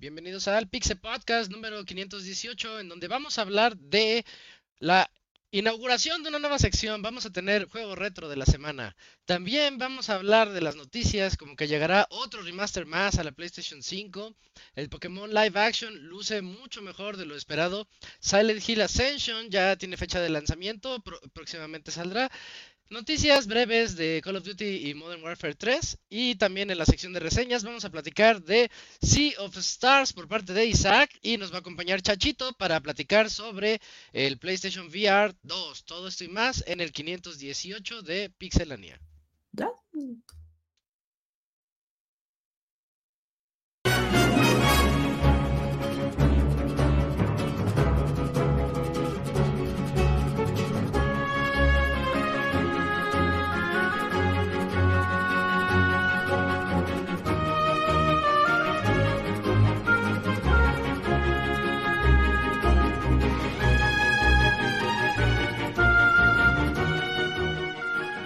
Bienvenidos al Pixel Podcast número 518, en donde vamos a hablar de la inauguración de una nueva sección. Vamos a tener juego retro de la semana. También vamos a hablar de las noticias, como que llegará otro remaster más a la PlayStation 5. El Pokémon Live Action luce mucho mejor de lo esperado. Silent Hill Ascension ya tiene fecha de lanzamiento, próximamente saldrá. Noticias breves de Call of Duty y Modern Warfare 3 y también en la sección de reseñas vamos a platicar de Sea of Stars por parte de Isaac y nos va a acompañar Chachito para platicar sobre el PlayStation VR 2. Todo esto y más en el 518 de Pixelania.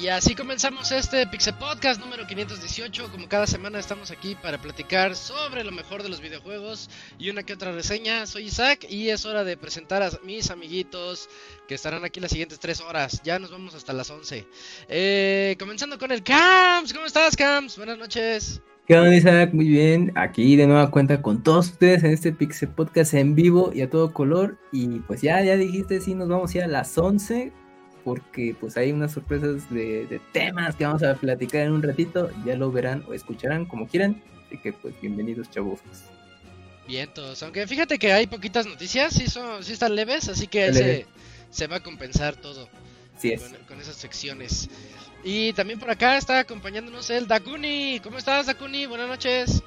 Y así comenzamos este Pixel Podcast número 518. Como cada semana estamos aquí para platicar sobre lo mejor de los videojuegos y una que otra reseña. Soy Isaac y es hora de presentar a mis amiguitos que estarán aquí las siguientes tres horas. Ya nos vamos hasta las 11. Eh, comenzando con el Camps. ¿Cómo estás, Camps? Buenas noches. ¿Qué onda, Isaac? Muy bien. Aquí de nueva cuenta con todos ustedes en este Pixel Podcast en vivo y a todo color. Y pues ya, ya dijiste, sí, nos vamos ya a las 11 porque pues hay unas sorpresas de, temas que vamos a platicar en un ratito, ya lo verán o escucharán como quieran, así que pues bienvenidos chavos. Vientos, aunque fíjate que hay poquitas noticias, sí, son, sí están leves, así que se, se, va a compensar todo sí es. Con, esas secciones. Y también por acá está acompañándonos el Dakuni. ¿Cómo estás, Dakuni? Buenas noches.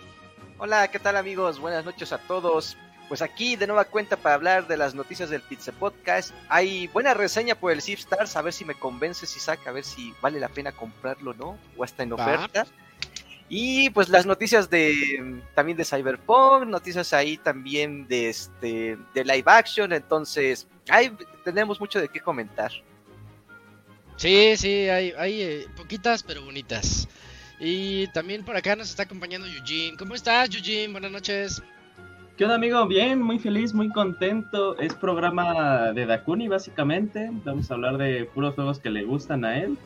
Hola, ¿qué tal amigos? Buenas noches a todos. Pues aquí de nueva cuenta para hablar de las noticias del Pizza Podcast. Hay buena reseña por el Zip Stars, a ver si me convence si saca, a ver si vale la pena comprarlo o no, o hasta en oferta. Y pues las noticias de también de Cyberpunk, noticias ahí también de este de live action, entonces ahí tenemos mucho de qué comentar. Sí, sí, hay, hay eh, poquitas pero bonitas. Y también por acá nos está acompañando Eugene. ¿Cómo estás, Eugene? Buenas noches. ¿Qué onda, amigo? Bien, muy feliz, muy contento. Es programa de Dakuni, básicamente. Vamos a hablar de puros juegos que le gustan a él,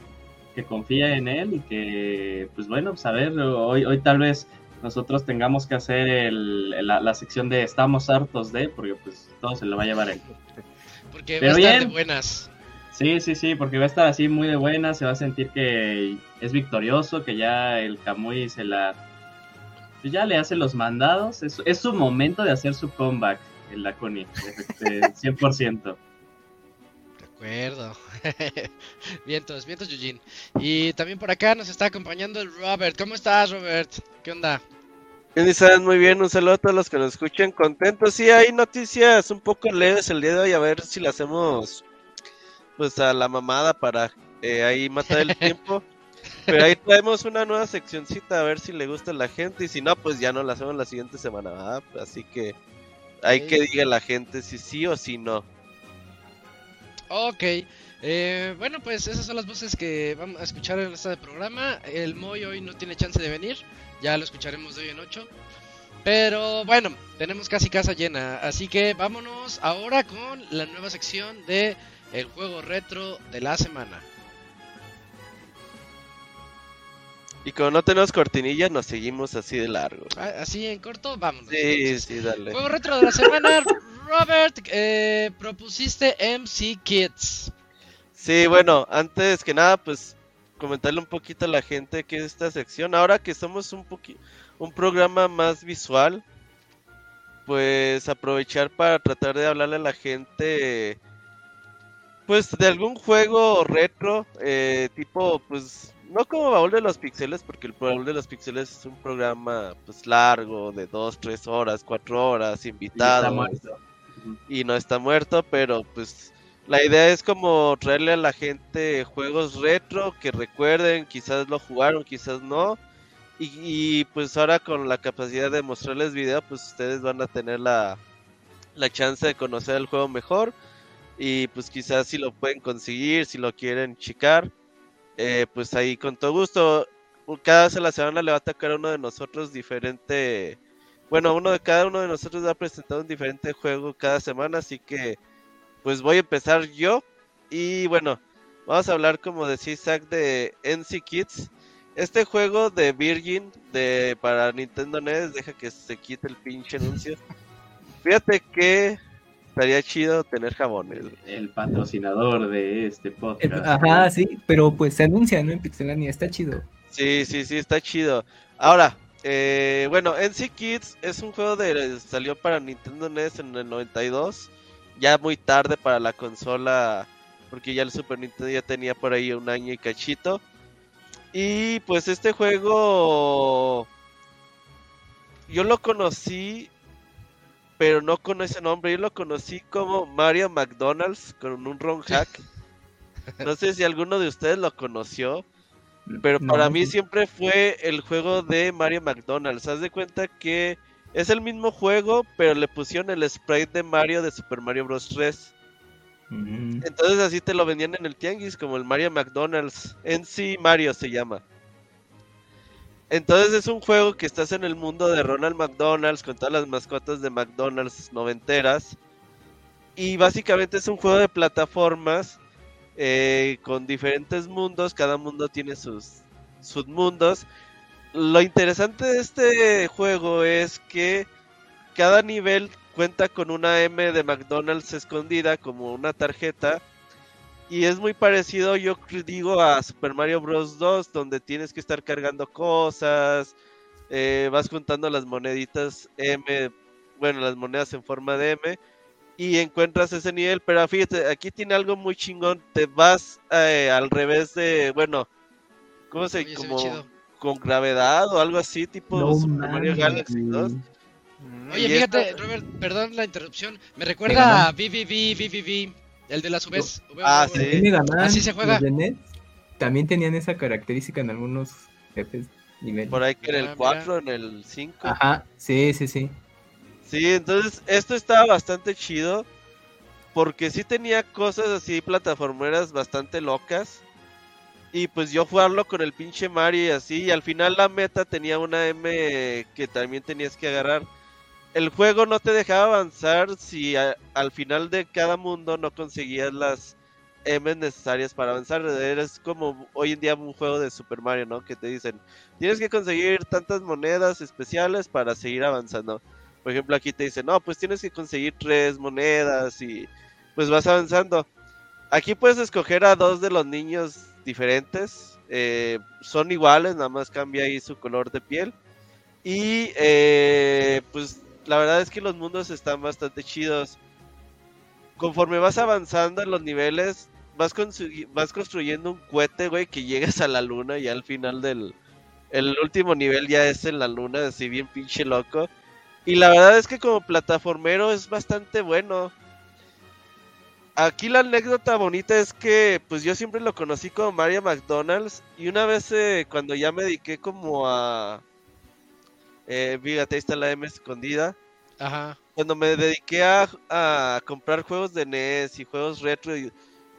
que confía en él y que, pues bueno, pues a ver, hoy, hoy tal vez nosotros tengamos que hacer la, sección de estamos hartos de, porque pues todo se lo va a llevar él. Porque va a estar de buenas. Sí, sí, sí, porque va a estar así muy de buenas, se va a sentir que es victorioso, que ya el Kamui se la pues ya le hace los mandados. Es, es su momento de hacer su comeback, el Laconi, 100%. De acuerdo. vientos, vientos, Eugene. Y también por acá nos está acompañando el Robert. ¿Cómo estás, Robert? ¿Qué onda? Bien, muy bien. Un saludo a todos los que nos escuchan contentos. Sí, hay noticias un poco leves el día de hoy. A ver si le hacemos pues a la mamada para eh, ahí matar el tiempo. Pero ahí traemos una nueva seccioncita a ver si le gusta a la gente y si no, pues ya no la hacemos la siguiente semana, Así que hay que diga la gente si sí o si no. Ok, eh, bueno, pues esas son las voces que vamos a escuchar en este programa. El Moy hoy no tiene chance de venir, ya lo escucharemos de hoy en 8. Pero bueno, tenemos casi casa llena, así que vámonos ahora con la nueva sección de el juego retro de la semana. Y como no tenemos cortinillas, nos seguimos así de largo. Ah, así en corto, vamos. Sí, sí, dale. Juego retro de la semana, Robert, eh, propusiste MC Kids. Sí, bueno, antes que nada, pues comentarle un poquito a la gente que es esta sección. Ahora que somos un un programa más visual, pues aprovechar para tratar de hablarle a la gente, pues de algún juego retro, eh, tipo, pues no como Baúl de los Pixeles, porque el Baúl de los Pixeles es un programa pues largo, de dos, tres horas, cuatro horas, invitados. Ujú. y no está muerto, pero pues la idea es como traerle a la gente juegos retro que recuerden, quizás lo jugaron, quizás no. Y, y, pues ahora con la capacidad de mostrarles video, pues ustedes van a tener la, la chance de conocer el juego mejor. Y pues quizás si lo pueden conseguir, si lo quieren chicar, eh, pues ahí con todo gusto. Cada vez a la semana le va a tocar a uno de nosotros diferente. Bueno, uno de cada uno de nosotros va a presentar un diferente juego cada semana, así que pues voy a empezar yo. Y bueno, vamos a hablar, como decía Isaac, de NC Kids. Este juego de Virgin de para Nintendo NES, deja que se quite el pinche anuncio. Fíjate que estaría chido tener jabones. güey. El patrocinador de este Eh, podcast. Ajá, sí, pero pues se anuncia, ¿no? En Pixelania, está chido. Sí, sí, sí, está chido. Ahora, eh, bueno, NC Kids es un juego de salió para Nintendo NES en el 92, ya muy tarde para la consola, porque ya el Super Nintendo ya tenía por ahí un año y cachito. Y pues este juego yo lo conocí, pero no con ese nombre, yo lo conocí como Mario McDonald's con un ROM hack. No sé si alguno de ustedes lo conoció. Pero No, para mí siempre fue el juego de Mario McDonald's. Haz de cuenta que es el mismo juego, pero le pusieron el sprite de Mario de Super Mario Bros. 3. Mm, Entonces así te lo vendían en el tianguis, como el Mario McDonald's. En sí, Mario se llama. Entonces es un juego que estás en el mundo de Ronald McDonald's con todas las mascotas de McDonald's noventeras. Y básicamente es un juego de plataformas eh, con diferentes mundos. Cada mundo tiene sus submundos. Lo interesante de este juego es que cada nivel cuenta con una M de McDonald's escondida como una tarjeta. Y es muy parecido, yo digo, a Super Mario Bros. 2, donde tienes que estar cargando cosas, eh, vas juntando las moneditas M, bueno, las monedas en forma de M, y encuentras ese nivel. Pero fíjate, aquí tiene algo muy chingón, te vas eh, al revés de, bueno, ¿cómo se Oye, como con gravedad o algo así, tipo no Super Mario Galaxy güey. 2? Oye, fíjate, Robert, perdón la interrupción. Me recuerda a VVV, VVV, el de las Vs. Ah, V, V, sí. V. Mega Man, Así se juega. los de NES también tenían esa característica en algunos jefes niveles. Por ahí que en Ah, el mira. 4, en el 5. Ajá, sí, sí, sí. Sí, entonces esto estaba bastante chido. Porque sí tenía cosas así, plataformeras bastante locas. Y pues yo jugarlo con el pinche Mario y así. Y al final la meta tenía una M que también tenías que agarrar. El juego no te dejaba avanzar si a- al final de cada mundo no conseguías las M necesarias para avanzar. Eres como hoy en día un juego de Super Mario, ¿no? Que te dicen, tienes que conseguir tantas monedas especiales para seguir avanzando. Por ejemplo, aquí te dicen, no, pues tienes que conseguir tres monedas y pues vas avanzando. Aquí puedes escoger a dos de los niños diferentes. eh, son iguales, nada más cambia ahí su color de piel. Y eh, pues la verdad es que los mundos están bastante chidos. Conforme vas avanzando en los niveles, vas, vas construyendo un cohete, güey, que llegas a la luna y al final del... El último nivel ya es en la luna, así bien pinche loco. Y la verdad es que como plataformero es bastante bueno. Aquí la anécdota bonita es que pues yo siempre lo conocí como Mario McDonald's y una vez eh, cuando ya me dediqué como a... Eh, fíjate, ahí está la M escondida. Ajá. Cuando me dediqué a, a comprar juegos de NES y juegos retro,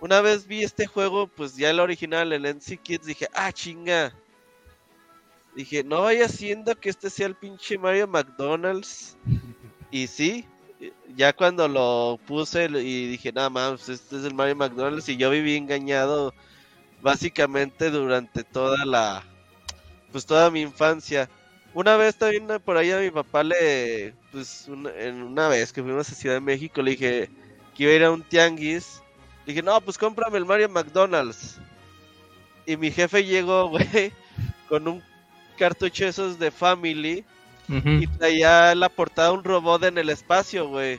una vez vi este juego, pues ya el original, el NC Kids, dije, ah, chinga. Dije, no vaya siendo que este sea el pinche Mario McDonald's. Y sí, ya cuando lo puse y dije, nada más, este es el Mario McDonald's y yo viví engañado básicamente durante toda la, pues toda mi infancia. Una vez también por ahí a mi papá le, pues una, en una vez que fuimos a Ciudad de México le dije que iba a ir a un tianguis. Le dije, no, pues cómprame el Mario McDonald's. Y mi jefe llegó, güey, con un cartucho esos de Family y traía la portada un robot en el espacio, güey.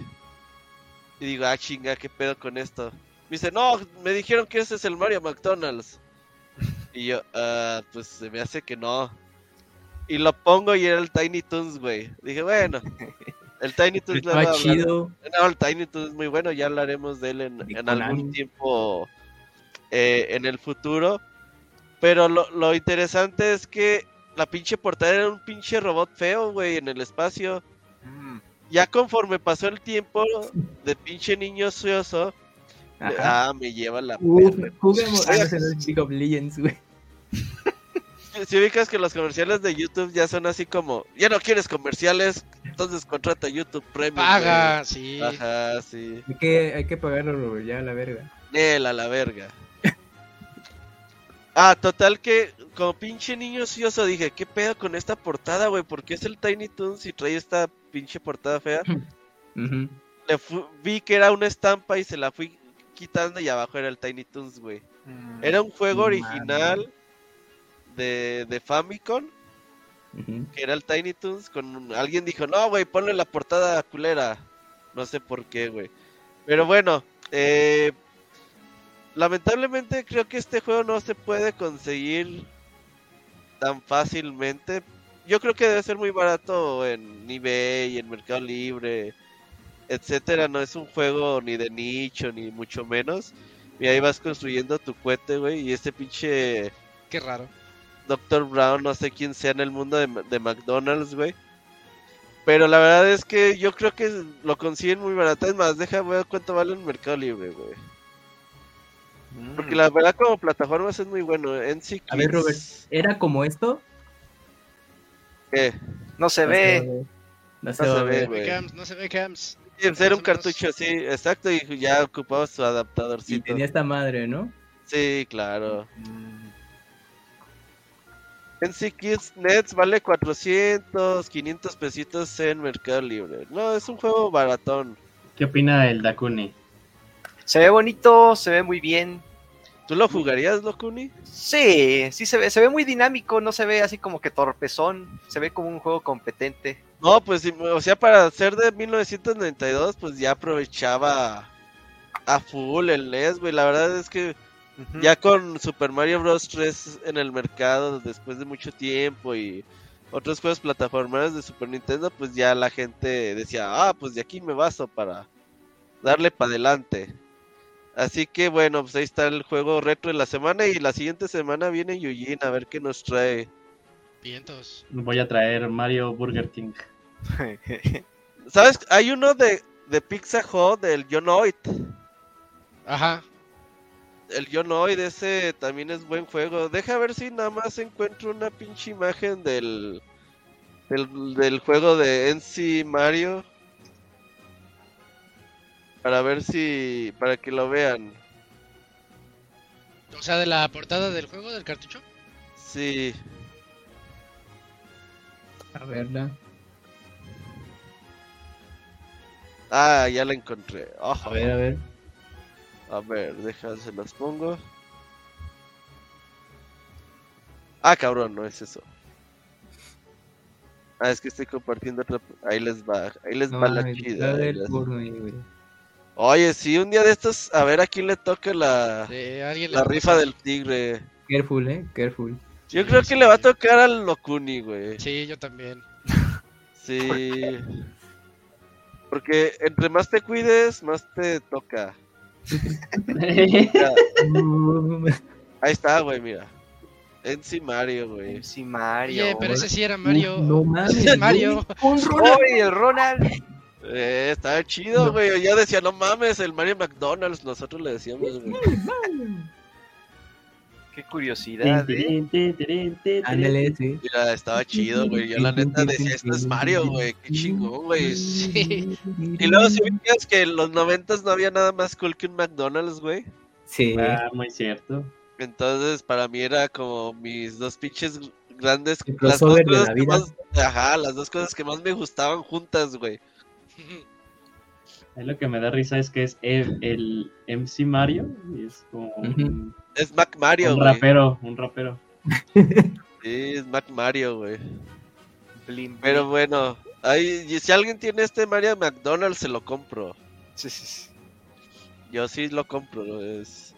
Y digo, ah, chinga, qué pedo con esto. Me dice, no, me dijeron que ese es el Mario McDonald's. Y yo, ah, pues se me hace que no. Y lo pongo y era el Tiny Toons, güey. Dije, bueno, El Tiny Toons hablar. chido. No, el Tiny Toons es muy bueno, ya hablaremos de él en, algún tiempo eh, en el futuro. Pero lo, lo interesante es que la pinche portada era un pinche robot feo, güey, en el espacio. Mm. Ya conforme pasó el tiempo de pinche niño ocioso, Ajá. ah, me lleva la Uf, perra. juguemos. Ah, no, no League of Legends, güey. Si ubicas que los comerciales de YouTube ya son así como, ya no quieres comerciales, entonces contrata YouTube Premium. Paga, sí. güey". Ajá, sí. Hay que, hay que pagarlo ya a la verga. Nel, a la verga. ah, total que como pinche niño ocioso dije, ¿qué pedo con esta portada, güey? ¿Por qué es el Tiny Toons y trae esta pinche portada fea? Le vi que era una estampa y se la fui quitando y abajo era el Tiny Toons, güey. Mm. Era un juego Madre. De, de Famicom, que era el Tiny Toons, con un- alguien dijo, no, güey, ponle la portada culera. No sé por qué, güey. Pero bueno, eh, lamentablemente creo que este juego no se puede conseguir tan fácilmente. Yo creo que debe ser muy barato en eBay, en Mercado Libre, etcétera. No es un juego ni de nicho, ni mucho menos. Y ahí vas construyendo tu cohete, güey. Y este pinche Qué raro. Dr. Brown, no sé quién sea en el mundo de, de McDonald's, güey. Pero la verdad es que yo creo que lo consiguen muy barato. Es más, deja ver cuánto vale en Mercado Libre, güey. Mm. Porque la verdad como plataformas es muy bueno. NC A ver, Robert. ¿Era como esto? ¿qué? No se No ve. No No se ve, güey. No se ve cams. Sí, pues era un menos. cartucho así, exacto, y ya ocupaba su Y adaptadorcito. tenía esta madre, ¿no? Sí, claro. Mm. NC Kids Nets vale 400, 500 pesitos en Mercado Libre. No, es un juego baratón. ¿Qué opina el Dakuni? Se ve bonito, se ve muy bien. ¿Tú lo jugarías, Locuni? Sí, sí se ve, se ve muy dinámico, no se ve así como que torpezón, se ve como un juego competente. No, pues, o sea, para ser de 1992, pues ya aprovechaba a full el NES, güey. La verdad es que Ya con Super Mario Bros. 3 en el mercado después de mucho tiempo y otros juegos plataformeros de Super Nintendo, pues ya la gente decía, ah, pues de aquí me baso para darle para adelante. Así que bueno, pues ahí está el juego retro de la semana y la siguiente semana viene Yujin a ver qué nos trae. Vientos. Voy a traer Mario Burger King. ¿Sabes? Hay uno de, de Pizza Hut del Jonoid. Ajá. El Jonoid ese también es buen juego. Deja ver si nada más encuentro una pinche imagen del, del, del juego de NC Mario. Para ver si... para que lo vean. O sea, de la portada del juego, del cartucho. Sí. A verla. Ah, ya la encontré. Ojo. A ver, a ver. A ver, deja, se las pongo. Ah, cabrón, no es eso. Ah, es que estoy compartiendo otra. Ahí les va, ahí les va la chida. Oye, sí, un día de estos, a ver a quién le toca la, alguien la rifa del tigre. Careful, eh. Careful. Yo Sí, creo sí. que le va a tocar al Locuni, güey. Sí, yo también. Sí. Porque entre más te cuides, más te toca. Ahí está, güey, mira. NC Mario, güey. Sí, Mario. Oye, pero ese sí era Mario. No mames. Ese es Mario. Un Ronald. ¡Oye, el Ronald! Eh, estaba chido, No. güey. Yo decía, no mames, el Mario McDonald's. Nosotros le decíamos, güey. Qué curiosidad, ¿eh? Ándale, sí. Mira, estaba chido, güey. Yo la neta decía, esto es Mario, güey. Qué chingón, güey. Sí. Y luego si veías que en los noventas no había nada más cool que un McDonald's, güey. Sí. Ah, muy cierto. Entonces, para mí era como mis dos pinches grandes. El Las dos de cosas la que vida. más. Ajá, las dos cosas que más me gustaban juntas, güey. Ahí lo que me da risa es que es el, el MC Mario. Y es como un, Es Mac Mario, un güey. rapero, un rapero. Sí, es Mac Mario, güey. Pero bueno, ahí, y si alguien tiene este Mario McDonald's, se lo compro. Sí, sí, sí. Yo sí lo compro. Es...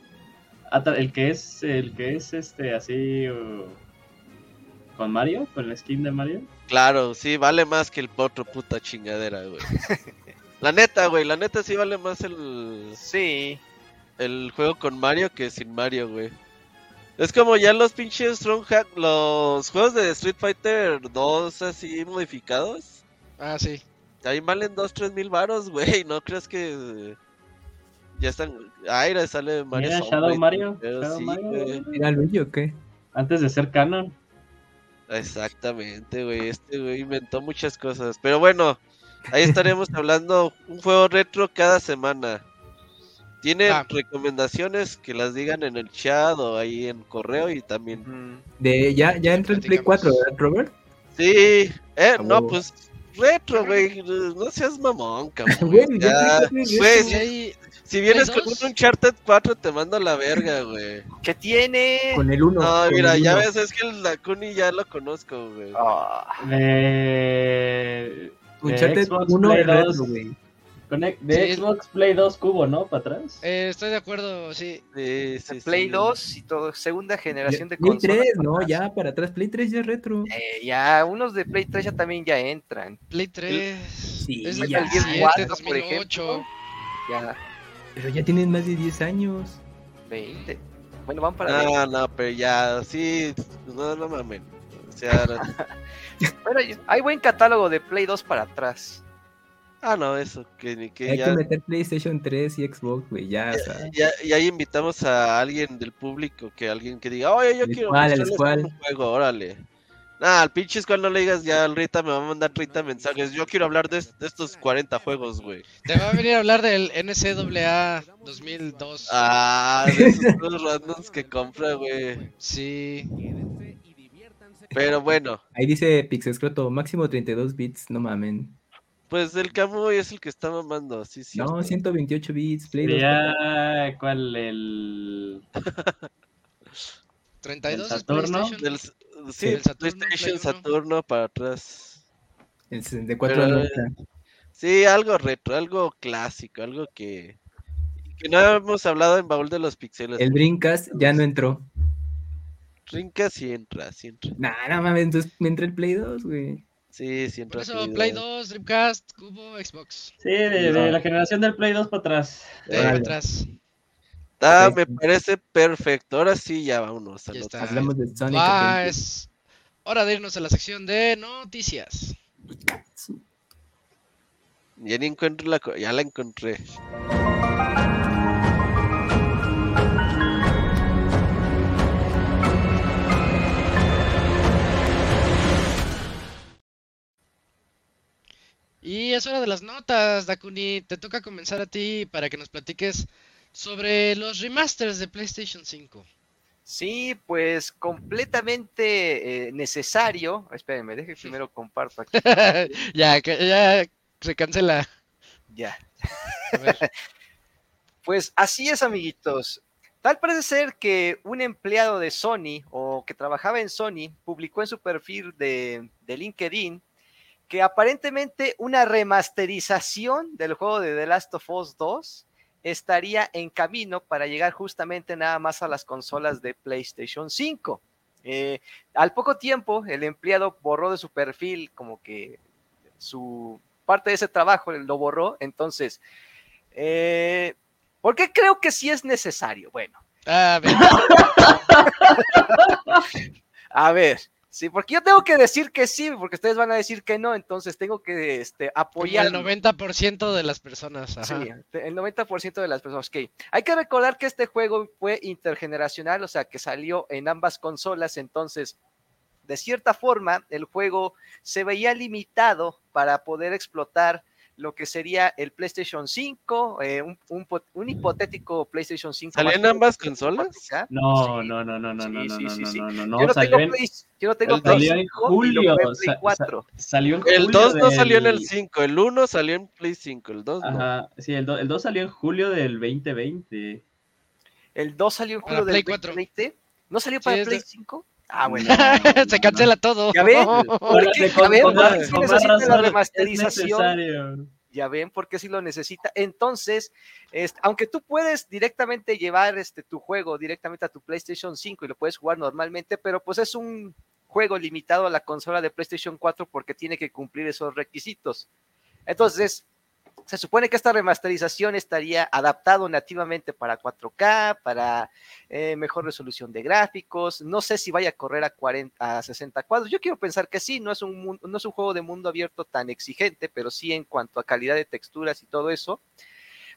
Ah, el que es, el que es este así uh, con Mario, con el skin de Mario. Claro, sí, vale más que el otro puta chingadera, güey. La neta, güey, la neta sí vale más el, Sí. el juego con Mario que sin Mario, güey. Es como ya los pinches Strong Hack, los juegos de Street Fighter 2 así modificados. Ah, sí. Ahí valen 2, 3 mil varos, güey. No crees que ya están. Aire sale Mario. Mira, Shadow Mario, Shadow sí, Mario, güey. güey. ¿Era Luigi o qué? Antes de ser canon. Exactamente, güey. Este güey inventó muchas cosas. Pero bueno, ahí estaremos hablando un juego retro cada semana. ¿Tienen Ah. recomendaciones que las digan en el chat o ahí en correo y también? De, ya, ya entra el Play Platicamos. 4, ¿verdad, Robert? Sí, eh, A no, pues retro, güey. No seas mamón, cabrón. Güey, Ya, ya Play 4 es güey, retro. Sí, ahí- Si vienes ¿Hay con un Uncharted 4 te mando a la verga, güey. ¿Qué tiene? Con el 1. No, mira, ya ves, es que el Dakuni ya lo conozco, güey. Ah, De, de Uncharted Xbox 1 Play es retro, 2, güey. De Sí. Xbox Play 2 Cubo, ¿no? Para atrás. eh, estoy de acuerdo, sí. Sí, sí, de Play sí. 2 y todo, segunda generación de Play consolas. 3, no, ya para atrás. Play 3 ya es retro. Eh, ya, unos de Play 3 ya también ya entran. Play 3. Sí, es ya. 2007, 4, por 2008. ejemplo. Ya, Pero ya tienen más de 10 años. 20. Bueno, van para 20. No, no, pero ya, sí, no, no mames. Sea, Bueno, hay buen catálogo de Play 2 para atrás. ah, no, eso, que ni que Hay ya, que meter PlayStation 3 y Xbox, güey, ya, o sea. ya, y ahí invitamos a alguien del público, que alguien que diga, oye, yo ¿El quiero cuál? un juego, órale. Nah, al pinche cuando le digas ya al Rita me va a mandar 30 mensajes. Yo quiero hablar de, est- de estos 40 juegos, güey. Te va a venir a hablar del NCAA 2002. Ah, de esos juegos randoms que compra, güey. Sí. Pero bueno, Ahí dice Pixescroto, máximo 32 bits, no mamen. pues el Camuy es el que está mamando, sí, sí. No, 128 bits, Play 2. Sería, ¿cuál? El... 32 ¿El es Saturno? Del, sí, del Saturno, PlayStation Play uno. Saturno para atrás. El 64 Pero-. Sí, algo retro, algo clásico, algo que, que no hemos hablado en Baúl de los Pixeles. El Dreamcast ya no entró. Rinca sí entra, sí entra. Nah, no mames, entonces me entra el Play 2, güey. Sí, sí Por entra. eso, Play 2, Dreamcast, Cubo, Xbox. Sí, de, de la generación del Play 2 para atrás. De ahí Órale. atrás. Ah, me parece perfecto. Ahora sí, ya vámonos. a Ya está. Hablamos de Sonic. Ah, es hora de irnos a la sección de noticias. Ya ni encuentro la. co- Ya la encontré. Y es hora de las notas, Dakuni. Te toca comenzar a ti para que nos platiques sobre los remasters de PlayStation 5. Sí, pues completamente eh, necesario. Espérenme, deje primero comparto aquí. ya, que- ya se cancela. Ya. Pues así es, amiguitos. Tal parece ser que un empleado de Sony o que trabajaba en Sony publicó en su perfil de, de LinkedIn que aparentemente una remasterización del juego de The Last of Us 2 estaría en camino para llegar justamente nada más a las consolas de PlayStation 5. Eh, al poco tiempo, el empleado borró de su perfil como que su parte de ese trabajo lo borró. Entonces, eh, ¿por qué creo que sí es necesario? Bueno, A ver, a ver, sí, porque yo tengo que decir que sí, porque ustedes van a decir que no, entonces tengo que este, apoyar. el 90% de las personas. Ajá. Sí, el 90% de las personas. Ok, hay que recordar que este juego fue intergeneracional, o sea, que salió en ambas consolas, entonces, de cierta forma, el juego se veía limitado para poder explotar lo que sería el PlayStation 5, eh, un, un un hipotético PlayStation 5. ¿Salió más en ambas consolas? 4K. No, Sí. no, no, no, no, Sí, no, no, sí, no, no, no, no, yo no, tengo en- Play, yo no tengo el Play salió en 5 y lo julio, jugué en o Play sea, 4. Salió en El julio 2 no salió en el del- 5, el 1 salió en Play 5, el 2 no. Sí, el 2, el 2 salió en julio del 2020. El 2 salió en Para julio del Play 4. 2020. ¿No salió para Play 5? Ah, bueno. No, se no, cancela todo. ¿Ya ven? Porque, ya ven, con ¿por más- qué sí con más necesita la remasterización? Ya ven por qué sí lo necesita. Entonces, este, aunque tú puedes directamente llevar este, tu juego directamente a tu PlayStation 5 y lo puedes jugar normalmente, pero pues es un, juego limitado a la consola de PlayStation 4 porque tiene que cumplir esos requisitos. Entonces, se supone que esta remasterización estaría adaptado nativamente para 4K, para eh, mejor resolución de gráficos. No sé si vaya a correr a, 40, a 60 cuadros. Yo quiero pensar que sí, no es, un, no es un juego de mundo abierto tan exigente, pero sí en cuanto a calidad de texturas y todo eso.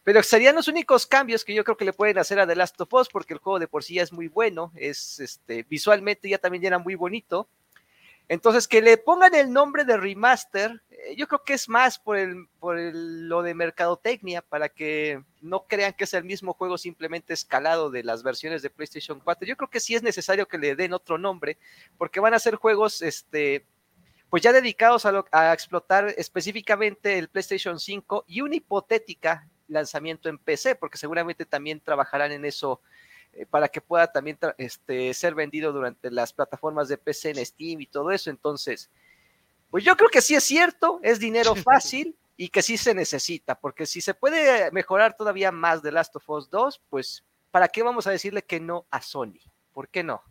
Pero serían los únicos cambios que yo creo que le pueden hacer a The Last of Us, porque el juego de por sí ya es muy bueno, es este, visualmente ya también era muy bonito. Entonces, que le pongan el nombre de remaster, yo creo que es más por, el, por lo de mercadotecnia, para que no crean que es el mismo juego simplemente escalado de las versiones de PlayStation 4. Yo creo que sí es necesario que le den otro nombre, porque van a ser juegos, este, pues ya dedicados a, a explotar específicamente el PlayStation 5 y una hipotética lanzamiento en PC, porque seguramente también trabajarán en eso eh, para que pueda también este, ser vendido durante las plataformas de PC en Steam y todo eso. Entonces, pues yo creo que sí es cierto, es dinero fácil y que sí se necesita, porque si se puede mejorar todavía más de Last of Us 2, pues ¿para qué vamos a decirle que no a Sony? ¿Por qué no?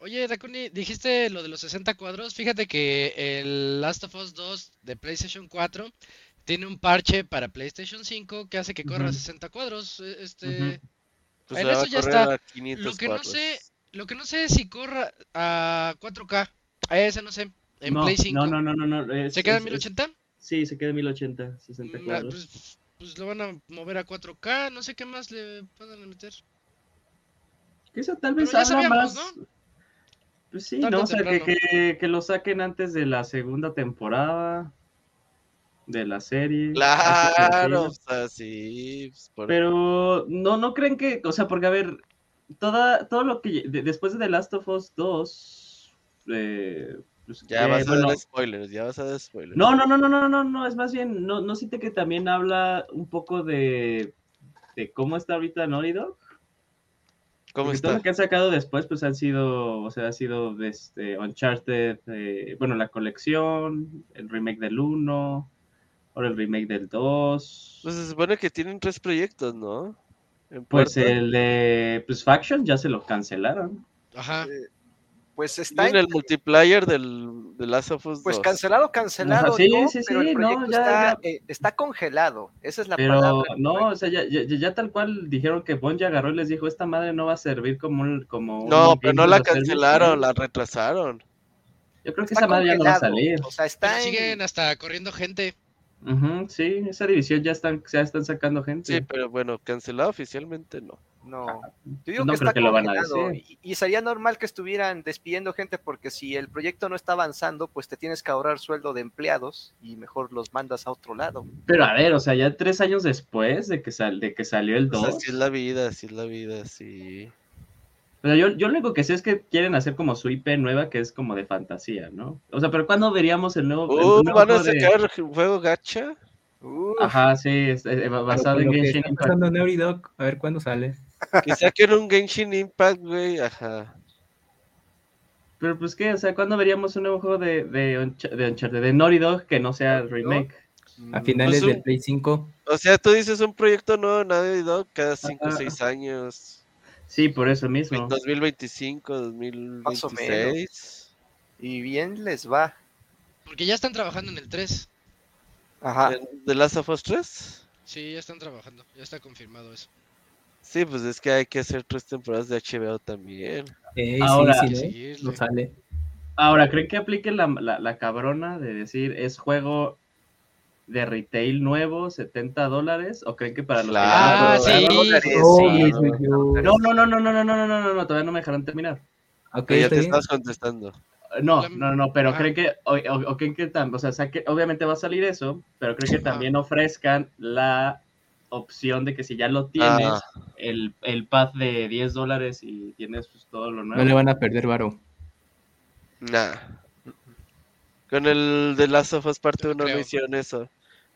Oye, Dakuni, dijiste lo de los 60 cuadros. Fíjate que el Last of Us 2 de PlayStation 4 tiene un parche para PlayStation 5 que hace que corra a 60 cuadros. E, este, Pues en eso ya está. a 500 Lo que no sé, lo que no sé es si corra a 4K. A ese no sé. En no, Play 5. No, no, no, no, no. es- ¿Se queda en es- 1080? Sí, se queda en 1080, 60 Mm, ah, cuadros. Pues, pues lo van a mover a 4K. No sé qué más le puedan meter. Que eso tal vez haga sabíamos, más. ¿no? Pues sí, ¿no? o sea, que, que, que lo saquen antes de la segunda temporada de la serie. Claro, Así o sea, sí. pues, por- Pero no, no creen que, o sea, porque a ver, toda, todo lo que de- después de The Last of Us 2, eh, pues, ya que, vas a bueno, dar spoilers, ya vas a dar spoilers. no, no, no, no, no, no, no, es más bien, no, no siente que también habla un poco de, de cómo está ahorita Naughty Dog. ¿Cómo Porque todo está? lo que han sacado después, pues han sido, o sea, ha sido este, Uncharted, eh, bueno, la colección, el remake del 1, ahora el remake del 2. Pues se supone que tienen tres proyectos, ¿no? Pues el de pues, Faction ya se lo cancelaron. Ajá. Pues está Tienen el multiplayer del, de Last of Us Pues 2. cancelado, cancelado, Ajá, sí, no, sí, pero sí, el no, proyecto ya, está, ya. eh, está congelado, esa es la Pero palabra. no, o sea, ya, ya, ya tal cual dijeron que Bungie agarró y les dijo, esta madre no va a servir como un... Como un No, pero no la a Service", cancelaron, ¿no? la retrasaron. Yo creo que Está esa madre ya no va a salir. O sea, Pero está en- siguen hasta corriendo gente. Ujú, sí, esa división ya están, ya están sacando gente. Sí, pero bueno, cancelado oficialmente no. No, yo digo no que creo está que lo van a decir. y, y sería normal que estuvieran despidiendo gente porque si el proyecto no está avanzando, pues te tienes que ahorrar sueldo de empleados y mejor los mandas a otro lado. Pero a ver, o sea, ya tres años después de que, sal, de que salió el O 2, sea, así es la vida, así es la vida, sí. o sea, yo, yo lo único que sé es que quieren hacer como su IP nueva, que es como de fantasía, ¿no? O sea, pero ¿cuándo veríamos el nuevo, el Uh, nuevo ¿Van a juego de- sacar juego gacha? Uf, Ajá, sí, es- es basado Pero en Genshin Impact. a ver cuándo sale. Que saquen un Genshin Impact, güey, ajá. Pero pues qué, o sea, ¿cuándo veríamos un nuevo juego de, de, Unch- de Uncharted, de Naughty Dog que no sea el remake? A mm, finales Pues un- del Play 5. O sea, tú dices un proyecto nuevo, nadie Dog, cada 5 o Ajá. 6 años. Sí, por eso mismo. 2025, Más o 2026. y bien les va. Porque ya están trabajando en el 3. Ajá. ¿En ¿The Last of Us 3? Sí, ya están trabajando. Ya está confirmado eso. Sí, pues es que hay que hacer tres temporadas de HBO también. Eh, Ahora- sí, sí, ¿eh? No sale. Ahora, ¿creen que aplique la, la, la cabrona de decir es juego de retail nuevo, 70 dólares? ¿O creen que para los Ah, que- sí. Dólares, Oh, sí. yes. No, no, no, no, no, no, no, no, no, no, todavía no me dejaron terminar. Ok, Que ya te estás contestando. No, no, no, pero Ah. creen que, o, o- o creen que tam- o sea, obviamente va a salir eso, pero creen que Ah. también ofrezcan la opción de que si ya lo tienes, Ah. el, el path de 10 dólares y tienes pues, todo lo nuevo. No le van a perder varo. Nah. Con el de Last of Us parte Yo 1 no hicieron eso.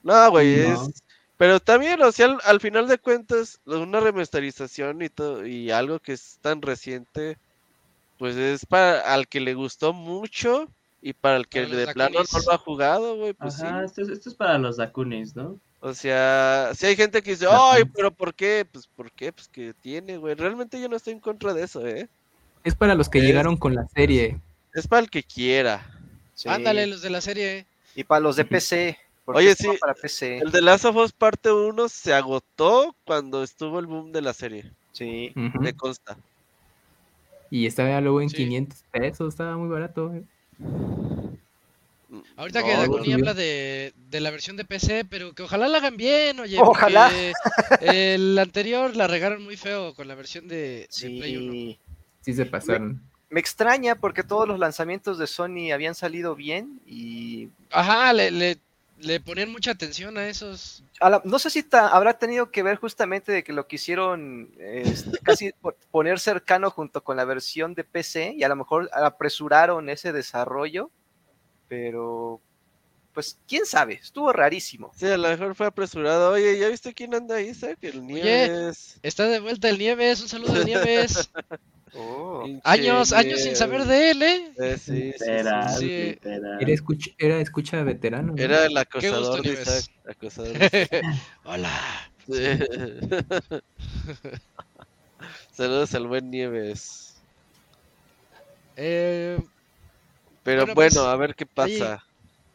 No, güey, No. es... Pero también, o sea, al, al final de cuentas, una remasterización y todo, y algo que es tan reciente, pues es para al que le gustó mucho y para el que Para de plano no lo ha jugado, güey, pues Ajá, sí. esto es, esto es para los Dakunis, ¿no? O sea, si hay gente que dice, ay, pero ¿por qué? Pues, ¿por qué? Pues que tiene, güey. Realmente yo no estoy en contra de eso, ¿eh? Es para los que Es- llegaron con la serie. Es para el que quiera. Sí. Ándale, los de la serie. Y para los de PC. Oye, sí, Para PC. El de Last of Us parte 1 se agotó cuando estuvo el boom de la serie. Sí. Ujú. Me consta. Y estaba luego en Sí. 500 pesos, estaba muy barato. eh. Ahorita que No, subió. habla de, de la versión de PC, pero que ojalá la hagan bien, oye. Ojalá. El anterior la regaron muy feo con la versión de, de Play 1. Sí. Sí se pasaron. Me extraña porque todos los lanzamientos de Sony habían salido bien y Ajá, le, le, le ponían mucha atención a esos. a la- no sé si ta- habrá tenido que ver justamente de que lo quisieron este, casi po- poner cercano junto con la versión de PC y a lo mejor apresuraron ese desarrollo, pero pues quién sabe, estuvo rarísimo. Sí, a lo mejor fue apresurado. Oye, ¿ya viste quién anda ahí, Isaac? El Nieves. Está de vuelta el Nieves, un saludo al Nieves. Oh, años, años sin saber de él, ¿eh? Eh, sí. Literal, sí. literal. Era escucha, era escucha veterano. ¿no? Era el gusto, acosador de. Isaac. Acosador de Isaac. Hola. Saludos al buen Nieves. Eh, Pero Bueno, bueno, pues, a ver qué pasa.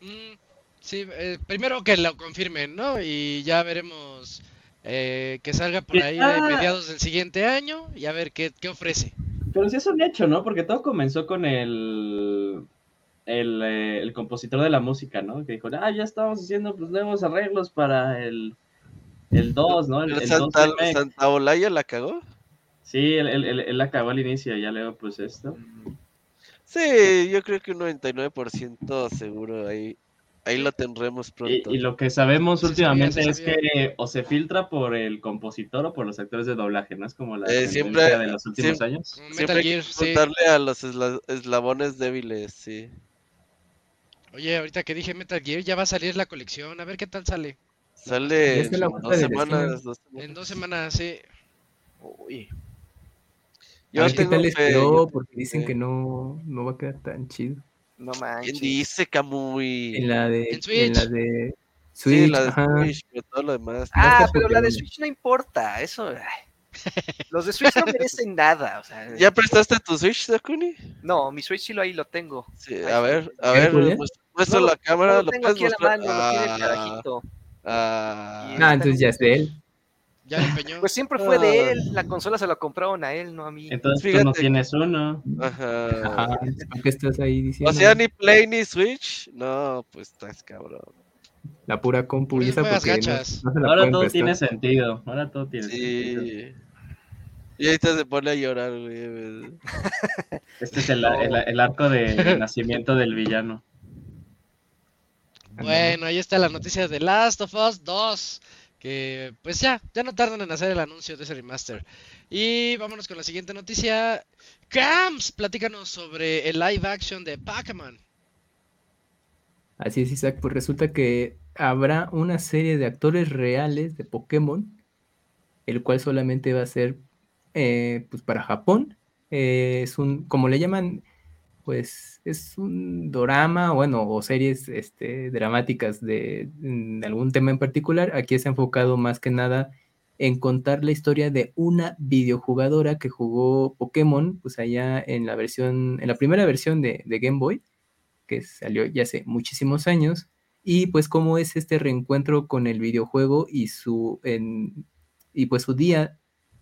mm, sí, eh, primero que lo confirmen, ¿no? Y ya veremos eh, que salga por ahí de Ah. mediados del siguiente año y a ver qué, qué ofrece. Pero sí es un hecho, ¿no? Porque todo comenzó con el, el, eh, el compositor de la música, ¿no? Que dijo, ah, ya estamos haciendo pues, nuevos arreglos para el, el 2, ¿no? El, el Santa, 2 remake". Santa Olaya la cagó. Sí, él, él, él- él acabó al inicio, ya luego pues esto. Sí, yo creo que un 99% seguro ahí. Ahí lo tendremos pronto. y lo que sabemos últimamente es sabía. que o se filtra por el compositor o por los actores de doblaje, ¿no? Es como la Eh, siempre- de los últimos siempre- años. Siempre Metal hay que Gear, sí. preguntarle a los esla- eslabones débiles, sí. Oye, ahorita que dije Metal Gear, ya va a salir la colección, a ver qué tal sale. Sale dos semanas. Dos semanas. En dos semanas, sí. Uy, Yo A ver qué tengo tal fe, esperó, yo porque dicen fe. que no, no va a quedar tan chido. no ¿Quién manches. dice, Camuy? En la de, En en Switch. la de Sí, Switch, la de ajá. Switch, pero todo lo demás. Ah, pero la de. Switch no importa, eso. Los de Switch no merecen nada. O sea, ¿Ya prestaste tu Switch, Dakuni? No, mi Switch sí lo ahí lo tengo. Sí, Ay, a ver, a ¿Eh, ver, Julián? muestra, No, la cámara, No lo lo tengo aquí la lo tiene el Ah, carajito. ah. Ah, entonces ya es de él. Ya lo empeñó. Pues siempre fue de Ah. él, la consola se la compraron a él, no a mí. Entonces tú Fíjate no que- tienes uno. Ajá. Ajá, ¿por qué estás ahí diciendo? O sea, ni Play ni Switch. No, pues estás cabrón. La pura compu porque no- gachas. no se la Ahora todo prestar. tiene sentido. Ahora todo tiene sentido. Sí. Y ahorita se pone a llorar, güey. Este es el, el- el arco de nacimiento del villano. Bueno, ahí está la noticia de Last of Us 2. Que pues ya, ya no tardan en hacer el anuncio de ese remaster. Y vámonos con la siguiente noticia. Camps, platícanos sobre el live action de Pokémon. Así es, Isaac. Pues resulta que habrá una serie de actores reales de Pokémon, el cual solamente va a ser eh, pues para Japón. Eh, es un, como le llaman, pues es un dorama, bueno, o series este, dramáticas de, de algún tema en particular. Aquí ha enfocado más que nada en contar la historia de una videojugadora que jugó Pokémon, pues allá en la versión, en la primera versión de, Game Boy que salió ya hace muchísimos años, y pues cómo es este reencuentro con el videojuego y su, en- y pues su día,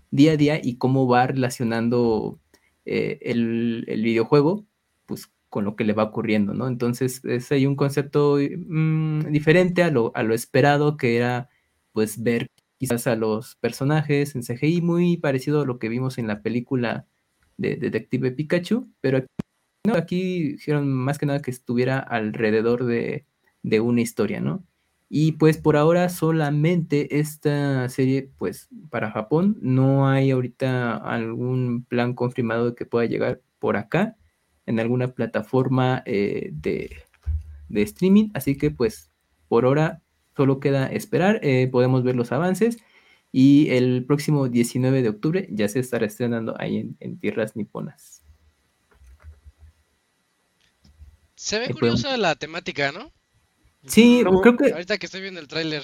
día a día y cómo va relacionando eh, el, el videojuego con lo que le va ocurriendo, ¿no? Entonces es ahí un concepto mm, diferente a lo, a lo esperado que era pues ver quizás a los personajes en CGI muy parecido a lo que vimos en la película de Detective Pikachu, pero aquí no, aquí dijeron más que nada que estuviera alrededor de, de una historia, ¿no? Y pues por ahora solamente esta serie, pues para Japón, no hay ahorita algún plan confirmado de que pueda llegar por acá en alguna plataforma eh, de, de streaming, así que pues por ahora solo queda esperar, eh, podemos ver los avances y el próximo 19 de octubre ya se estará estrenando ahí en, en tierras niponas. Se ve podemos- curiosa la temática, ¿no? Sí, creo que Ahorita que estoy viendo el tráiler.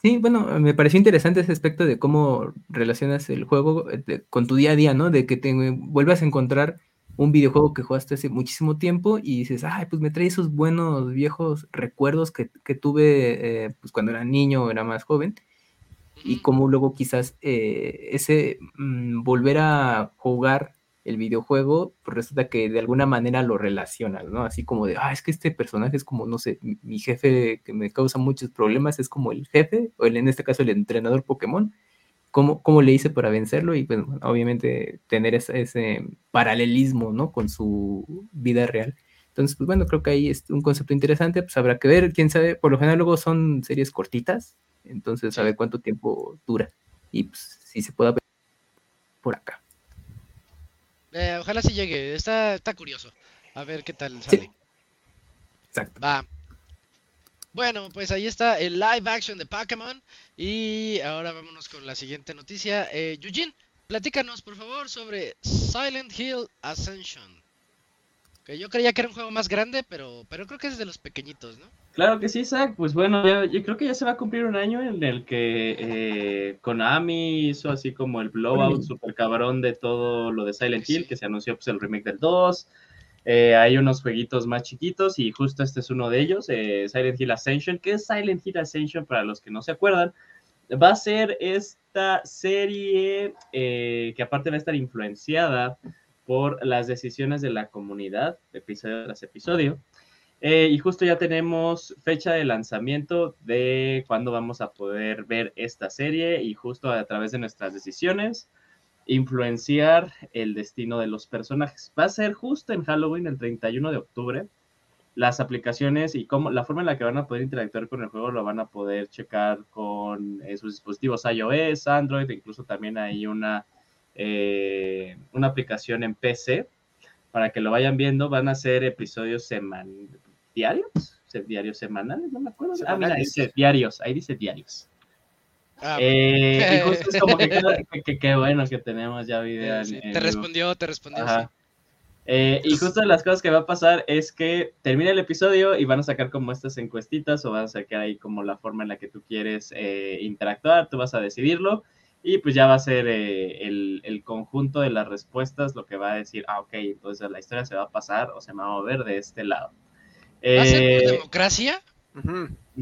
Sí, bueno, me pareció interesante ese aspecto de cómo relacionas el juego eh, con tu día a día, ¿no? De que te vuelvas a encontrar un videojuego que jugaste hace muchísimo tiempo y dices, ay, pues me trae esos buenos viejos recuerdos que, que tuve eh, pues cuando era niño o era más joven. Y como luego quizás eh, ese mm, volver a jugar el videojuego, pues resulta que de alguna manera lo relacionas, ¿no? Así como de, ah, es que este personaje es como, no sé, mi, mi jefe que me causa muchos problemas, es como el jefe, o el, en este caso el entrenador Pokémon. ¿Cómo, cómo le hice para vencerlo? Y pues, bueno, obviamente tener ese, ese paralelismo, ¿no? Con su vida real. Entonces, pues bueno, creo que ahí es un concepto interesante, pues habrá que ver, quién sabe, por lo general luego son series cortitas, entonces ver cuánto tiempo dura y pues si se pueda ver por acá. Eh, ojalá sí llegue, está, está curioso. A ver qué tal Sí. sale. Exacto. Va. Bueno, pues ahí está el live action de Pokémon. Y ahora vámonos con la siguiente noticia. Eh, Eugene, platícanos por favor sobre Silent Hill Ascension. Que yo creía que era un juego más grande, pero, pero creo que es de los pequeñitos, ¿no? Claro que sí, Isaac. Pues bueno, ya- yo creo que ya se va a cumplir un año en el que eh, Konami hizo así como el blowout Mm. super cabrón de todo lo de Silent Sí. Hill, que se anunció pues el remake del 2. Eh, hay unos jueguitos más chiquitos y justo este es uno de ellos, eh, Silent Hill Ascension. ¿Qué es Silent Hill Ascension para los que no se acuerdan? Va a ser esta serie eh, que aparte va a estar influenciada por las decisiones de la comunidad, episodio tras episodio. Y justo ya tenemos fecha de lanzamiento de cuándo vamos a poder ver esta serie y justo a través de nuestras decisiones influenciar el destino de los personajes. Va a ser justo en Halloween, el 31 de octubre. Las aplicaciones y cómo, la forma en la que van a poder interactuar con el juego lo van a poder checar con eh, sus dispositivos iOS, Android, incluso también hay una, eh, una aplicación en PC para que lo vayan viendo. Van a ser episodios seman diarios, diarios semanales, no me acuerdo. Ah, mira, dice diarios, ahí dice diarios. Ah, Eh, y justo es como que qué que, que- que bueno que tenemos ya video. en- sí, en te respondió, te respondió. Ajá. sí. Eh, y justo de las cosas que va a pasar es que termina el episodio y van a sacar como estas encuestitas o van a sacar ahí como la forma en la que tú quieres eh, interactuar, tú vas a decidirlo y pues ya va a ser eh, el, el conjunto de las respuestas lo que va a decir, ah, ok, entonces la historia se va a pasar o se va a mover de este lado. ¿Va a ser por democracia?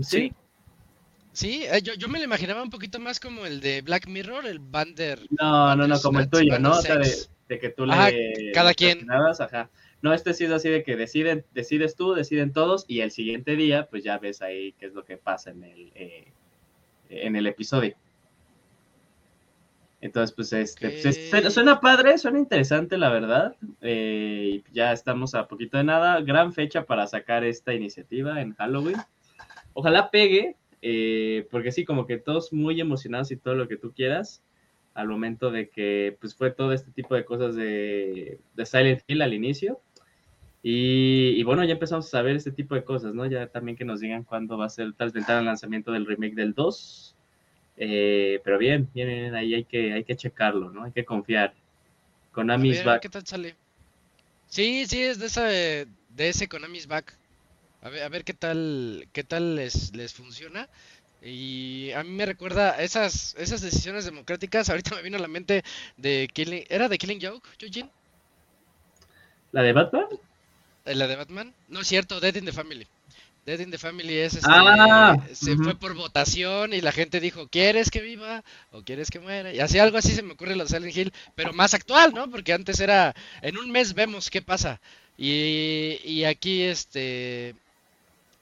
Sí, eh, yo, yo me lo imaginaba un poquito más como el de Black Mirror, el Bander. no, no, no, como el tuyo, ¿no? O sea, de, que tú Ajá, le... cada quien. ajá. No, este sí es así de que deciden, decides tú, deciden todos, y el siguiente día, pues ya ves ahí qué es lo que pasa en el, eh, en el episodio. Entonces, pues, este, pues, es- suena- padre, suena interesante, la verdad. Eh, y ya estamos a poquito de nada. Gran fecha para sacar esta iniciativa en Halloween. Ojalá pegue, eh, porque sí, como que todos muy emocionados y todo lo que tú quieras al momento de que pues fue todo este tipo de cosas de, de Silent Hill al inicio. Y, y bueno, ya empezamos a saber este tipo de cosas, ¿no? Ya también que nos digan cuándo va a ser tal vez el lanzamiento del remake del 2. Eh, pero bien, bien, bien, ahí hay que, hay que checarlo, ¿no? Hay que confiar. Konami's ver, ver back. qué tal sale. Sí, sí, es de esa de ese Konami's Back. A ver, a ver qué tal, qué tal les, les funciona. Y a mí me recuerda esas, esas decisiones democráticas. Ahorita me vino a la mente de Killing, ¿era de Killing Joke, Eugene? ¿La de Batman? Eh, ¿La de Batman? No es cierto, Dead in the Family. Dead in the Family es este, Ah, se fue por votación y la gente dijo, ¿quieres que viva o quieres que muera? Y así algo así se me ocurre lo de Silent Hill, pero más actual, ¿no? Porque antes era, en un mes vemos qué pasa. Y, y aquí, este,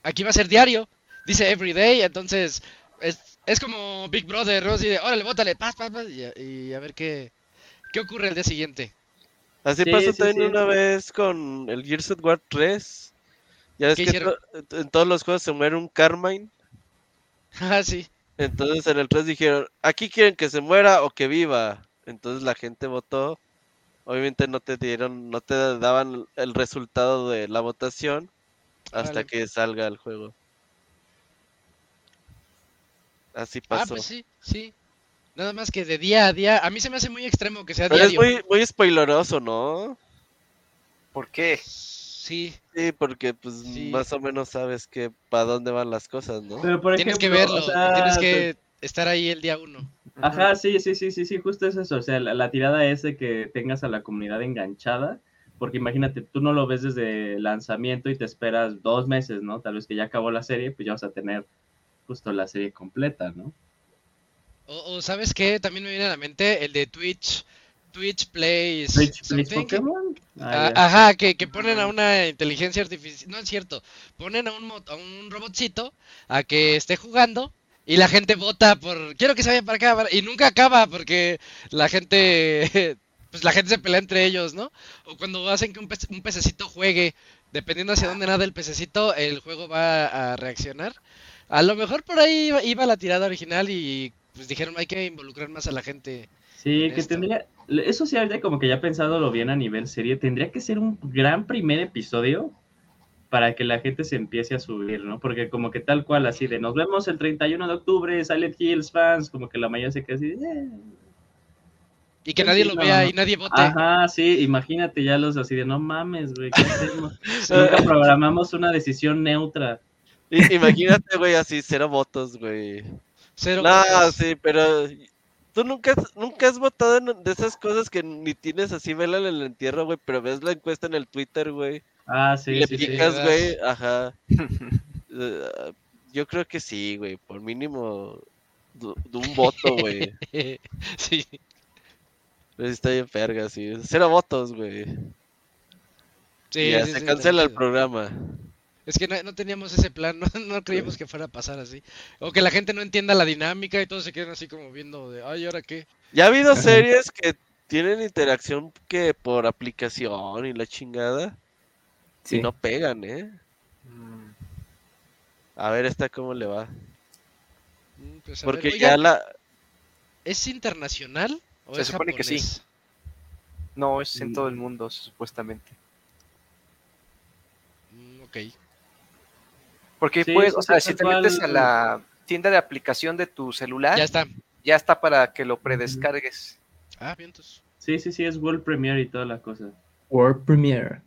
aquí va a ser diario, dice everyday, entonces es, es como Big Brother, ¿no? Así de, órale, bótale, paz, paz, paz, y, a- y a ver qué, qué ocurre el día siguiente. Así Sí, pasó sí, también sí. una vez con el Gears of War 3. Ya ves ¿Qué que to- en todos los juegos se muere un Carmine. Ah, sí. Entonces en el 3 dijeron, aquí quieren que se muera o que viva. Entonces la gente votó. Obviamente no te dieron, no te daban el resultado de la votación hasta que salga el juego. Así Ah, pasó. pues sí, sí. Nada más que de día a día, a mí se me hace muy extremo que sea Pero es diario. muy, muy spoileroso, ¿no? ¿Por qué? Sí, Sí, porque pues Sí. más o menos sabes que para dónde van las cosas, ¿no? Pero por tienes que verlo, o sea, tienes que estar ahí el día uno. Ajá, sí, sí, sí, sí, sí, justo es eso. O sea, la, la tirada es de que tengas a la comunidad enganchada porque imagínate, tú no lo ves desde lanzamiento y te esperas dos meses, ¿no? Tal vez que ya acabó la serie, pues ya vas a tener justo la serie completa, ¿no? O, o ¿sabes qué? También me viene a la mente el de Twitch. Twitch Plays. Twitch, something. Pokémon. Ah, Ah, ya. Ajá, que, que ponen a una inteligencia artificial. No es cierto. Ponen a un, a un robotcito a que esté jugando y la gente vota por. Quiero que se vaya para acá. para-", Y nunca acaba porque la gente. Pues la gente se pelea entre ellos, ¿no? O cuando hacen que un, pece- un pececito juegue, dependiendo hacia dónde nada el pececito, el juego va a reaccionar. A lo mejor por ahí iba, iba la tirada original y pues dijeron hay que involucrar más a la gente. Sí, que esto. tendría, eso sí, ahorita como que ya pensado lo bien a nivel serie, tendría que ser un gran primer episodio para que la gente se empiece a subir, ¿no? Porque como que tal cual, así de nos vemos el 31 de octubre, Silent Hills fans, como que la mayoría se queda así, "Eh". Y que Sí, nadie sí, lo no, vea no. y nadie vote. Ajá, sí, imagínate ya los así de no mames, güey, ¿qué hacemos? Nunca programamos una decisión neutra. I- Imagínate, güey, así, cero votos, güey. Cero No, votos. sí, pero tú nunca, has- nunca has votado en de esas cosas que ni tienes así vela en el entierro, güey, pero ves la encuesta en el Twitter, güey. Ah, y sí, le sí, picas, das. güey, ajá. Eh, yo creo que sí, güey, por mínimo de un voto, güey. sí. Pero sí está bien verga, sí. Cero votos, güey. Sí, Y ya sí, se sí, cancela el programa. Es que no, no teníamos ese plan, no, no creíamos que fuera a pasar así. O que la gente no entienda la dinámica y todos se queden así como viendo de, ay, ¿ahora qué? Ya ha habido series que tienen interacción que por aplicación y la chingada Sí. y no pegan, ¿eh? Mm, A ver esta cómo le va. Mm, pues, ver, Porque oigan, ya la... ¿Es internacional o Se supone que sí. No, es en Mm. todo el mundo, supuestamente. Mm, ok. Porque Sí, puedes, o sea, si te metes a la tienda de aplicación de tu celular, Ya ya, está. está para que lo predescargues. Ah, bien, entonces. Sí, sí, sí, es World Premiere y toda la cosa. World Premiere.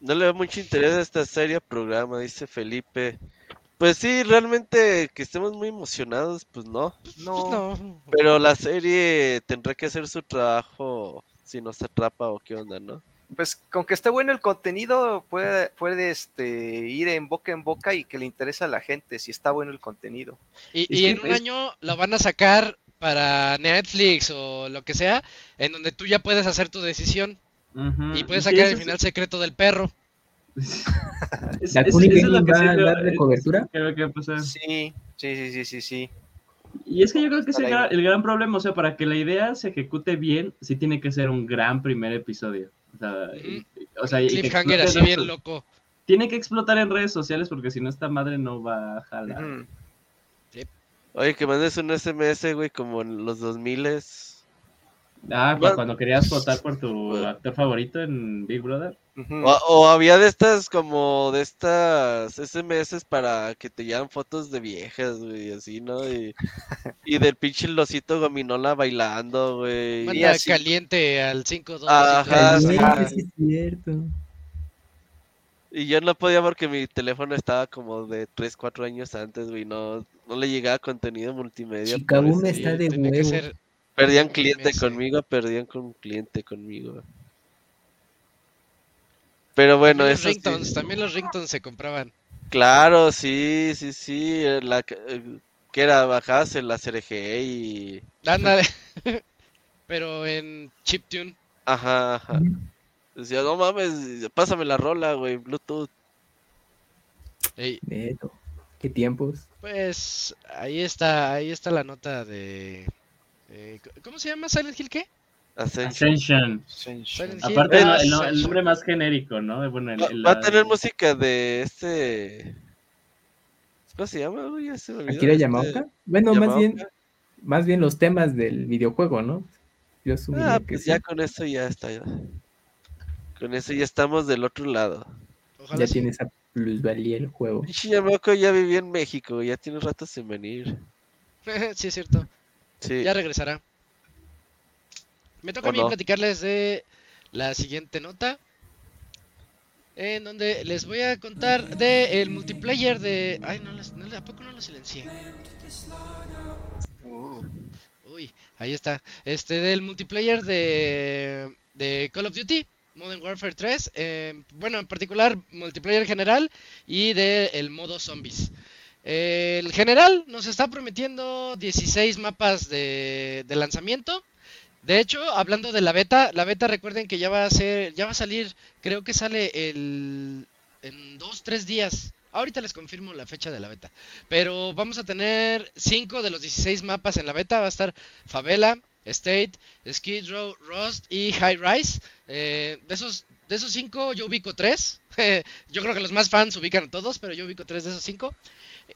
No le da mucho interés a esta serie programa, dice Felipe. Pues sí, realmente que estemos muy emocionados, pues no. No, No. Pero la serie tendrá que hacer su trabajo si nos atrapa o qué onda, ¿no? pues con que esté bueno el contenido, puede, puede este, ir en boca en boca y que le interese a la gente si está bueno el contenido. Y, y en un es- año lo van a sacar para Netflix o lo que sea, en donde tú ya puedes hacer tu decisión y puedes sacar el sí. final secreto del perro. Es- ¿La es- Kuni eso es va a darle eh, cobertura? creo que va a pasar. Sí, sí, sí, sí, sí, sí. Y es que yo creo que es el, gran, el gran problema, o sea, para que la idea se ejecute bien, sí tiene que ser un gran primer episodio. O sea, y- o sea, Cliffhanger así bien loco. Tiene que explotar en redes sociales porque si no esta madre no va a jalar. Oye, que mandes un SMS, güey, como en los 2000 Ah, cu- Bueno. cuando querías votar por tu actor favorito en Big Brother. O, o había de estas, como de estas SMS para que te llevan fotos de viejas, güey, y así, ¿no? Y, y del pinche losito gominola bailando, güey. Manda así. caliente al 5 2 Ajá, sí. es cierto. Y yo no podía porque mi teléfono estaba como de 3, 4 años antes, güey, no, no le llegaba contenido multimedia. por Chicaboom eso. está de huevo. ser Perdían cliente conmigo, perdían con cliente conmigo. Pero bueno, también los eso sí. ringtones, también los ringtones se compraban. Claro, sí, sí, sí. eh, La, que eh, que era, bajabas en la CRG y. Ándale. Pero en chiptune. Ajá, ajá. Decía, no mames, pásame la rola, güey, Bluetooth. Ey, Neto. Qué tiempos. pues ahí está, ahí está la nota de eh, ¿Cómo se llama Silent Hill qué? Ascension. Aparte, no, el, nombre más genérico, ¿no? De- Bueno, el- Va, el- va a tener música de este. ¿Cómo se llama? Ya se me olvidó. ¿Akira Este, Yamaoka? Bueno, más bien, más bien los temas del videojuego, ¿no? Yo Ah, que pues sí. ya con eso ya está. ya. Con eso ya estamos del otro lado. Ojalá ya sí. tiene esa plusvalía el juego. Yamaoka ya vivía en México, ya tiene rato sin venir. sí, es cierto. Sí. Ya regresará. Me toca ¿O a mí no? platicarles de la siguiente nota. En donde les voy a contar de el multiplayer de. Ay, no, les- no, ¿a poco no lo silencié? Uh, Uy, ahí está. Este, del multiplayer de, de Call of Duty. Modern Warfare 3, eh, bueno, en particular multiplayer general y del modo zombies. El general nos está prometiendo 16 mapas de, de lanzamiento. De hecho, hablando de la beta, la beta recuerden que ya va a ser, ya va a salir, creo que sale el, en dos, tres días. Ahorita les confirmo la fecha de la beta. Pero vamos a tener 5 de los 16 mapas en la beta. Va a estar Favela, State, Skid Row, Rust y High Rise. Eh, de esos de esos 5 yo ubico 3. yo creo que los más fans ubican a todos, pero yo ubico 3 de esos 5.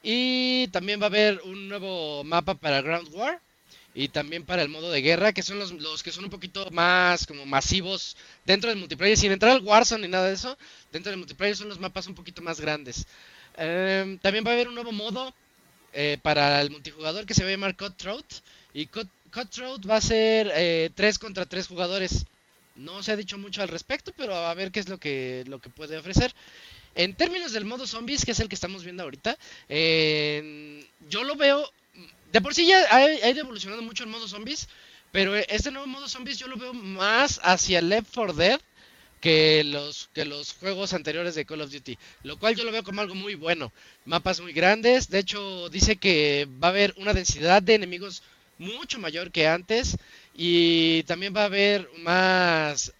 Y también va a haber un nuevo mapa para Ground War y también para el modo de guerra, que son los, que son un poquito más como masivos dentro del multiplayer, sin entrar al Warzone ni nada de eso, dentro del multiplayer son los mapas un poquito más grandes. Eh, también va a haber un nuevo modo eh, para el multijugador que se va a llamar Cutthroat, y Cut, Cutthroat va a ser eh, 3 contra 3 jugadores. No se ha dicho mucho al respecto, pero a ver qué es lo que, lo que puede ofrecer. En términos del modo zombies, que es el que estamos viendo ahorita, eh, yo lo veo de por sí ya ha, ha ido evolucionando mucho el modo zombies, pero este nuevo modo zombies yo lo veo más hacia Left 4 Dead que los, que los juegos anteriores de Call of Duty, lo cual yo lo veo como algo muy bueno. Mapas muy grandes, de hecho dice que va a haber una densidad de enemigos mucho mayor que antes y también va a haber más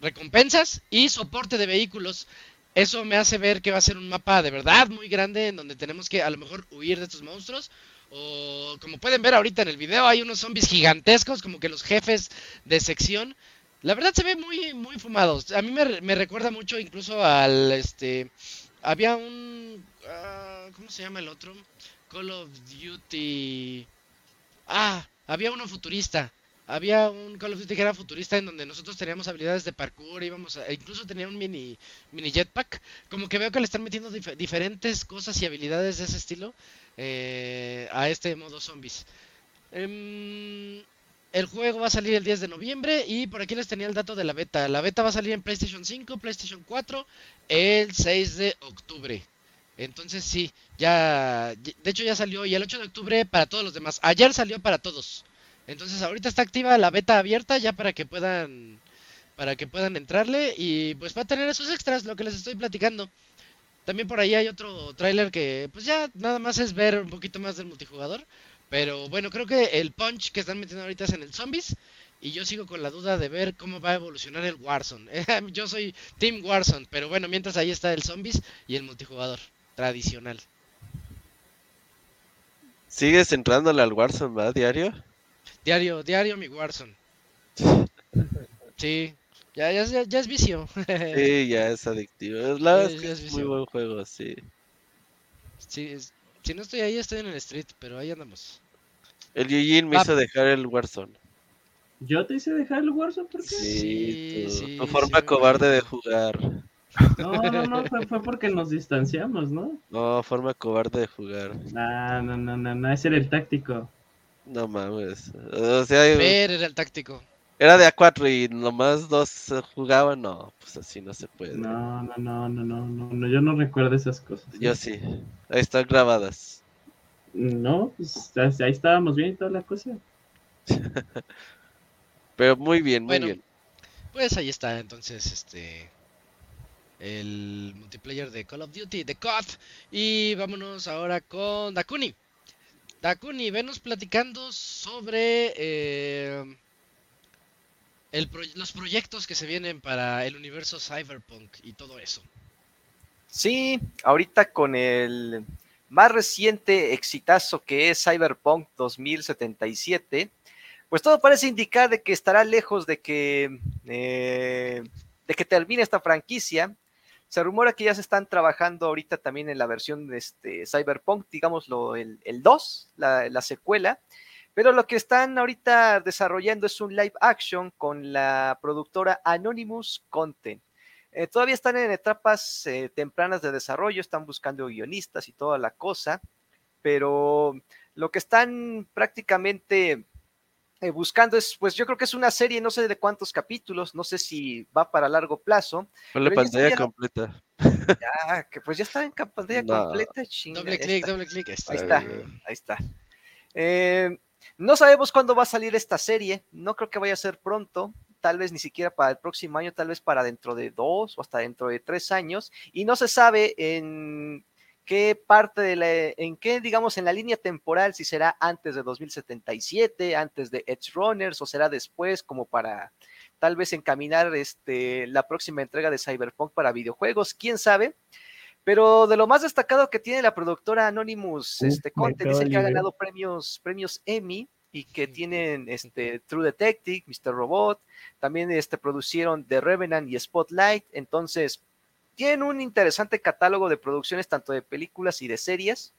recompensas y soporte de vehículos. Eso me hace ver que va a ser un mapa de verdad muy grande en donde tenemos que a lo mejor huir de estos monstruos o como pueden ver ahorita en el video, hay unos zombies gigantescos, como que los jefes de sección. La verdad se ve muy, muy fumados. A mí me, me recuerda mucho incluso al, este, había un, uh, ¿cómo se llama el otro? Call of Duty. Ah, había uno futurista. Había un Call of Duty que era futurista en donde nosotros teníamos habilidades de parkour, íbamos a, e incluso tenía un mini, mini jetpack. Como que veo que le están metiendo dif diferentes cosas y habilidades de ese estilo eh, a este modo zombies. Eh, el juego va a salir el 10 de noviembre y por aquí les tenía el dato de la beta. La beta va a salir en PlayStation 5, PlayStation 4 el 6 de octubre. Entonces sí, ya, de hecho ya salió y el 8 de octubre para todos los demás. Ayer salió para todos. Entonces ahorita está activa la beta abierta ya para que puedan para que puedan entrarle y pues va a tener esos extras, lo que les estoy platicando. También por ahí hay otro tráiler que pues ya nada más es ver un poquito más del multijugador. Pero bueno, creo que el punch que están metiendo ahorita es en el zombies. Y yo sigo con la duda de ver cómo va a evolucionar el Warzone. yo soy Team Warzone, pero bueno, mientras ahí está el zombies y el multijugador tradicional. ¿Sigues entrándole al Warzone, va? ¿Diario? Diario, diario mi Warzone. Sí, ya, ya, ya, ya es vicio. sí, ya es adictivo. La verdad es que es, es muy buen juego, sí. Sí, es, si no estoy ahí, estoy en el street, pero ahí andamos. El Yujin me ah. hizo dejar el Warzone. ¿Yo te hice dejar el Warzone? ¿Por qué? Sí, tu, sí, tu forma sí, cobarde de jugar. No, no, no, fue, fue, porque nos distanciamos, ¿no? No, forma cobarde de jugar. No, no, no, no, no, ese era el táctico. No mames. O sea, Ver era el táctico. Era de A4 y nomás dos jugaban, no, pues así no se puede. No, no, no, no, no, no, yo no recuerdo esas cosas. Yo sí, ahí están grabadas. No, pues ahí estábamos bien y toda la cosa. Pero muy bien, muy bueno, bien. Pues ahí está, entonces, este el multiplayer de Call of Duty, de COD. Y vámonos ahora con Dakuni. Dakuni, venos platicando sobre eh, los proyectos que se vienen para el universo Cyberpunk y todo eso. Sí, ahorita con el más reciente exitazo que es Cyberpunk 2077, pues todo parece indicar de que estará lejos de que, eh, de que termine esta franquicia. Se rumora que ya se están trabajando ahorita también en la versión de este Cyberpunk, digámoslo, el, el 2, la, la secuela. Pero lo que están ahorita desarrollando es un live action con la productora Anonymous Content. Eh, todavía están en etapas eh, tempranas de desarrollo, están buscando guionistas y toda la cosa, pero lo que están prácticamente eh, buscando es, pues yo creo que es una serie, no sé de cuántos capítulos, no sé si va para largo plazo. Ponle pantalla completa. Ya, que pues ya está en pantalla no. completa. Chinga, doble clic, doble clic. Ahí está, ahí está. Eh, no sabemos cuándo va a salir esta serie, no creo que vaya a ser pronto. tal vez ni siquiera para el próximo año, tal vez para dentro de dos o hasta dentro de tres años, y no se sabe en qué parte de la, en qué, digamos, en la línea temporal, si será antes de 2077, antes de Edge Runners, o será después, como para tal vez encaminar este, la próxima entrega de Cyberpunk para videojuegos, quién sabe. Pero de lo más destacado que tiene la productora Anonymous, Uh, este Content, dice que ha ganado premios, premios Emmy y que tienen este True Detective, Mr. Robot, también este producieron The Revenant y Spotlight, entonces tienen un interesante catálogo de producciones tanto de películas y de series.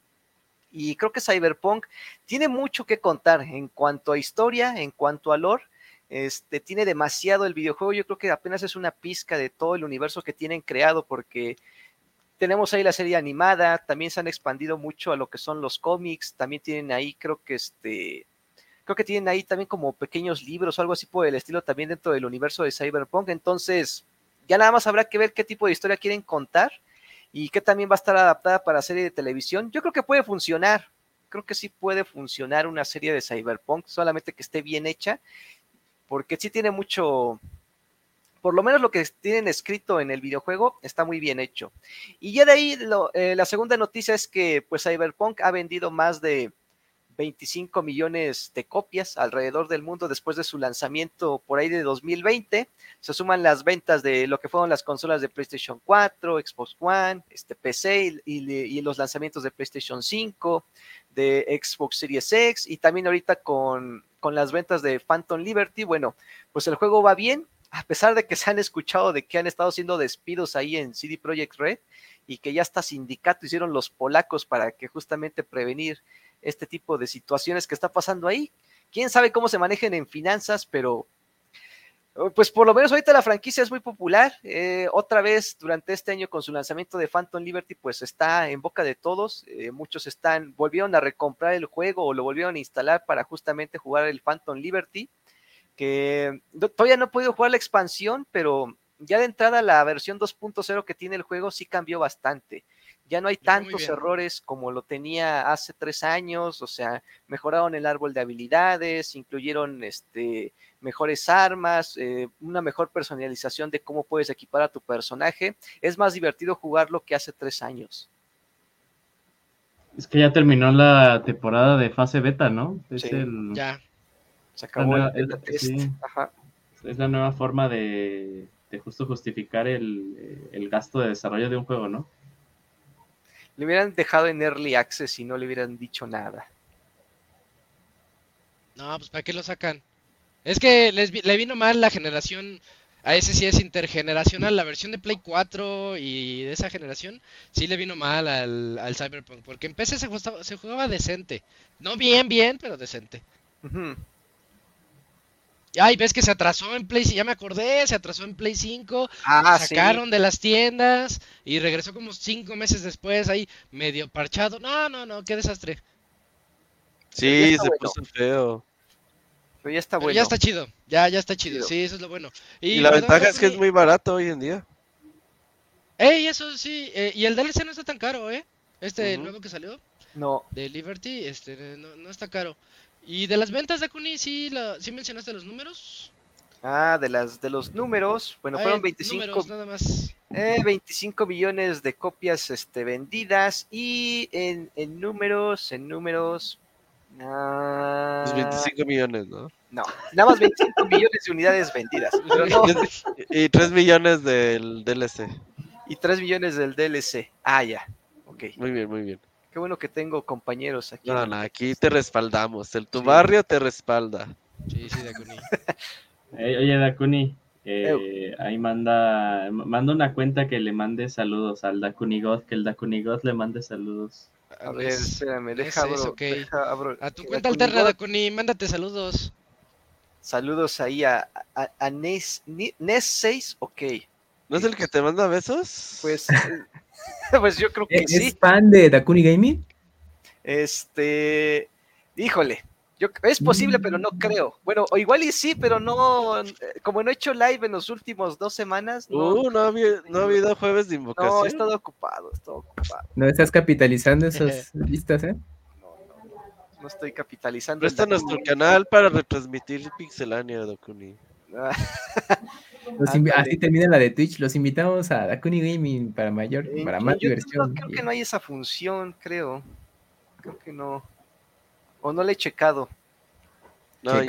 Y creo que Cyberpunk tiene mucho que contar en cuanto a historia, en cuanto a lore. Este tiene demasiado el videojuego. Yo creo que apenas es una pizca de todo el universo que tienen creado, porque tenemos ahí la serie animada, también se han expandido mucho a lo que son los cómics, también tienen ahí, creo que este, creo que tienen ahí también como pequeños libros o algo así por el estilo también dentro del universo de Cyberpunk. Entonces, ya nada más habrá que ver qué tipo de historia quieren contar y qué también va a estar adaptada para serie de televisión. Yo creo que puede funcionar. Creo que sí puede funcionar una serie de Cyberpunk, solamente que esté bien hecha, porque sí tiene mucho, por lo menos lo que tienen escrito en el videojuego está muy bien hecho. Y ya de ahí lo, eh, la segunda noticia es que pues Cyberpunk ha vendido más de 25 millones de copias alrededor del mundo después de su lanzamiento por ahí de 2020. Se suman las ventas de lo que fueron las consolas de PlayStation 4, Xbox One, este PC y, y, los lanzamientos de PlayStation 5, de Xbox Series X y también ahorita con, con las ventas de Phantom Liberty. Bueno, pues el juego va bien, a pesar de que se han escuchado de que han estado haciendo despidos ahí en CD Projekt Red y que ya hasta sindicato hicieron los polacos para que justamente prevenir este tipo de situaciones que está pasando ahí. Quién sabe cómo se manejen en finanzas, pero pues por lo menos ahorita la franquicia es muy popular. Eh, otra vez durante este año con su lanzamiento de Phantom Liberty, pues está en boca de todos. Eh, muchos están, volvieron a recomprar el juego o lo volvieron a instalar para justamente jugar el Phantom Liberty. Que todavía no he podido jugar la expansión, pero ya de entrada la versión 2.0 que tiene el juego sí cambió bastante. Ya no hay tantos errores como lo tenía hace tres años, o sea, mejoraron el árbol de habilidades, incluyeron este, mejores armas, eh, una mejor personalización de cómo puedes equipar a tu personaje. Es más divertido jugarlo que hace tres años. Es que ya terminó la temporada de fase beta, ¿no? Es Sí, el, Ya. Se acabó nueva- el beta es- test. sí. Ajá. es la nueva forma de, de justo justificar el, el gasto de desarrollo de un juego, ¿no? Le hubieran dejado en Early Access y no le hubieran dicho nada. No, pues ¿para qué lo sacan? Es que les vi- le vino mal la generación, a ese sí es intergeneracional, la versión de Play 4 y de esa generación, sí le vino mal al, al Cyberpunk, porque en PC se jugaba, se jugaba decente. No bien, bien, pero decente. Ay, ves que se atrasó en Play, ya me acordé, se atrasó en Play 5, Ah, sí. sacaron de las tiendas y regresó como cinco meses después ahí medio parchado. No, no, no, qué desastre. Sí, se bueno. puso feo. Pero ya está Pero bueno. ya está chido, ya, ya está chido, Chido. sí, eso es lo bueno. Y, la perdón, ventaja es que es muy barato hoy en día. Ey, eso sí, eh, y el DLC no está tan caro, ¿eh? Este Ujú. nuevo que salió No, de Liberty, este, no, no está caro. Y de las ventas de Kuni, sí, la, sí mencionaste los números. ah, de las de los números, bueno, Ay, fueron 25, números, nada más. eh, 25 millones de copias este, vendidas y en, en números, en números, ah, Los 25 millones, ¿no? no, nada más 25 millones de unidades vendidas, no, Y 3 millones del DLC. y 3 millones del DLC. Ah, ya, ok. Muy bien, muy bien. Qué bueno que tengo compañeros aquí. No, no, aquí te respaldamos. El tu Sí. barrio te respalda. Sí, sí, de Kuni. Eh, oye, Dakuni, eh, ahí manda, manda una cuenta que le mande saludos al Dakuni God, que el Dakuni God le mande saludos. A ver, espérame, es deja abro, deja abro- A tu cuenta Dakuni alterna, God. Dakuni, mándate saludos. Saludos ahí a, a, a Nes, Ni- Nes 6, ok. ¿No es el que te manda besos? Pues, pues yo creo que ¿Es sí. fan de Dakuni Gaming? Este, híjole, yo, es posible, pero no creo. Bueno, o igual y sí, pero no, eh, como no he hecho live en los últimos dos semanas, no, Uh, no, ha habi- no ha habido jueves de no, he invocación. estado ocupado, he estado ocupado. No estás capitalizando esas listas, ¿eh? No, no, no, estoy capitalizando. Presta nuestro canal para retransmitir Pixelania, Dokuni. Así termina la de Twitch. Los invitamos a Dakuni Gaming para mayor, para más diversión. no, creo que no hay esa función, creo. Creo que no. O no le he checado. No,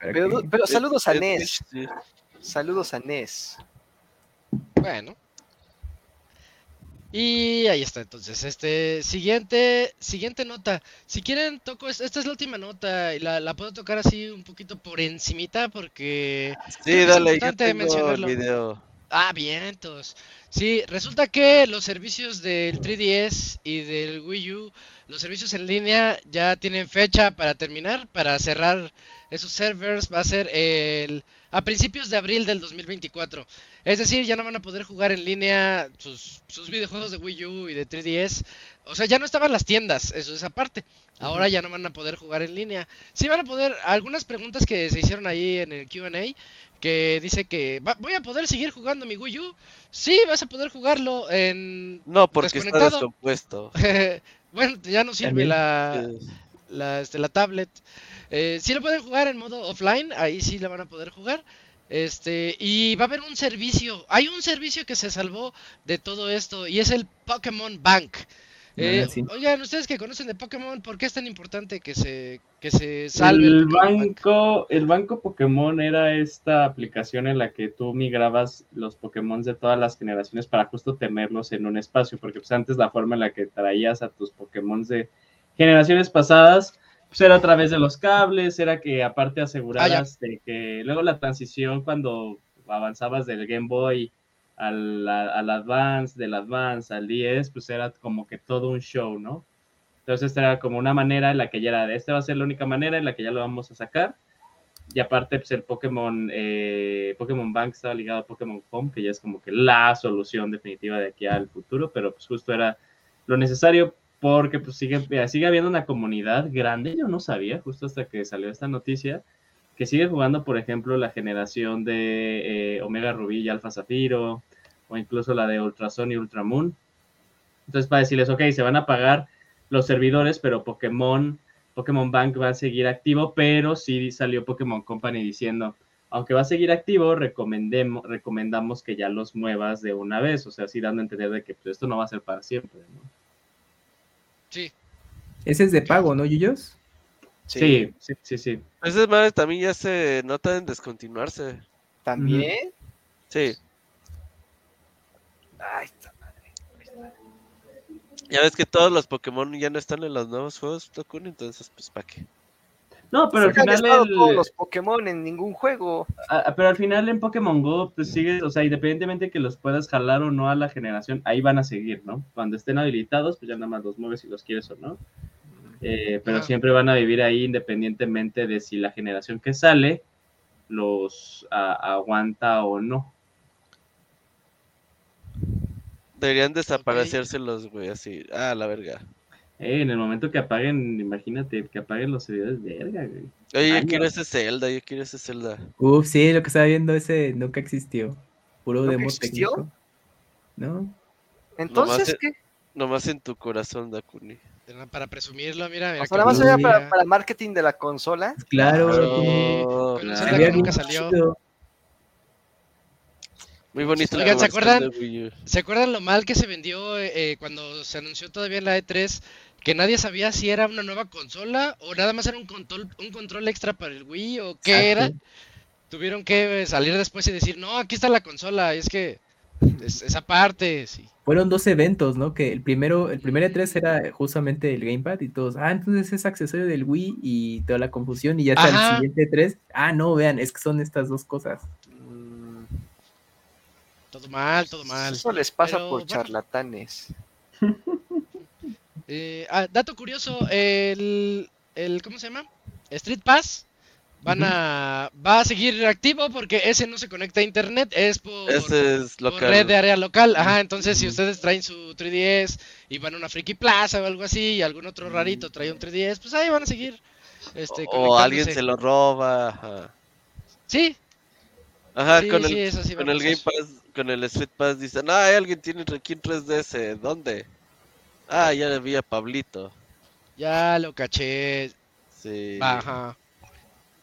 Pero, saludos a Es- Nes. Saludos a Nes. Bueno. Y ahí está, entonces, este, siguiente, siguiente nota. Si quieren, toco, es- esta es la última nota y la, la puedo tocar así un poquito por encimita porque... Sí, que es dale, yo el mencionarlo. video. Ah, vientos. Sí, resulta que los servicios del 3DS y del Wii U, los servicios en línea ya tienen fecha para terminar, para cerrar esos servers. Va a ser el, a principios de abril del 2024. Es decir, ya no van a poder jugar en línea sus, sus videojuegos de Wii U y de 3DS. O sea, ya no estaban las tiendas, eso es aparte. Ahora ya no van a poder jugar en línea. Sí van a poder, algunas preguntas que se hicieron ahí en el Q&A, que dice que "Va- voy a poder seguir jugando mi Wii U. Sí, vas a poder jugarlo en... No, porque está descompuesto. bueno, ya no sirve la, la, este, la tablet. Eh, sí lo pueden jugar en modo offline, ahí sí la van a poder jugar. Este, y va a haber un servicio, hay un servicio que se salvó de todo esto y es el Pokémon Bank. Eh, Ah, sí. Oigan, ustedes que conocen de Pokémon, ¿por qué es tan importante que se, que se salve El Bank? banco, el banco Pokémon era esta aplicación en la que tú migrabas los Pokémon de todas las generaciones para justo tenerlos en un espacio, porque pues antes la forma en la que traías a tus Pokémon de generaciones pasadas, pues era a través de los cables, era que aparte aseguraras de que luego la transición cuando avanzabas del Game Boy al, al Advance, del Advance al 10, pues era como que todo un show, ¿no? Entonces esta era como una manera en la que ya era de esta va a ser la única manera en la que ya lo vamos a sacar. Y aparte, pues el Pokémon, eh, Pokémon Bank estaba ligado a Pokémon Home, que ya es como que la solución definitiva de aquí al futuro, pero pues justo era lo necesario porque pues sigue, sigue habiendo una comunidad grande, yo no sabía, justo hasta que salió esta noticia, que sigue jugando, por ejemplo, la generación de eh, Omega Rubí y Alpha Zafiro, o incluso la de Ultrason y Ultramoon. Entonces, para decirles, ok, se van a pagar los servidores, pero Pokémon, Pokémon Bank va a seguir activo, pero sí salió Pokémon Company diciendo, aunque va a seguir activo, recomendemos, recomendamos que ya los muevas de una vez, o sea, así dando a entender de que pues, esto no va a ser para siempre, ¿no? Sí, Ese es de pago, ¿no, Yuyos? Sí, sí, sí, sí. Esas madres también ya se notan en descontinuarse. También. Sí. Ay, está- Ya ves que todos los Pokémon ya no están en los nuevos juegos, Tokun, entonces, pues, ¿para qué? No, pero al han final el- todos los Pokémon en ningún juego. Ah, pero al final en Pokémon Go, pues sigue, o sea, independientemente que los puedas jalar o no a la generación, ahí van a seguir, ¿no? Cuando estén habilitados, pues ya nada más los mueves si los quieres o no. Eh, pero Ah. siempre van a vivir ahí independientemente de si la generación que sale los aguanta o no. Deberían desaparecérselos, güey, así. Ah, la verga. Eh, en el momento que apaguen, imagínate, que apaguen los servidores, verga, güey. Oye, yo quiero ese Zelda, yo quiero ese Zelda. Uf, sí, lo que estaba viendo ese nunca existió. Puro ¿Nunca demo existió? técnico. ¿No? Entonces, Nomás- ¿qué? Nomás en tu corazón, Dakuni. para presumirlo, mira, mira. O sea, nada más era para, para marketing de la consola. Claro, con claro. Zelda que nunca salió. Muy bonito Oigan, ¿se acuerdan? ¿Se acuerdan lo mal que se vendió eh, eh, cuando se anunció todavía en la E3? Que nadie sabía si era una nueva consola o nada más era un control, un control extra para el Wii o qué era. Tuvieron que eh, salir después y decir, no, aquí está la consola, y es que es, esa parte, sí. Fueron dos eventos, ¿no? Que el primero, el primer E3 era justamente el Gamepad y todos, ah, entonces es accesorio del Wii y toda la confusión y ya está Ajá. el siguiente E3. Ah, no, vean, es que son estas dos cosas. Todo mal, todo mal. Eso les pasa Pero, por bueno. charlatanes. Eh, ah, dato curioso, el, el, ¿cómo se llama? Street Pass van a, va a seguir activo porque ese no se conecta a internet, es por, Ese es por local. red de área local. Ajá, entonces si ustedes traen su 3DS y van a una Friki Plaza o algo así y algún otro rarito trae un 3DS, pues ahí van a seguir. Este, O alguien se lo roba. Ajá, Sí, Ajá sí, con, sí, el, eso sí con el Game. Pass, con el Street Pass dicen, ah, alguien tiene en 3DS. ¿Dónde? Ah, ya le vi a Pablito. Ya lo caché. Sí. Ajá.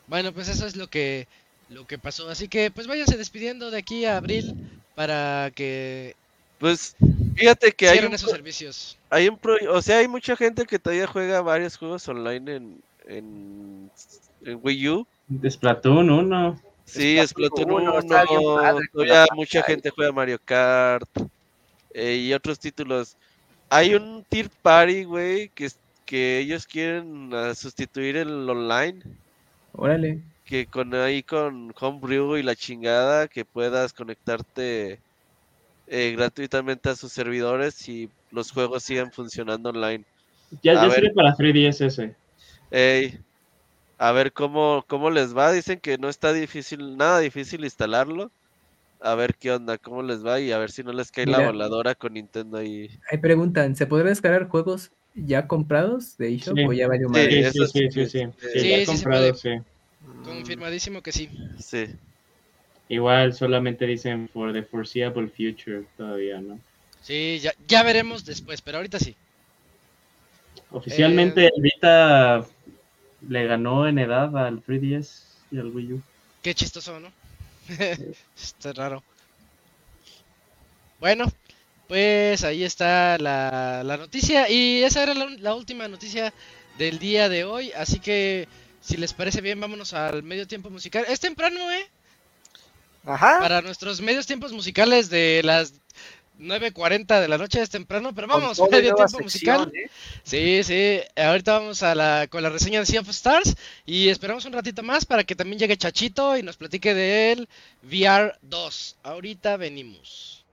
Bueno, pues eso es lo que lo que pasó. Así que pues váyanse despidiendo de aquí a abril para que Pues fíjate que hay un, esos servicios. hay un pro- o sea, hay mucha gente que todavía juega varios juegos online en, en, en Wii U. De Splatoon 1. Sí, Splatoon Splatoon 1, uno, está bien padre con todavía mucha gente juega Mario Kart eh, y otros títulos. Hay un Tier Party, güey, que, es- que ellos quieren ah, sustituir el online, Órale. que con ahí con Homebrew y la chingada, que puedas conectarte eh, gratuitamente a sus servidores y los juegos sigan funcionando online. Ya, A ya ver. sirve para 3DS ese. Ey, a ver cómo, cómo les va. Dicen que no está difícil, nada difícil instalarlo. A ver qué onda, cómo les va y a ver si no les cae la voladora con Nintendo ahí. Ahí preguntan, ¿se podrá descargar juegos ya comprados de eShop Sí. o ya valió Sí, madre? Sí, sí, sí, sí, sí, sí. sí. Sí, Sí, ya sí se comprado, puede. sí. Confirmadísimo que sí. Sí. Igual solamente dicen for the foreseeable future todavía, ¿no? Sí, ya, ya veremos después, pero ahorita sí. Oficialmente Eh. el Vita le ganó en edad al 3DS y al Wii U. Qué chistoso, ¿no? está raro. Bueno, pues ahí está la, la noticia. Y esa era la, la última noticia del día de hoy. Así que, si les parece bien, vámonos al medio tiempo musical. Es temprano, ¿eh? Ajá. Para nuestros medios tiempos musicales de las 9.40 de la noche es temprano, pero vamos, medio tiempo sección, musical. ¿eh? Sí, sí, ahorita vamos a la, con la reseña de Sea of Stars y esperamos un ratito más para que también llegue Chachito y nos platique de él VR 2. Ahorita venimos.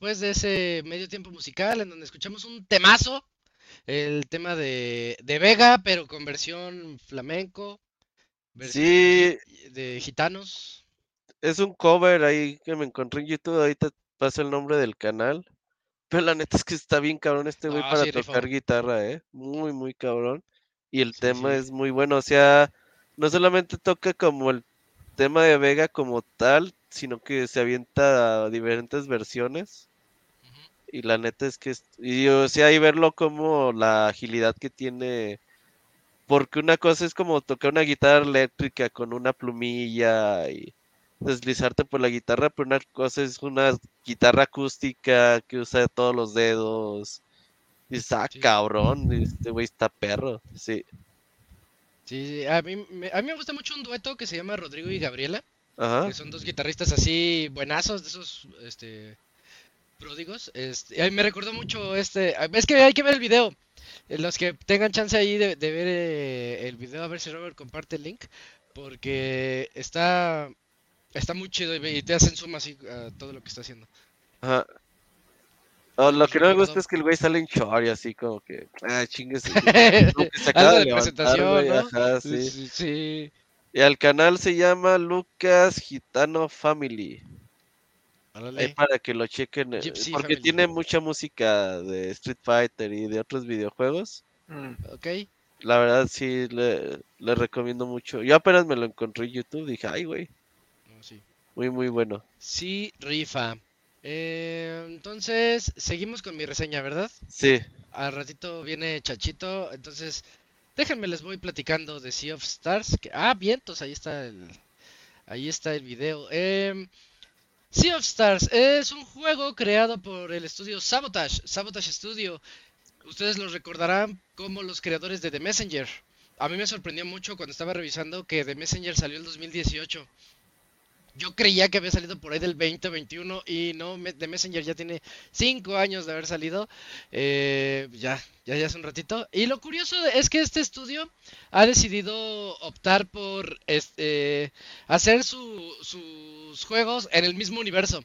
Después de ese medio tiempo musical en donde escuchamos un temazo, el tema de, de Vega, pero con versión flamenco, versión Sí, de gitanos. es un cover ahí que me encontré en YouTube. Ahorita paso el nombre del canal. Pero la neta es que está bien cabrón este güey Ah, para sí, tocar guitarra, ¿eh? Muy, muy cabrón. Y el Sí, tema es muy bueno. O sea, no solamente toca como el tema de Vega como tal, sino que se avienta a diferentes versiones. Y la neta es que, y o sea, y verlo como la agilidad que tiene, porque una cosa es como tocar una guitarra eléctrica con una plumilla y deslizarte por la guitarra, pero una cosa es una guitarra acústica que usa todos los dedos. Y está Sí. cabrón, este güey está perro, sí. Sí, sí, a mí, me, a mí me gusta mucho un dueto que se llama Rodrigo y Gabriela, Ajá. que son dos guitarristas así buenazos, de esos, este, pródigos. Este, ay, me recordó mucho este, es que hay que ver el video. Eh, Los que tengan chance ahí de, de ver eh, el video, a ver si Robert comparte el link, porque está, está muy chido y, te hacen zoom así a todo lo que está haciendo. Ajá. Oh, lo que no me gusta es que el güey sale en short y así como que, ah, chingues. Se acaba de presentación, ¿no? ajá, sí. Sí, sí. Y al canal se llama Lucas Gitano Family. Ahí para que lo chequen. eh, Gypsy porque Family. tiene mucha música de Street Fighter y de otros videojuegos. Mm. Ok. La verdad sí le, le recomiendo mucho. Yo apenas me lo encontré en YouTube. Dije, ay, güey, No, sí. muy, muy bueno. Sí, rifa. Eh, entonces, seguimos con mi reseña, ¿verdad? Sí, Al ratito viene Chachito, entonces déjenme les voy platicando de Sea of Stars. que- ah, vientos, ahí está el, ahí está el video. Em, sea of Stars es un juego creado por el estudio Sabotage, Sabotage Studio. Ustedes lo recordarán como los creadores de The Messenger. A mí me sorprendió mucho cuando estaba revisando que The Messenger salió el 2018. Yo creía que había salido por ahí del 2021 y no, The Messenger ya tiene 5 años de haber salido. Eh, ya, ya, hace un ratito. Y lo curioso es que este estudio ha decidido optar por este, hacer su- sus juegos en el mismo universo.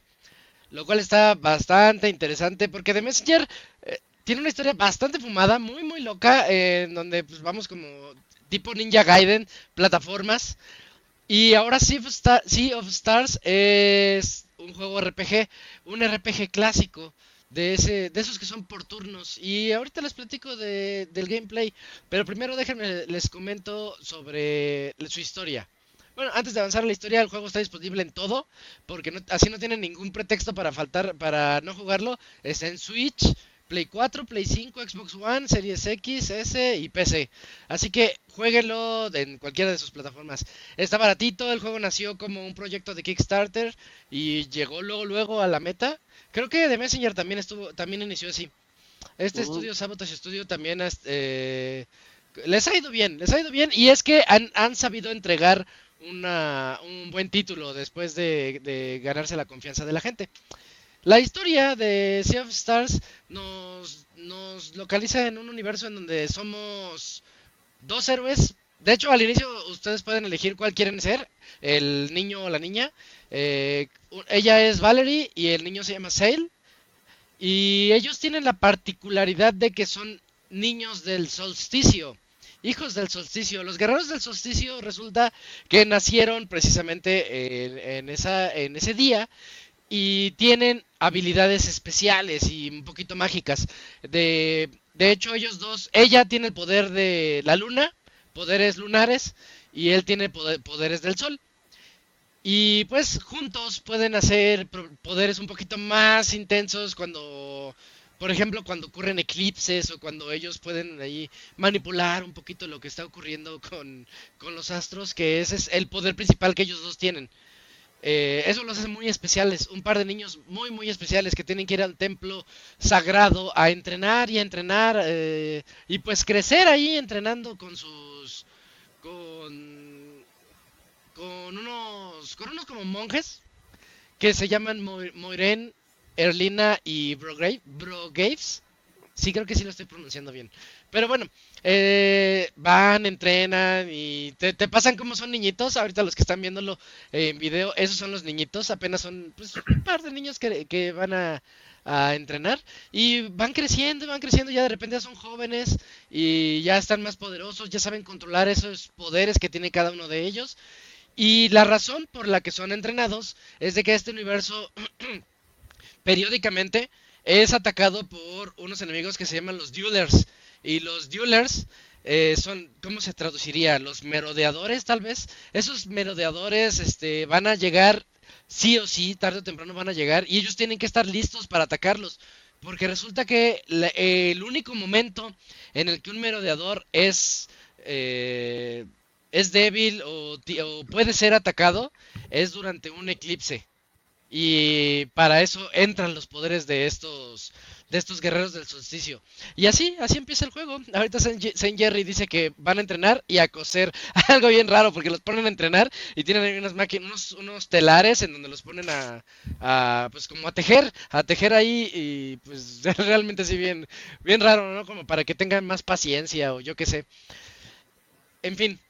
Lo cual está bastante interesante porque The Messenger eh, tiene una historia bastante fumada, muy muy loca, en donde pues, vamos como tipo Ninja Gaiden, plataformas. Y ahora Sea of, of Stars es un juego RPG, un RPG clásico de ese, de esos que son por turnos. Y ahorita les platico de- del gameplay, pero primero déjenme les comento sobre su historia. Bueno, antes de avanzar a la historia, el juego está disponible en todo, porque no- así no tienen ningún pretexto para faltar, para no jugarlo. Está en Switch, Play 4, Play 5, Xbox One, Series X, S y PC. Así que jueguenlo en cualquiera de sus plataformas. Está baratito, el juego nació como un proyecto de Kickstarter y llegó luego luego a la meta. Creo que The Messenger también estuvo, también inició así. Este estudio, Sabotage Studio, también eh, les ha ido bien, les ha ido bien y es que han, han sabido entregar una, un buen título después de, de ganarse la confianza de la gente. La historia de Sea of Stars nos, nos localiza en un universo en donde somos dos héroes. De hecho, al inicio ustedes pueden elegir cuál quieren ser, el niño o la niña. Eh, ella es Valerie y el niño se llama Sale. Y ellos tienen la particularidad de que son niños del solsticio, hijos del solsticio. Los guerreros del solsticio resulta que nacieron precisamente en, en esa, en ese día y tienen habilidades especiales y un poquito mágicas. De, de hecho, ellos dos, ella tiene el poder de la luna, poderes lunares, y él tiene poder- poderes del sol. Y pues juntos pueden hacer poderes un poquito más intensos cuando, por ejemplo, cuando ocurren eclipses o cuando ellos pueden ahí manipular un poquito lo que está ocurriendo con, con los astros, que ese es el poder principal que ellos dos tienen. Eh, eso los hace muy especiales, un par de niños muy muy especiales que tienen que ir al templo sagrado a entrenar y a entrenar eh, y pues crecer ahí entrenando con sus con con unos con unos como monjes que se llaman Mo- Moiren, Erlina y Brogaves. Sí, creo que sí lo estoy pronunciando bien. Pero bueno, eh, van, entrenan y te, pasan como son niñitos. Ahorita los que están viéndolo en video, esos son los niñitos. Apenas son pues, un par de niños que, que van a, a entrenar y van creciendo, van creciendo, ya de repente ya son jóvenes y ya están más poderosos, ya saben controlar esos poderes que tiene cada uno de ellos. Y la razón por la que son entrenados es de que este universo periódicamente es atacado por unos enemigos que se llaman los Duelers. Y los Duelers eh, son, ¿cómo se traduciría? Los merodeadores, tal vez. Esos merodeadores este, van a llegar, sí o sí, tarde o temprano van a llegar, y ellos tienen que estar listos para atacarlos. Porque resulta que la- el único momento en el que un merodeador es, eh, es débil o, puede ser atacado es durante un eclipse. Y para eso entran los poderes de estos de estos guerreros del solsticio. Y así, así empieza el juego. Ahorita Saint Jerry dice que van a entrenar y a coser. Algo bien raro porque los ponen a entrenar y tienen unas máquinas, unos, unos telares en donde los ponen a, a, pues como a tejer, a tejer ahí y pues realmente sí bien, bien raro, ¿no? Como para que tengan más paciencia o yo qué sé. En fin,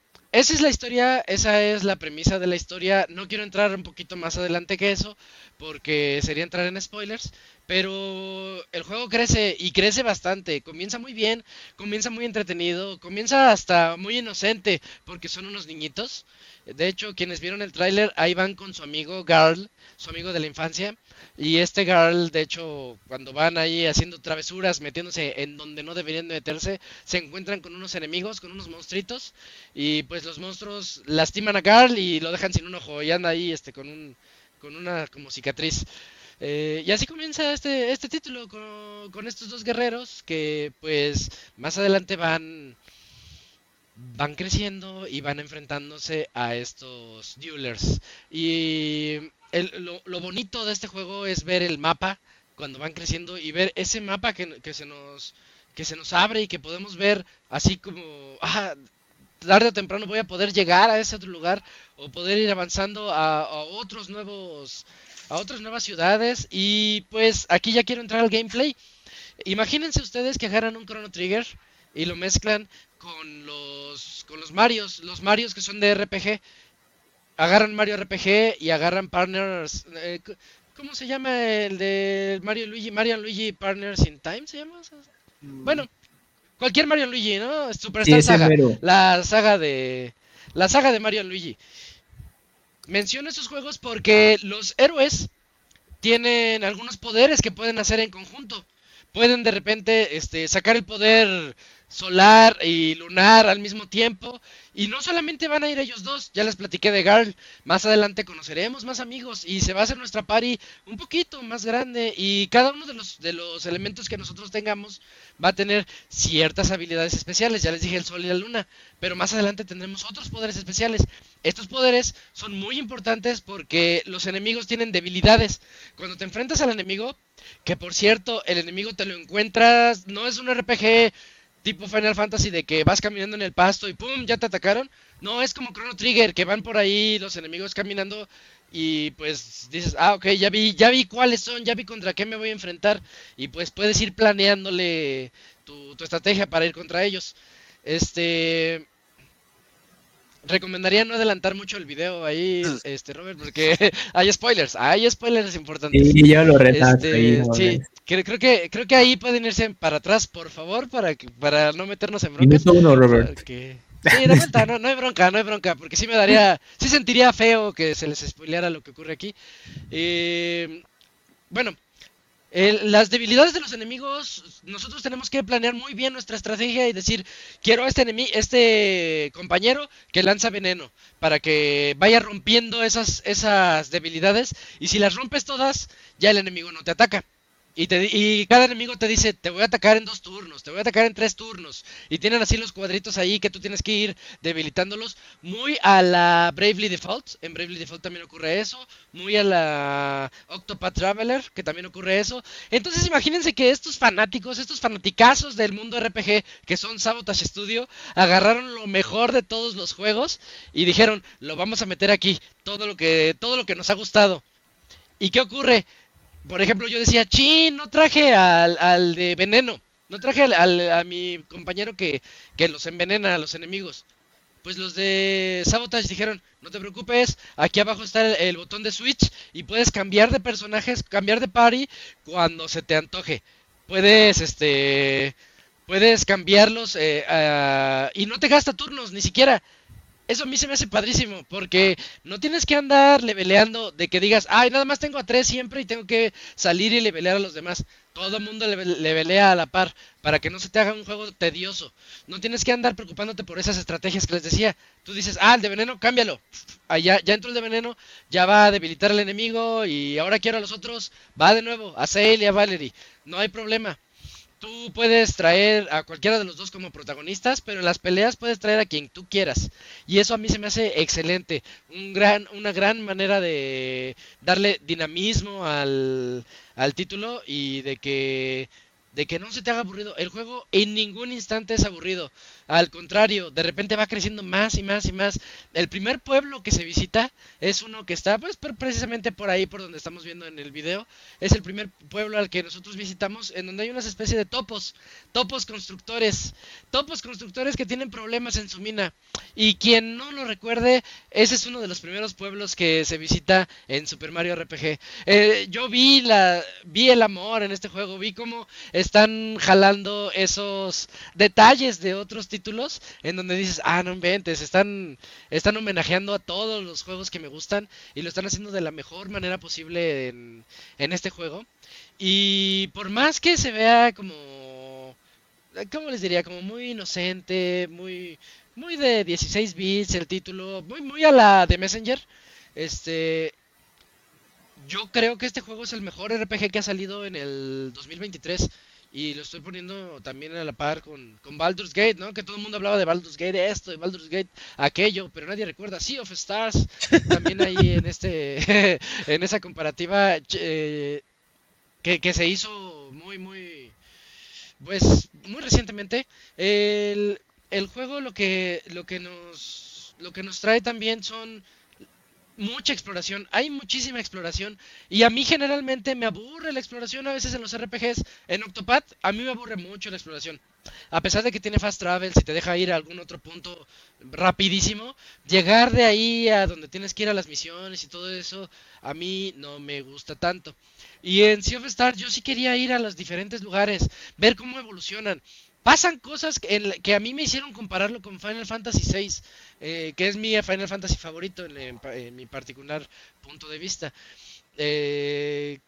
esa es la historia, esa es la premisa de la historia. No quiero entrar un poquito más adelante que eso, porque sería entrar en spoilers. Pero el juego crece y crece bastante. Comienza muy bien, comienza muy entretenido, comienza hasta muy inocente, porque son unos niñitos. De hecho, quienes vieron el tráiler, ahí van con su amigo Garl, su amigo de la infancia. Y este Garl, de hecho, cuando van ahí haciendo travesuras, metiéndose en donde no deberían de meterse, se encuentran con unos enemigos, con unos monstruitos. Y pues los monstruos lastiman a Garl y lo dejan sin un ojo. Y anda ahí este, con, un, con una como cicatriz. Eh, y así comienza este, este título con, con estos dos guerreros que pues más adelante van van creciendo y van enfrentándose a estos duelers. Y el- lo, lo bonito de este juego es ver el mapa cuando van creciendo y ver ese mapa que, que se nos que se nos abre y que podemos ver así como ah, tarde o temprano voy a poder llegar a ese otro lugar o poder ir avanzando a, a otros nuevos a otras nuevas ciudades y pues aquí ya quiero entrar al gameplay. Imagínense ustedes que agarran un Chrono Trigger y lo mezclan con los con los Marios, los Marios que son de RPG. Agarran Mario RPG y agarran Partners eh, ¿Cómo se llama el de Mario Luigi? Mario Luigi Partners in Time se llama? Bueno, cualquier Mario Luigi, ¿no? Superstar Saga. mero. La saga de. La saga de Mario Luigi. Menciono estos juegos porque los héroes tienen algunos poderes que pueden hacer en conjunto. Pueden de repente este, sacar el poder solar y lunar al mismo tiempo. Y no solamente van a ir ellos dos, ya les platiqué de Garl. Más adelante conoceremos más amigos y se va a hacer nuestra party un poquito más grande. Y cada uno de los, de los elementos que nosotros tengamos va a tener ciertas habilidades especiales. Ya les dije el sol y la luna. Pero más adelante tendremos otros poderes especiales. Estos poderes son muy importantes porque los enemigos tienen debilidades. Cuando te enfrentas al enemigo, que por cierto, el enemigo te lo encuentras, no es un RPG tipo Final Fantasy de que vas caminando en el pasto y ¡pum! ya te atacaron. No, es como Chrono Trigger, que van por ahí los enemigos caminando y pues dices, ah, ok, ya vi, ya vi cuáles son, ya vi contra qué me voy a enfrentar y pues puedes ir planeándole tu, tu estrategia para ir contra ellos. Este... Recomendaría no adelantar mucho el video ahí, este Robert, porque hay spoilers, hay spoilers importantes. Sí, yo lo retaste Este, no sí, creo, creo que creo que ahí pueden irse para atrás, por favor, para que, para no meternos en broncas. Minuto uno, Robert. porque- Sí, vuelta, no, no hay bronca, no hay bronca, porque sí me daría, sí sentiría feo que se les spoileara lo que ocurre aquí. Eh, bueno, las debilidades de los enemigos, nosotros tenemos que planear muy bien nuestra estrategia y decir, quiero a este enemi- este compañero que lanza veneno, para que vaya rompiendo esas, esas debilidades, y si las rompes todas, ya el enemigo no te ataca. Y, te, y cada enemigo te dice, te voy a atacar en dos turnos, te voy a atacar en tres turnos. Y tienen así los cuadritos ahí que tú tienes que ir debilitándolos. Muy a la Bravely Default. En Bravely Default también ocurre eso. Muy a la Octopath Traveler, que también ocurre eso. Entonces imagínense que estos fanáticos, estos fanaticazos del mundo RPG, que son Sabotage Studio, agarraron lo mejor de todos los juegos y dijeron, lo vamos a meter aquí. Todo lo que, todo lo que nos ha gustado. ¿Y qué ocurre? Por ejemplo, yo decía, chin, no traje al, al de veneno. No traje al- al- a mi compañero que, que los envenena a los enemigos. Pues los de Sabotage dijeron, no te preocupes, aquí abajo está el, el botón de Switch y puedes cambiar de personajes, cambiar de party cuando se te antoje. Puedes, este, puedes cambiarlos eh, y no te gasta turnos, ni siquiera. Eso a mí se me hace padrísimo, porque no tienes que andar leveleando de que digas, ay, nada más tengo a tres siempre y tengo que salir y levelear a los demás. Todo el mundo leve- levelea a la par para que no se te haga un juego tedioso. No tienes que andar preocupándote por esas estrategias que les decía. Tú dices, ah, el de veneno, cámbialo. Ya, ya entró el de veneno, ya va a debilitar al enemigo y ahora quiero a los otros. Va de nuevo, a Sale y a Valerie. No hay problema. Tú puedes traer a cualquiera de los dos como protagonistas, pero en las peleas puedes traer a quien tú quieras. Y eso a mí se me hace excelente. Un gran, una gran manera de darle dinamismo al, al título y de que, de que no se te haga aburrido. El juego en ningún instante es aburrido. Al contrario, de repente va creciendo más y más y más. El primer pueblo que se visita es uno que está pues pre- precisamente por ahí, por donde estamos viendo en el video. Es el primer pueblo al que nosotros visitamos, en donde hay una especie de topos, topos constructores, topos constructores que tienen problemas en su mina. Y quien no lo recuerde, ese es uno de los primeros pueblos que se visita en Super Mario RPG. Eh, yo vi la, vi el amor en este juego, vi cómo están jalando esos detalles de otros títulos en donde dices, ah, no inventes, están, están homenajeando a todos los juegos que me gustan y lo están haciendo de la mejor manera posible en, en este juego. Y por más que se vea como, ¿cómo les diría? Como muy inocente, muy, muy de 16 bits el título, muy, muy a la de Messenger. Este, yo creo que este juego es el mejor RPG que ha salido en el 2023 y lo estoy poniendo también a la par con, con Baldur's Gate, ¿no? Que todo el mundo hablaba de Baldur's Gate esto, de Baldur's Gate aquello, pero nadie recuerda Sea of Stars también ahí en este en esa comparativa eh, que, que se hizo muy muy pues muy recientemente el, el juego lo que lo que nos lo que nos trae también son mucha exploración, hay muchísima exploración y a mí generalmente me aburre la exploración a veces en los RPGs, en Octopath a mí me aburre mucho la exploración. A pesar de que tiene fast travel, si te deja ir a algún otro punto rapidísimo, llegar de ahí a donde tienes que ir a las misiones y todo eso, a mí no me gusta tanto. Y en Sea of Stars yo sí quería ir a los diferentes lugares, ver cómo evolucionan. Pasan cosas que, a mí me hicieron compararlo con Final Fantasy VI, eh, que es mi Final Fantasy favorito en mi particular punto de vista. Eh,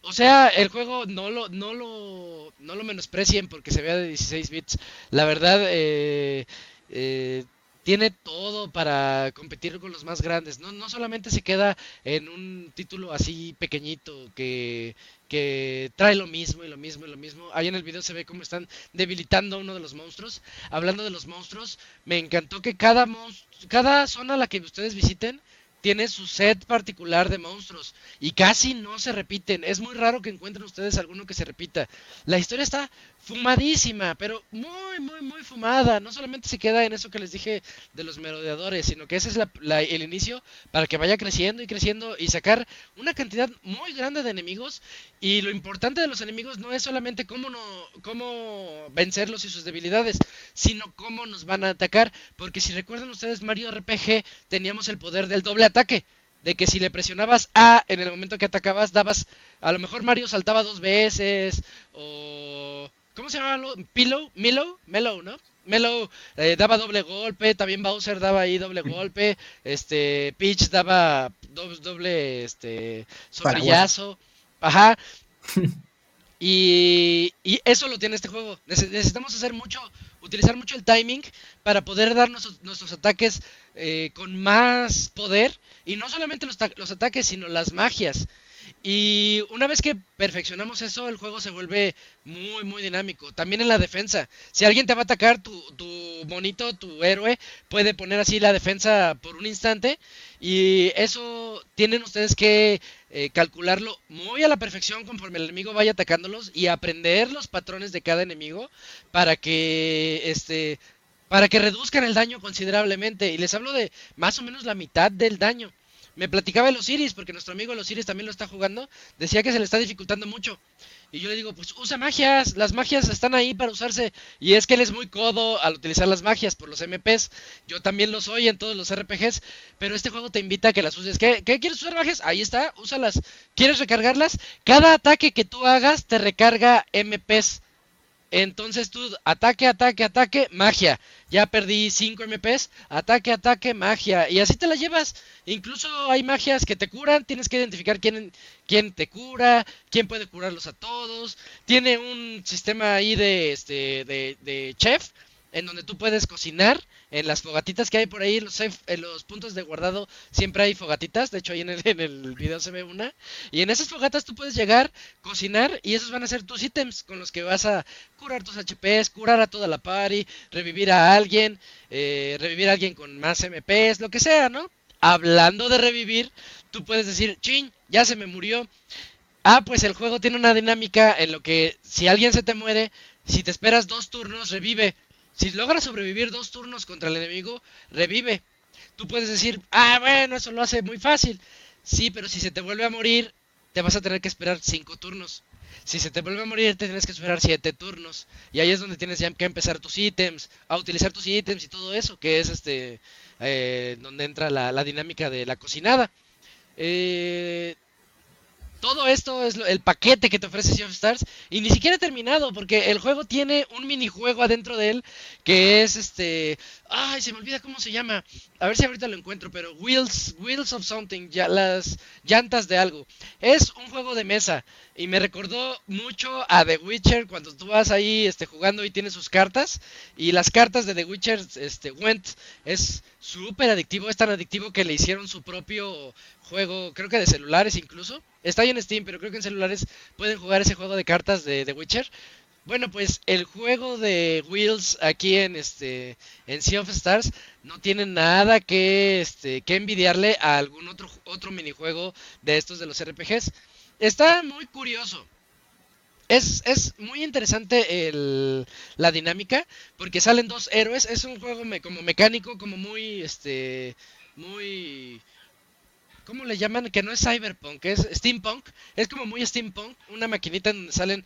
o sea, el juego no lo, no lo, no lo menosprecien porque se vea de 16 bits. La verdad, eh, eh, tiene todo para competir con los más grandes. No, no solamente se queda en un título así pequeñito que, que trae lo mismo y lo mismo y lo mismo. Ahí en el video se ve cómo están debilitando a uno de los monstruos. Hablando de los monstruos, me encantó que cada, cada zona a la que ustedes visiten tiene su set particular de monstruos y casi no se repiten. Es muy raro que encuentren ustedes alguno que se repita. La historia está fumadísima, pero muy, muy, muy fumada. No solamente se queda en eso que les dije de los merodeadores, sino que ese es la- el inicio para que vaya creciendo y creciendo y sacar una cantidad muy grande de enemigos. Y lo importante de los enemigos no es solamente cómo, no, cómo vencerlos y sus debilidades, sino cómo nos van a atacar. Porque si recuerdan ustedes, Mario RPG teníamos el poder del doble ataque. De que si le presionabas A en el momento que atacabas, dabas. A lo mejor Mario saltaba dos veces. O. ¿Cómo se llamaba? lo? Pillow, Milo, Mellow, ¿no? Mellow eh, daba doble golpe, también Bowser daba ahí doble golpe, este Peach daba doble, doble este sombrillazo, ajá. Y, y eso lo tiene este juego. Nece- Necesitamos hacer mucho, utilizar mucho el timing para poder dar nuestros, nuestros ataques eh, con más poder. Y no solamente los, los ataques, sino las magias. Y una vez que perfeccionamos eso, el juego se vuelve muy, muy dinámico. También en la defensa. Si alguien te va a atacar, tu, tu monito, tu héroe, puede poner así la defensa por un instante. Y eso tienen ustedes que eh, calcularlo muy a la perfección conforme el enemigo vaya atacándolos y aprender los patrones de cada enemigo para que este para que reduzcan el daño considerablemente. Y les hablo de más o menos la mitad del daño. me platicaba el Osiris, porque nuestro amigo el Osiris también lo está jugando, decía que se le está dificultando mucho. Y yo le digo, pues usa magias, las magias están ahí para usarse. Y es que él es muy codo al utilizar las magias por los MPs. Yo también lo soy en todos los RPGs, pero este juego te invita a que las uses. ¿Qué, ¿Qué quieres usar magias? Ahí está, úsalas. ¿Quieres recargarlas? Cada ataque que tú hagas te recarga MPs. Entonces tú ataque, ataque, ataque, magia. Ya perdí 5 MPs, ataque, ataque, magia. Y así te la llevas. Incluso hay magias que te curan, tienes que identificar quién, quién te cura, quién puede curarlos a todos. Tiene un sistema ahí de, este, de, de chef en donde tú puedes cocinar en las fogatitas que hay por ahí, los, en los puntos de guardado siempre hay fogatitas, de hecho ahí en el, en el video se ve una, y en esas fogatas tú puedes llegar, cocinar, y esos van a ser tus ítems con los que vas a curar tus HPs, curar a toda la party, revivir a alguien, eh, revivir a alguien con más MPs, lo que sea, ¿no? Hablando de revivir, tú puedes decir, chin, ya se me murió. Ah, pues el juego tiene una dinámica en lo que si alguien se te muere, si te esperas dos turnos, revive. Si logras sobrevivir dos turnos contra el enemigo, revive. Tú puedes decir, ah, bueno, eso lo hace muy fácil. Sí, pero si se te vuelve a morir, te vas a tener que esperar cinco turnos. Si se te vuelve a morir, te tienes que esperar siete turnos. Y ahí es donde tienes ya que empezar tus ítems, a utilizar tus ítems y todo eso, que es este, eh, donde entra la, la dinámica de la cocinada. Eh, todo esto es el paquete que te ofrece Sea of Stars y ni siquiera he terminado porque el juego tiene un minijuego adentro de él que es este, ay, se me olvida cómo se llama. A ver si ahorita lo encuentro, pero Wheels Wheels of something, ya las llantas de algo. Es un juego de mesa y me recordó mucho a The Witcher cuando tú vas ahí este jugando y tienes sus cartas y las cartas de The Witcher este Went es súper adictivo, es tan adictivo que le hicieron su propio juego, creo que de celulares incluso. Está ahí en Steam, pero creo que en celulares pueden jugar ese juego de cartas de The Witcher. Bueno, pues el juego de Wheels aquí en este en Sea of Stars no tiene nada que este que envidiarle a algún otro otro minijuego de estos de los RPGs. Está muy curioso. Es, es muy interesante el, la dinámica porque salen dos héroes. Es un juego como mecánico, como muy este muy ¿Cómo le llaman? Que no es cyberpunk, es steampunk. Es como muy steampunk, una maquinita en donde salen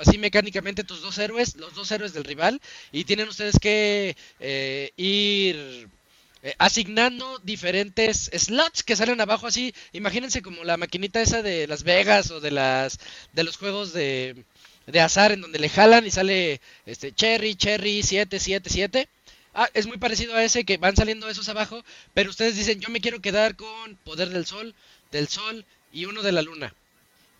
así mecánicamente tus dos héroes, los dos héroes del rival, y tienen ustedes que eh, ir eh, asignando diferentes slots que salen abajo así. Imagínense como la maquinita esa de Las Vegas o de las de los juegos de, de azar en donde le jalan y sale este Cherry, Cherry 777. Ah, es muy parecido a ese que van saliendo esos abajo, pero ustedes dicen, yo me quiero quedar con poder del sol, del sol y uno de la luna.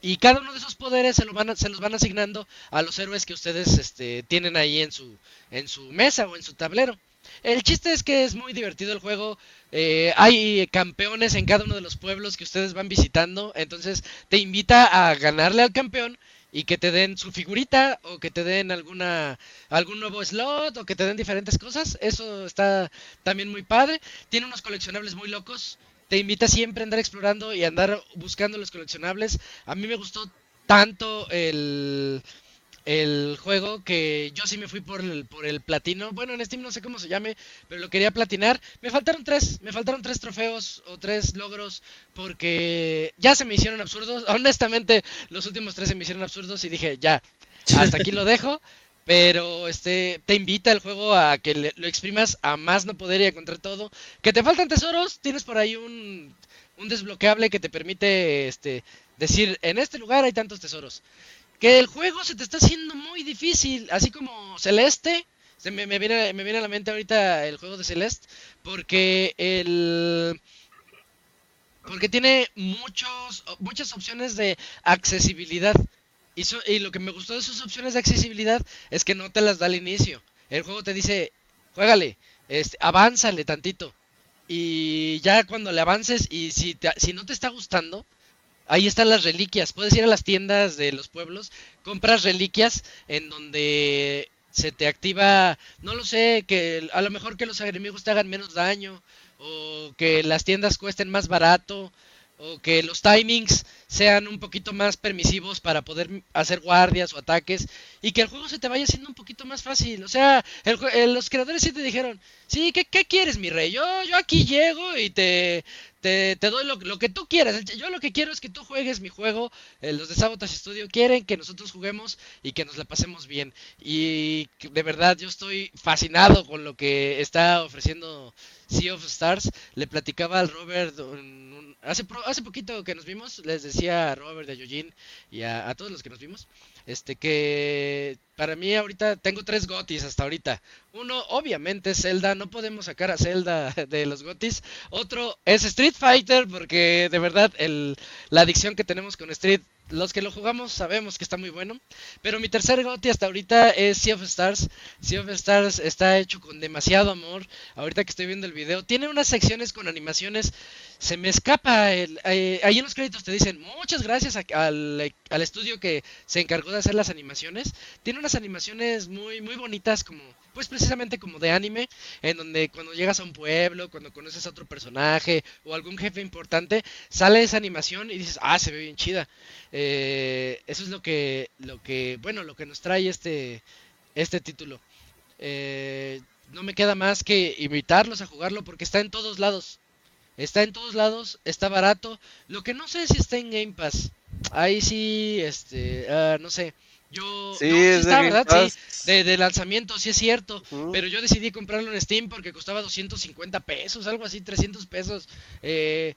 Y cada uno de esos poderes se, los van asignando a los héroes que ustedes este, tienen ahí en su, en su mesa o en su tablero. El chiste es que es muy divertido el juego. eh, hay campeones en cada uno de los pueblos que ustedes van visitando. Entonces te invita a ganarle al campeón y que te den su figurita o que te den alguna algún nuevo slot o que te den diferentes cosas. Eso está también muy padre. Tiene unos coleccionables muy locos. Te invita siempre a andar explorando y a andar buscando los coleccionables. A mí me gustó tanto el, el juego que yo sí me fui por el, por el platino. Bueno, en Steam no sé cómo se llame, pero lo quería platinar. Me faltaron tres, me faltaron tres trofeos o tres logros porque ya se me hicieron absurdos. Honestamente, los últimos tres se me hicieron absurdos y dije, ya, hasta aquí lo dejo. Pero este te invita el juego a que le- lo exprimas a más no poder y a encontrar todo. Que te faltan tesoros, tienes por ahí un, un desbloqueable que te permite este decir en este lugar hay tantos tesoros. Que el juego se te está haciendo muy difícil, así como Celeste. Se me, viene, me viene a la mente ahorita el juego de Celeste. Porque el. Porque tiene muchos, muchas opciones de accesibilidad. Y, so- y lo que me gustó de sus opciones de accesibilidad es que no te las da al inicio. El juego te dice, juégale, este, avánzale tantito. Y ya cuando le avances y si, te- si no te está gustando, ahí están las reliquias. Puedes ir a las tiendas de los pueblos, compras reliquias en donde se te activa, no lo sé, que a lo mejor que los enemigos te hagan menos daño, o que las tiendas cuesten más barato, o que los timings sean un poquito más permisivos para poder hacer guardias o ataques y que el juego se te vaya haciendo un poquito más fácil. O sea, el jue- eh, los creadores sí te dijeron, sí, ¿qué, qué quieres, mi rey? Yo, yo aquí llego y te, te, doy lo, que tú quieras. Yo lo que quiero es que tú juegues mi juego. eh, los de Sabotage Studio quieren que nosotros juguemos y que nos la pasemos bien. Y de verdad yo estoy fascinado con lo que está ofreciendo Sea of Stars. Le platicaba al Robert hace, hace poquito que nos vimos, les decía a Robert, a Eugene y a todos los que nos vimos, este que para mí ahorita tengo tres gotis hasta ahorita. Uno, obviamente, Zelda. No podemos sacar a Zelda de los gotis. Otro es Street Fighter, porque de verdad el, la adicción que tenemos con Street, los que lo jugamos sabemos que está muy bueno. Pero mi tercer goti hasta ahorita es Sea of Stars. Sea of Stars está hecho con demasiado amor. Ahorita que estoy viendo el video, tiene unas secciones con animaciones. Se me escapa. El, eh, ahí en los créditos te dicen muchas gracias al, al estudio que se encargó de hacer las animaciones. Tiene unas animaciones muy, muy bonitas, como, pues precisamente como de anime, en donde cuando llegas a un pueblo, cuando conoces a otro personaje o algún jefe importante, sale esa animación y dices, ah, se ve bien chida. Eh, eso es lo que, lo que, bueno, lo que nos trae este, este título. Eh, no me queda más que invitarlos a jugarlo porque está en todos lados. Está en todos lados, está barato. Lo que no sé si está en Game Pass. Ahí sí, este, ah, no sé. Yo, Sí, no, sí es de está, Game ¿verdad? Sí, de, de lanzamiento, sí es cierto. Pero yo decidí comprarlo en Steam porque costaba 250 pesos, algo así, 300 pesos. Eh,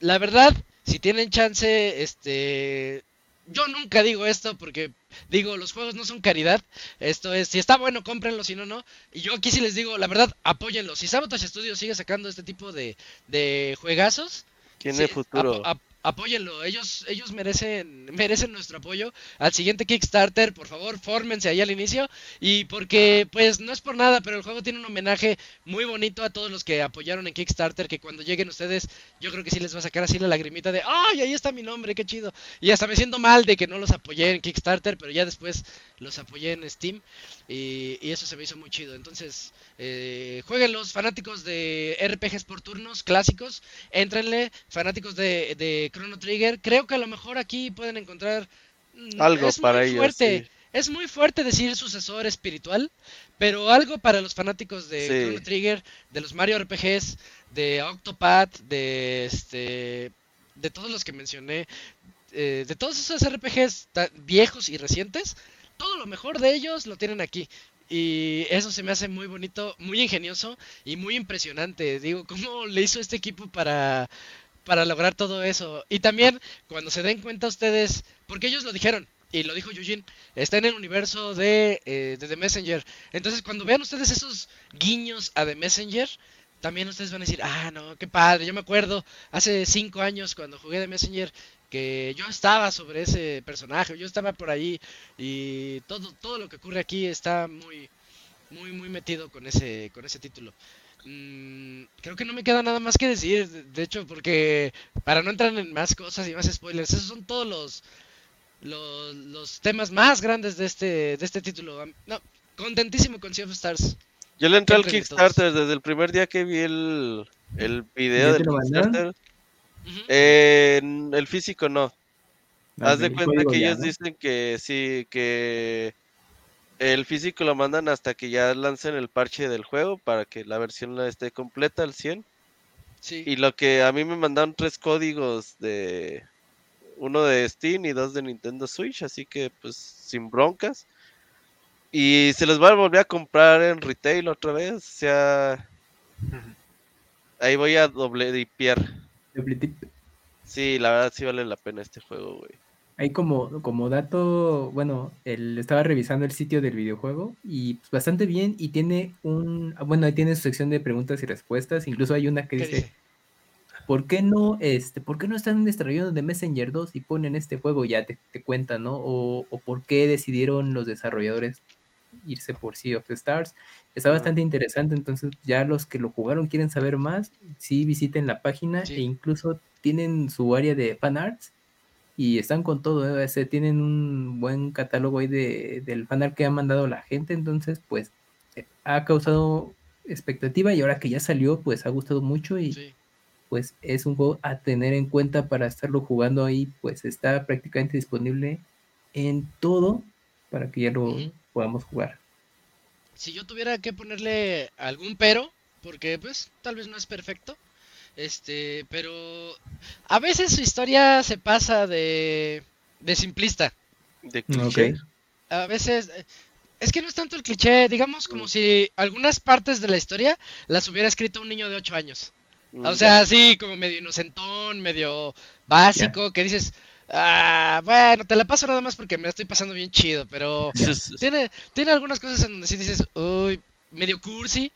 la verdad, si tienen chance, este... Yo nunca digo esto porque digo, los juegos no son caridad. Esto es, si está bueno, cómprenlo, si no, no. Y yo aquí sí les digo, la verdad, apóyenlo. Si Sabotage Studio sigue sacando este tipo de, de juegazos, Tiene Sí, futuro. ap- apóyenlo, ellos, ellos merecen, merecen nuestro apoyo. Al siguiente Kickstarter, por favor, fórmense ahí al inicio. Y porque, pues, no es por nada, pero el juego tiene un homenaje muy bonito a todos los que apoyaron en Kickstarter. Que cuando lleguen ustedes, yo creo que sí les va a sacar así la lagrimita de, ¡ay, ahí está mi nombre, qué chido! Y hasta me siento mal de que no los apoyé en Kickstarter, pero ya después los apoyé en Steam. Y, y eso se me hizo muy chido. Entonces, eh, jueguen los fanáticos de RPGs por turnos clásicos. Entrenle, fanáticos de, de Chrono Trigger. Creo que a lo mejor aquí pueden encontrar mm, Algo es para muy ellos, fuerte. sí. Es muy fuerte decir sucesor espiritual, pero algo para los fanáticos de Sí. Chrono Trigger, de los Mario RPGs, de Octopath, de este, de todos los que mencioné, eh, de todos esos RPGs viejos y recientes, todo lo mejor de ellos lo tienen aquí. Y eso se me hace muy bonito, muy ingenioso y muy impresionante. Digo, ¿cómo le hizo este equipo para, para lograr todo eso? Y también, cuando se den cuenta ustedes, porque ellos lo dijeron, y lo dijo Eugene, está en el universo de, eh, de The Messenger. Entonces, cuando vean ustedes esos guiños a The Messenger, también ustedes van a decir, ah, no, qué padre. Yo me acuerdo hace cinco años cuando jugué The Messenger que yo estaba sobre ese personaje, yo estaba por ahí y todo, todo lo que ocurre aquí está muy, muy, muy metido con ese, con ese título. Mm, creo que no me queda nada más que decir, de, hecho, porque para no entrar en más cosas y más spoilers, esos son todos los, los, los temas más grandes de este, de este título. No, contentísimo con Sea of Stars. Yo le entré al todos. Kickstarter desde el primer día que vi el, el video ¿Ya del te Eh, el físico no. Ah, Haz de cuenta que ya, ellos ¿no? dicen que sí, que el físico lo mandan hasta que ya lancen el parche del juego para que la versión la esté completa al 100. Sí. Y lo que a mí me mandaron tres códigos de uno de Steam y dos de Nintendo Switch, así que pues sin broncas. Y se los va a volver a comprar en retail otra vez, o sea, ahí voy a doble dipiar. Sí, la verdad sí vale la pena este juego, güey. Ahí como, como dato, bueno, el, estaba revisando el sitio del videojuego y pues, bastante bien y tiene un, bueno, ahí tiene su sección de preguntas y respuestas, incluso hay una que ¿Qué dice, dice? ¿por qué no, este, por qué no están desarrollando de Messenger 2 y ponen este juego? Ya te, te cuentan, ¿no? O, o por qué decidieron los desarrolladores irse por Sea of Stars. Está bastante interesante, entonces ya los que lo jugaron quieren saber más, sí visiten la página Sí. e incluso tienen su área de fanarts y están con todo, ¿eh? Ese, tienen un buen catálogo ahí de, del fanart que ha mandado la gente, entonces pues ha causado expectativa y ahora que ya salió pues ha gustado mucho y Sí. pues es un juego a tener en cuenta para estarlo jugando ahí, pues está prácticamente disponible en todo para que ya lo. Podamos jugar. Si yo tuviera que ponerle algún pero, porque pues tal vez no es perfecto, Este, pero a veces su historia se pasa de, de simplista. De cliché. A veces eh, es que no es tanto el cliché, digamos como si algunas partes de la historia las hubiera escrito un niño de 8 años. Mm, O sea, así como medio inocentón, medio básico, que dices, ah, bueno, te la paso nada más porque me la estoy pasando bien chido, pero tiene, tiene algunas cosas en donde sí dices, uy, medio cursi,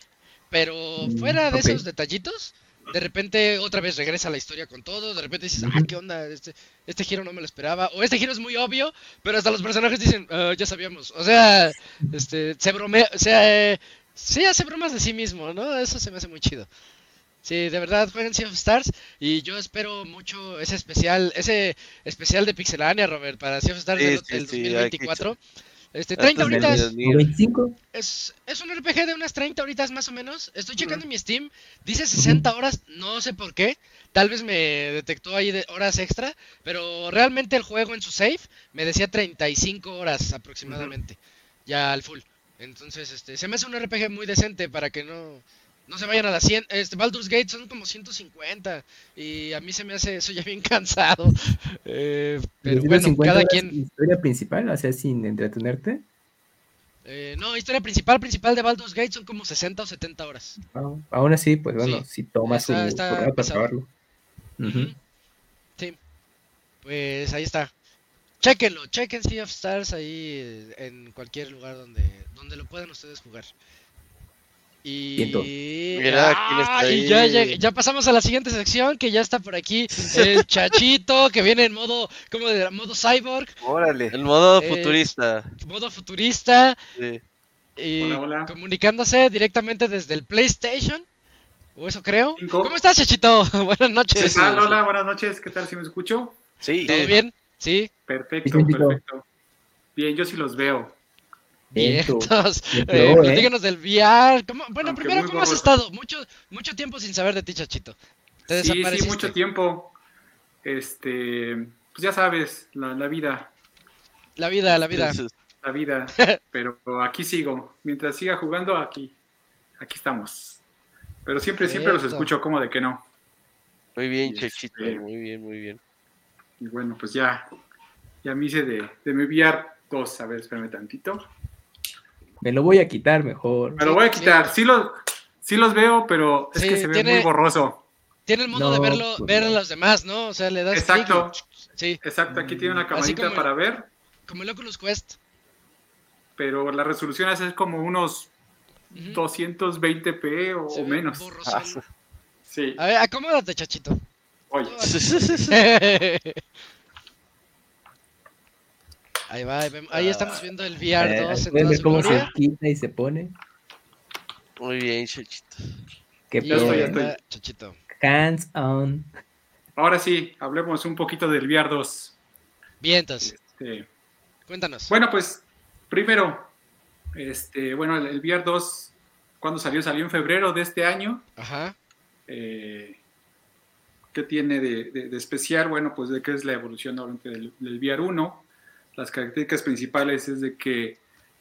pero Mm, fuera de esos detallitos, de repente otra vez regresa la historia con todo, de repente dices, ah. ¿qué onda? Este, este giro no me lo esperaba, o este giro es muy obvio, pero hasta los personajes dicen, "Ah, ya sabíamos, o sea, este, se bromea, o sea, eh, sí hace bromas de sí mismo, ¿no? Eso se me hace muy chido. Sí, de verdad, jueguen Sea of Stars y yo espero mucho ese especial, ese especial de Pixelania, Robert, para Sea of Stars Sí, del, sí, del sí, hay que 2024. Este, Hasta 30 el horitas, Dios mío. ¿O 25? es, es un RPG de unas 30 horitas más o menos. Estoy checando mi Steam, dice 60 horas, no sé por qué. Tal vez me detectó ahí de horas extra, pero realmente el juego en su save me decía 35 horas aproximadamente, ya al full. Entonces, este, se me hace un RPG muy decente para que no, no se vayan a las 100. Este, Baldur's Gate son como 150 y a mí se me hace eso ya bien cansado. Eh, pero ¿Los bueno, 150 cada quien... historia principal? O sea, sin entretenerte. eh, no, historia principal, principal de Baldur's Gate son como 60 o 70 horas. Ah, aún así, pues bueno, Sí. si tomas su, Está- su rato para acabarlo. Sí. Pues ahí está. Chequenlo, chequen Sea of Stars ahí eh, en cualquier lugar donde, donde lo puedan ustedes jugar. Y. Mira, ¿quién está Ah, y ya, ahí? lleg- ya pasamos a la siguiente sección que ya está por aquí el chachito que viene en modo como de modo cyborg, Órale. El modo Eh, futurista. modo futurista sí. y Hola, hola. comunicándose directamente desde el PlayStation. O eso creo. Cinco. ¿Cómo estás, chachito? Buenas ¿Qué noches. tal? Hola, buenas noches. ¿Qué tal? ¿Si me escucho? Sí. ¿Todo bien? Sí. Perfecto, perfecto. Bien, yo sí los veo. Viento. Vientos. Viento, Eh, eh. platícanos del VR. ¿Cómo- Bueno, Aunque primero, ¿cómo has estado? Mucho, mucho tiempo sin saber de ti, Chachito. Te Sí, sí, mucho tiempo. Este, pues ya sabes, la, la vida, La vida, la vida. La vida. Pero aquí sigo. Mientras siga jugando, aquí, aquí estamos. Pero siempre, siempre los escucho, como de que no. Muy bien, este- Muy bien, muy bien. Y bueno, pues ya, ya me hice de, de mi VR 2. A ver, espérame tantito. Me lo voy a quitar mejor. Me lo voy a quitar. Sí los, sí los veo, pero es Sí, que se ve tiene- muy borroso. Tiene el modo No, de verlo, pues ver a los demás, ¿no? O sea, le das Exacto. y- Sí, Exacto, aquí tiene una camarita como- para ver, como el Oculus Quest. pero la resolución es como unos Ujú. 220p o, Se o ve menos. Sí, A ver, acomódate, Chachito. oye. Ahí va, ahí, ahí estamos viendo el VR Eh, 2 en ¿pueden toda ver su cómo se quita y se pone? Muy bien, Chechito. Qué Ya estoy, ya pedo. estoy. Ah, Chachito. Hands on. Ahora sí, hablemos un poquito del VR 2. Vientos, Este, cuéntanos. bueno, pues primero, este, bueno, el, el VR 2, cuando salió? Salió en febrero de este año. Ajá. Eh, ¿Qué tiene de, de- de especial? Bueno, pues de que es la evolución obviamente, del, del VR 1. Las características principales es de que,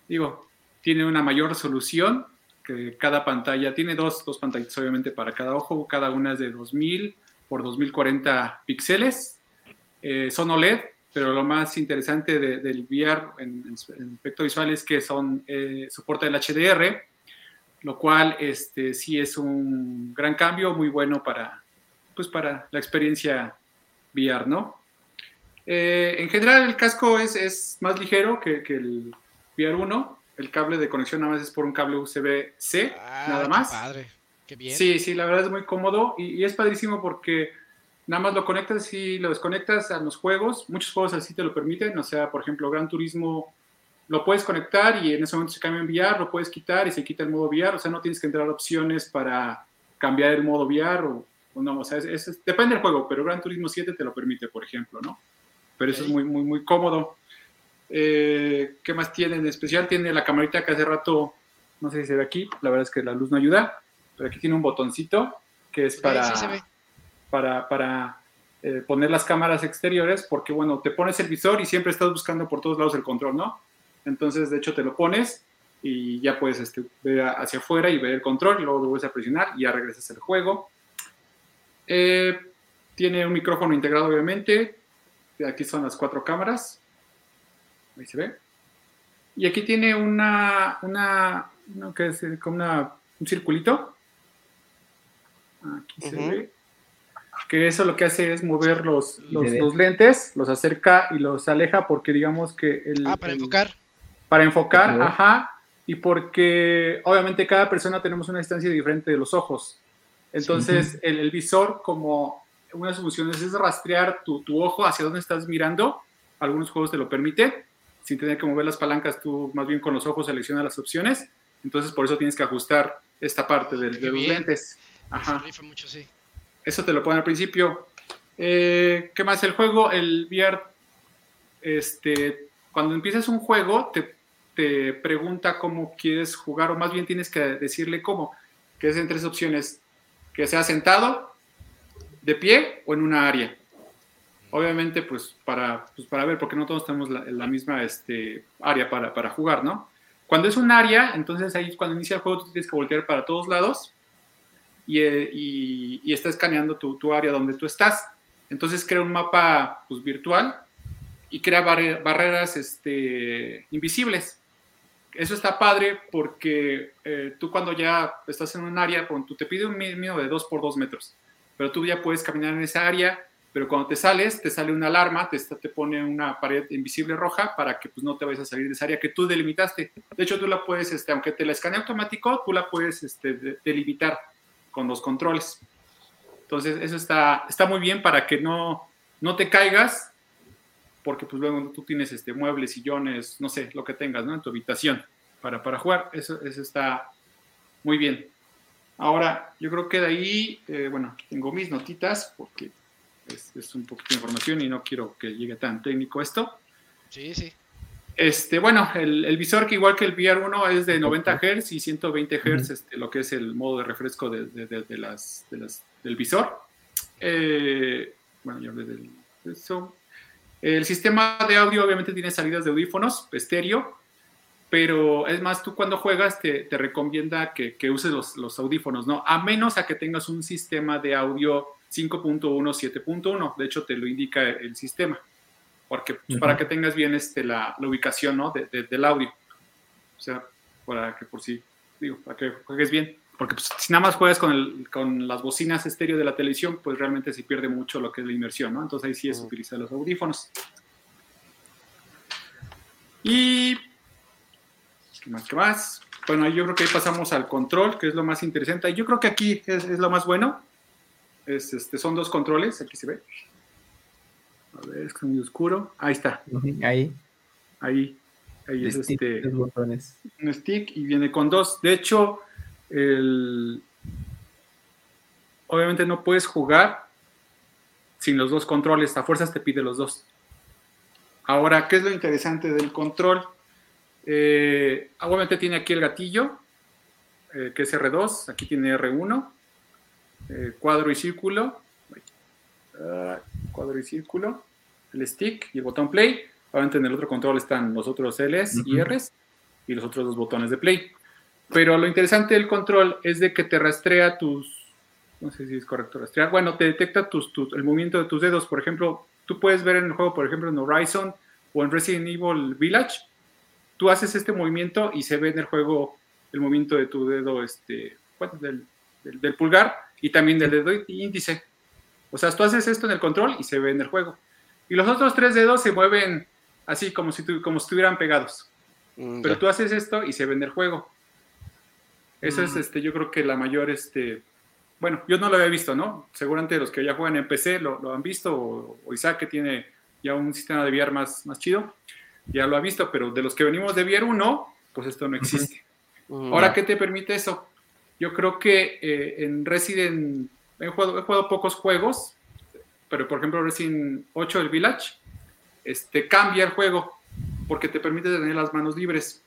digo, tiene una mayor resolución, que cada pantalla, tiene dos, dos pantallas obviamente para cada ojo, cada una es de 2000 por 2040 píxeles. Eh, son OLED, pero lo más interesante de- del VR en, en aspecto visual es que son, eh, soporta el HDR, lo cual este, sí es un gran cambio, muy bueno para, pues, para la experiencia VR, ¿no? Eh, en general el casco es, es más ligero que, que el VR 1, el cable de conexión nada más es por un cable USB-C, Ah, nada qué más. padre. Qué bien. Sí, sí, la verdad es muy cómodo y, y es padrísimo porque nada más lo conectas y lo desconectas a los juegos. Muchos juegos así te lo permiten, o sea, por ejemplo, Gran Turismo lo puedes conectar y en ese momento se cambia en VR, lo puedes quitar y se quita el modo VR, o sea, no tienes que entrar a opciones para cambiar el modo VR o, o no, o sea, es- es- depende del juego, pero Gran Turismo 7 te lo permite, por ejemplo, ¿no? Pero eso es muy, muy, muy cómodo. Eh, ¿Qué más tiene en especial? Tiene la camarita que hace rato, no sé si se ve aquí, la verdad es que la luz no ayuda, pero aquí tiene un botoncito que es para, sí para, para eh, poner las cámaras exteriores, porque bueno, te pones el visor y siempre estás buscando por todos lados el control, ¿no? Entonces, de hecho, te lo pones y ya puedes este, ver hacia afuera y ver el control, y luego lo vuelves a presionar y ya regresas al juego. Eh, tiene un micrófono integrado, obviamente. Aquí son las cuatro cámaras. Ahí se ve. Y aquí tiene una, una, no, ¿qué es? Como una, un circulito. Aquí se ve. Que eso lo que hace es mover los, los, lentes, los acerca y los aleja porque digamos que el... Ah, para el- enfocar. para enfocar, ajá, y porque obviamente cada persona tenemos una distancia diferente de los ojos. Entonces, el, el visor, como una de sus funciones es rastrear tu, tu ojo hacia dónde estás mirando. Algunos juegos te lo permiten, sin tener que mover las palancas, tú más bien con los ojos seleccionas las opciones. Entonces, por eso tienes que ajustar esta parte de, los lentes. Ajá. rifa mucho, sí. Eso te lo ponen al principio. Eh, ¿Qué más? El juego, el VR, este, cuando empiezas un juego, te, te pregunta cómo quieres jugar, o más bien tienes que decirle cómo, que es en tres opciones, que sea sentado, de pie o en una área. Obviamente, pues para, pues para ver, porque no todos tenemos la, la misma este, área para, para jugar, ¿no? Cuando es un área, entonces ahí cuando inicia el juego tú tienes que voltear para todos lados y, eh, y- y está escaneando tu, tu área donde tú estás. Entonces crea un mapa pues, virtual y crea barre- barreras este, invisibles. Eso está padre porque eh, tú cuando ya estás en un área, tú te pide un mínimo de 2 por 2 metros, pero tú ya puedes caminar en esa área, pero cuando te sales, te sale una alarma, te, te pone una pared invisible roja para que pues, no te vayas a salir de esa área que tú delimitaste. De hecho, tú la puedes, este, aunque te la escanee automático, tú la puedes este, de- delimitar con los controles. Entonces, eso está, está muy bien para que no, no te caigas, porque pues luego tú tienes este, muebles, sillones, no sé, lo que tengas ¿no? en tu habitación para, para jugar. Eso, eso está muy bien. Ahora, yo creo que de ahí, eh, bueno, aquí tengo mis notitas, porque es, es un poquito de información y no quiero que llegue tan técnico esto. Sí, sí. Este, bueno, el, el visor que igual que el VR1 es de 90 Hz y 120 Hz, este, lo que es el modo de refresco de, de- de- de las, de las- del visor. Eh, bueno, ya hablé del- de eso. El sistema de audio obviamente tiene salidas de audífonos, estéreo, pero es más, tú cuando juegas te, te recomienda que, que uses los, los audífonos, ¿no? A menos a que tengas un sistema de audio 5.1, 7.1, de hecho te lo indica el sistema porque pues, para que tengas bien este, la, la ubicación ¿no? de- de- del audio. O sea, para que por si, digo, para que juegues bien. Porque pues, si nada más juegas con, el- con las bocinas estéreo de la televisión, pues realmente se pierde mucho lo que es la inmersión, ¿no? Entonces ahí sí es utilizar los audífonos. Y... ¿Qué más? ¿Qué más? Bueno, yo creo que ahí pasamos al control, que es lo más interesante. Yo creo que aquí es, es lo más bueno. Es, este, son dos controles, aquí se ve. A ver, es que es muy oscuro. Ahí está, Ahí, ahí. Ahí es distintos este, botones. un stick y viene con dos. De hecho, el... obviamente no puedes jugar sin los dos controles. A fuerzas te pide los dos. Ahora, ¿qué es lo interesante del control? Eh, obviamente tiene aquí el gatillo, eh, que es R2. Aquí tiene R1. eh, cuadro y círculo. Ah, cuadro y círculo. El stick y el botón play. Obviamente en el otro control están los otros Ls y. Rs y los otros dos botones de play. Pero lo interesante del control es de que te rastrea tus, no sé si es correcto rastrear, bueno, te detecta tus, tus- el movimiento de tus dedos. Por ejemplo, tú puedes ver en el juego, por ejemplo, en Horizon o en Resident Evil Village, tú haces este movimiento y se ve en el juego el movimiento de tu dedo, este, bueno, del, del- del pulgar y también del dedo índice. O sea, tú haces esto en el control y se ve en el juego. Y los otros tres dedos se mueven así como si, tu- como si estuvieran pegados. Mm, Pero tú haces esto y se ve en el juego. Eso es, Mm. este, yo creo que la mayor, este, bueno, yo no lo había visto, ¿no? Seguramente los que ya juegan en PC lo, lo han visto, o, o Isaac que tiene ya un sistema de VR más, más chido, ya lo ha visto, pero de los que venimos de VR 1, pues esto no existe. Mm, Ahora. ¿qué te permite eso? Yo creo que eh, en Resident, he jugado, he jugado pocos juegos, pero por ejemplo Resident 8, el Village, este, cambia el juego porque te permite tener las manos libres.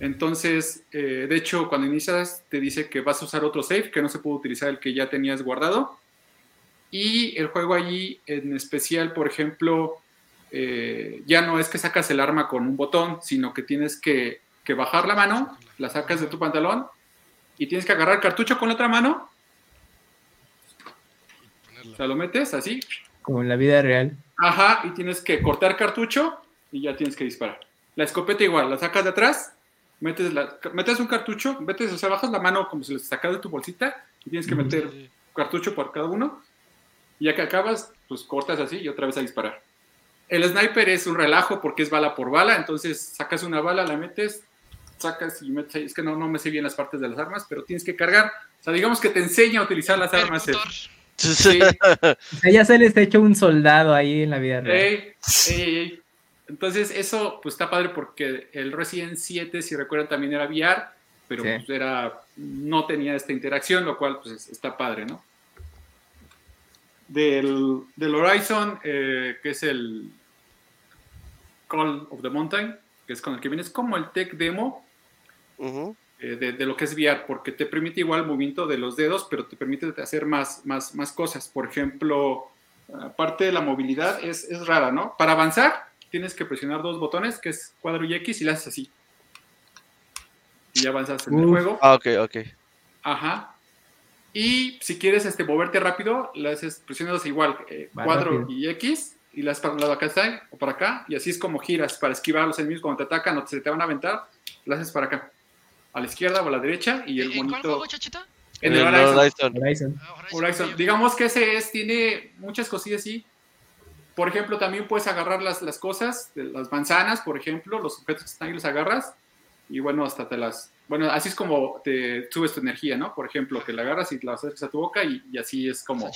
Entonces, eh, de hecho, cuando inicias te dice que vas a usar otro save, que no se puede utilizar el que ya tenías guardado. Y el juego allí, en especial, por ejemplo, eh, ya no es que sacas el arma con un botón, sino que tienes que, que bajar la mano, la sacas de tu pantalón y tienes que agarrar el cartucho con la otra mano O sea, lo metes así, Como en la vida real. ajá, y tienes que cortar cartucho y ya tienes que disparar. La escopeta igual, la sacas de atrás, metes, la, metes un cartucho, metes, o sea, bajas la mano como si lo sacas de tu bolsita y tienes que meter cartucho por cada uno. Y ya que acabas, pues cortas así y otra vez a disparar. El sniper es un relajo porque es bala por bala, entonces sacas una bala, la metes, sacas y metes ahí. Es que no, no me sé bien las partes de las armas, pero tienes que cargar. O sea, digamos que te enseña a utilizar las armas. el- Percutor. Sí, ya se les ha hecho un soldado ahí en la vida real. ey, ey, ey. Entonces, eso pues está padre porque el Resident 7, si recuerdan, también era VR, pero Sí. pues, era, no tenía esta interacción, lo cual pues está padre, ¿no? Del, del Horizon, eh, que es el Call of the Mountain, que es con el que vienes como el tech demo eh, de, de lo que es VR, porque te permite igual el movimiento de los dedos, pero te permite hacer más, más, más cosas. Por ejemplo, aparte de la movilidad, es, es rara, ¿no? Para avanzar, tienes que presionar dos botones, que es cuadro y X, y le haces así. Y ya avanzas en el juego. Ah, ok, ok. Ajá. Y si quieres este, moverte rápido, le haces presionas igual, eh, cuadro rápido. y X, y las para un lado acá está, o para acá, y así es como giras para esquivar a los enemigos cuando te atacan o se te van a aventar, las haces para acá. A la izquierda o a la derecha, y el ¿En cuál monito. juego, chachita? En El el Horizon. Horizon. Horizon. Ah, Horizon. Digamos que ese es, tiene muchas cosillas así. Por ejemplo, también puedes agarrar las, las cosas, de las manzanas, por ejemplo, los objetos que están ahí los agarras y bueno, hasta te las... Bueno, así es como te subes tu energía, ¿no? Por ejemplo, que la agarras y la acercas a tu boca y, y así es como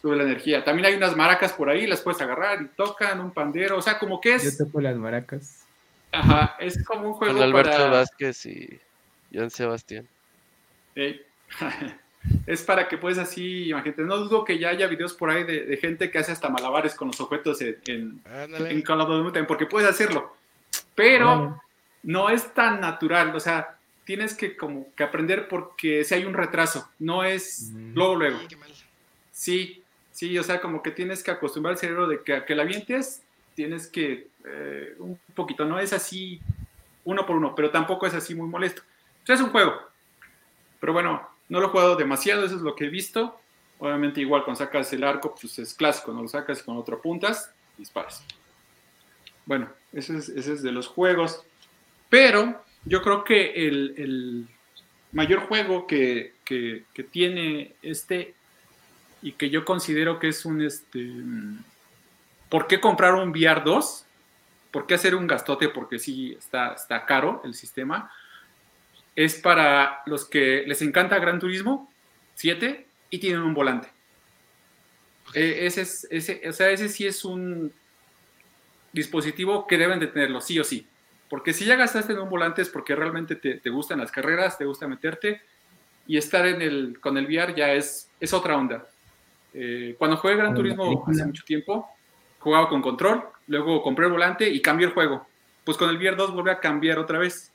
sube la energía. También hay unas maracas por ahí, las puedes agarrar y tocan un pandero, o sea, como que Yo es... toco las maracas. Ajá, es como un juego Con Alberto para... Vázquez y Joan Sebastián. Es para que puedes así, imagínate, no dudo que ya haya videos por ahí de, de gente que hace hasta malabares con los objetos en, en, en Call of Duty, porque puedes hacerlo, pero. No es tan natural, o sea, tienes que como que aprender porque si hay un retraso, no es Mm. luego luego. Sí. Sí, sí, o sea, como que tienes que acostumbrar al cerebro de que a que la avientes, tienes que eh, un poquito, no es así uno por uno, pero tampoco es así muy molesto. O sea, es un juego. Pero bueno, no lo he jugado demasiado, eso es lo que he visto. Obviamente igual cuando sacas el arco, pues es clásico, no lo sacas y con otro apuntas, disparas. Bueno, ese es, ese es de los juegos. Pero yo creo que el, mayor juego que, tiene este y que yo considero que es un este ¿por qué comprar un VR 2? ¿Por qué hacer un gastote? Porque sí está, está caro el sistema. Es para los que les encanta Gran Turismo 7 y tienen un volante. Eh, ese, es, ese, o sea, ese sí es un dispositivo que deben de tenerlo, sí o sí. Porque si ya gastaste en un volante es porque realmente te, te gustan las carreras, te gusta meterte y estar en el, con el VR ya es, es otra onda. Eh, cuando jugué Gran Turismo hace mucho tiempo, jugaba con control, luego compré el volante y cambié el juego. Pues con el VR 2 vuelve a cambiar otra vez.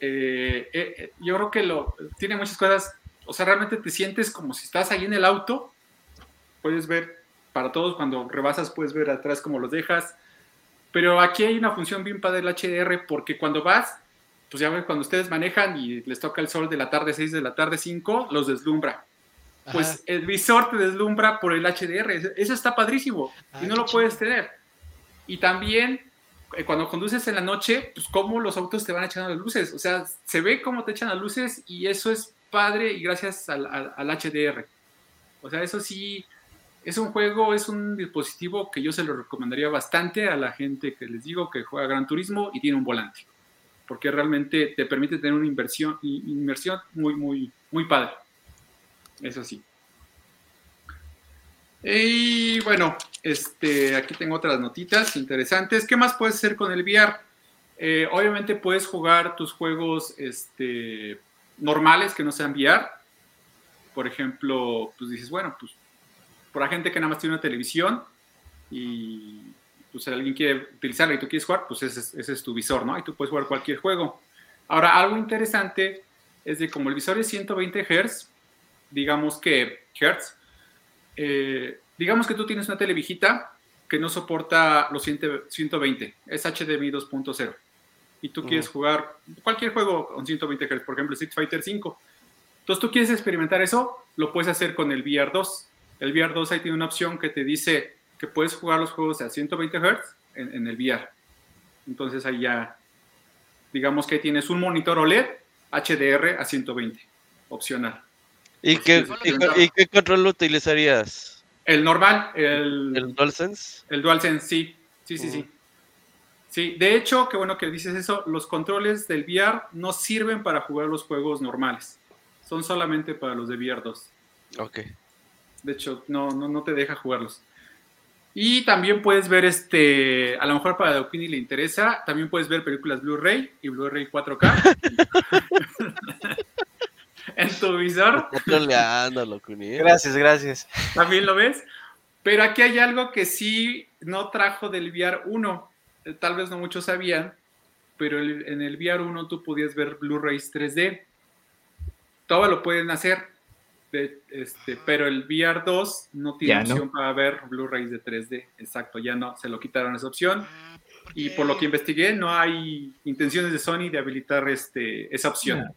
Eh, eh, eh, yo creo que lo, tiene muchas cosas, o sea, realmente te sientes como si estás ahí en el auto, puedes ver para todos, cuando rebasas puedes ver atrás cómo los dejas, pero aquí hay una función bien padre del HDR porque cuando vas, pues ya ves, cuando ustedes manejan y les toca el sol de la tarde 6, de la tarde 5, los deslumbra. Pues Ajá. el visor te deslumbra por el HDR, eso está padrísimo Ah, y no lo puedes tener. Y también eh, cuando conduces en la noche, pues cómo los autos te van echando las luces, o sea, se ve cómo te echan las luces y eso es padre y gracias al, al- al HDR. O sea, eso sí, es un juego, es un dispositivo que yo se lo recomendaría bastante a la gente que les digo que juega Gran Turismo y tiene un volante, porque realmente te permite tener una inversión, i- inmersión muy, muy, muy padre. Eso sí. Y bueno, este, aquí tengo otras notitas interesantes. ¿Qué más puedes hacer con el VR? Eh, obviamente puedes jugar tus juegos este, normales que no sean VR. Por ejemplo, pues dices, bueno, pues por la gente que nada más tiene una televisión y pues alguien quiere utilizarla y tú quieres jugar, pues ese es, ese es tu visor, ¿no? Y tú puedes jugar cualquier juego. Ahora, algo interesante es de como el visor es 120 Hz, digamos que Hertz, eh, digamos que tú tienes una tele viejita que no soporta los 100 120, es HDMI 2.0, y tú quieres jugar cualquier juego con 120 Hz, por ejemplo Street Fighter 5. Entonces tú quieres experimentar eso, lo puedes hacer con el VR 2. El VR 2 ahí tiene una opción que te dice que puedes jugar los juegos a 120 Hz en, en el VR. Entonces ahí ya, digamos que tienes un monitor OLED HDR a 120, opcional. ¿Y qué, y, y qué control utilizarías? El normal, el, ¿El DualSense? el DualSense, sí, sí, sí, sí. Sí, de hecho, qué bueno que dices eso, los controles del VR no sirven para jugar los juegos normales, son solamente para los de VR 2. Ok. De hecho, no, no, no te deja jugarlos. Y también puedes ver, este, a lo mejor para Daukini le interesa, también puedes ver películas Blu-ray y Blu-ray 4K. en tu visor. ¿eh? Gracias, gracias. también lo ves. Pero aquí hay algo que sí no trajo del VR 1. Eh, Tal vez no muchos sabían, pero en el VR 1 tú podías ver Blu-rays 3D. Todo lo pueden hacer, de- este, pero el VR 2 no tiene Ya no. opción para ver Blu-rays de 3D. Exacto, ya no, se lo quitaron esa opción. Ah, ¿por Y por lo que investigué, no hay intenciones de Sony de habilitar este, esa opción. Ya.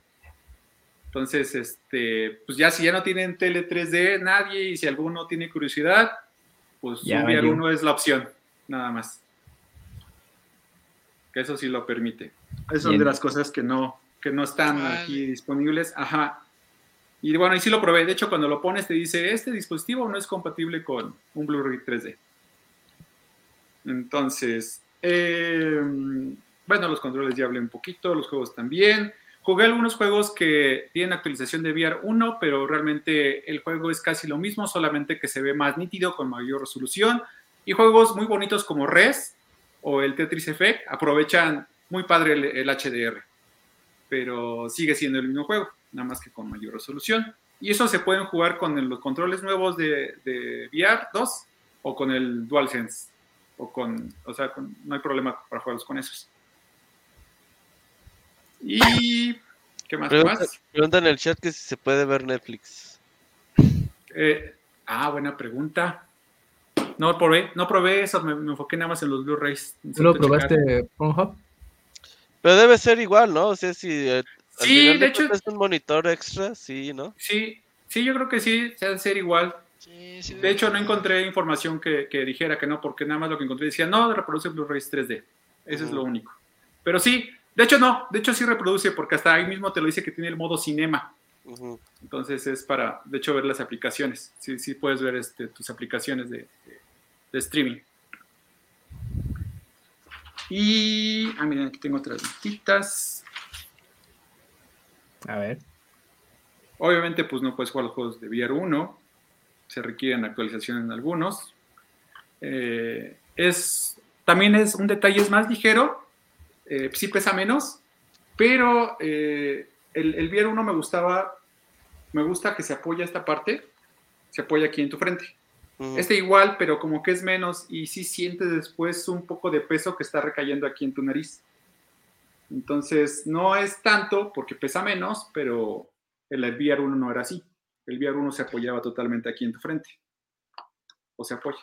Entonces, este, pues ya si ya no tienen tele 3D nadie y si alguno tiene curiosidad, pues Ya un VR valió. 1 es la opción, nada más. Que eso sí lo permite. Esas son Bien. de las cosas que no, que no están aquí disponibles. Ajá. Y bueno, y sí lo probé. De hecho, cuando lo pones te dice, este dispositivo no es compatible con un Blu-ray 3D. Entonces, eh, bueno, los controles ya hablé un poquito, los juegos también. Jugué algunos juegos que tienen actualización de VR 1, pero realmente el juego es casi lo mismo, solamente que se ve más nítido, con mayor resolución. Y juegos muy bonitos como Res o el Tetris Effect aprovechan muy padre el HDR, pero sigue siendo el mismo juego, nada más que con mayor resolución. Y eso se pueden jugar con el- los controles nuevos de, de VR 2 o con el DualSense. O con, o sea, con- no hay problema para jugarlos con esos. Y. ¿Qué más? ¿Qué Pregunta, más? pregunta en el chat que si se puede ver Netflix. Eh, ah, buena pregunta. No probé, no probé eso, me, me enfoqué nada más en los Blu-rays. ¿Tú lo probaste Pornhub? Pero debe ser igual, ¿no? O sea, si eh, Sí, de hecho- es un monitor extra, sí, ¿no? Sí, sí, yo creo que sí, se ha de ser igual. Sí, sí, De hecho, no encontré información que, que dijera que no, porque nada más lo que encontré decía, no, reproduce Blu-rays 3D. Eso es lo Ujú. único. Pero sí, de hecho no, de hecho sí reproduce, porque hasta ahí mismo te lo dice que tiene el modo cinema. Entonces es para, de hecho, ver las aplicaciones. Sí, sí puedes ver este, tus aplicaciones de, de- de streaming. Y, ah, miren, aquí tengo otras listitas. A ver. Obviamente, pues no puedes jugar los juegos de VR 1. Se requieren actualizaciones en algunos. Eh, es, también es un detalle es más ligero. eh, sí pesa menos. Pero eh, el, el VR 1 me gustaba. Me gusta que se apoya esta parte. Se apoya aquí en tu frente. Este igual, pero como que es menos. Y sí sientes después un poco de peso que está recayendo aquí en tu nariz. Entonces, no es tanto porque pesa menos, pero el VR 1 no era así. El VR 1 se apoyaba totalmente aquí en tu frente. O se apoya.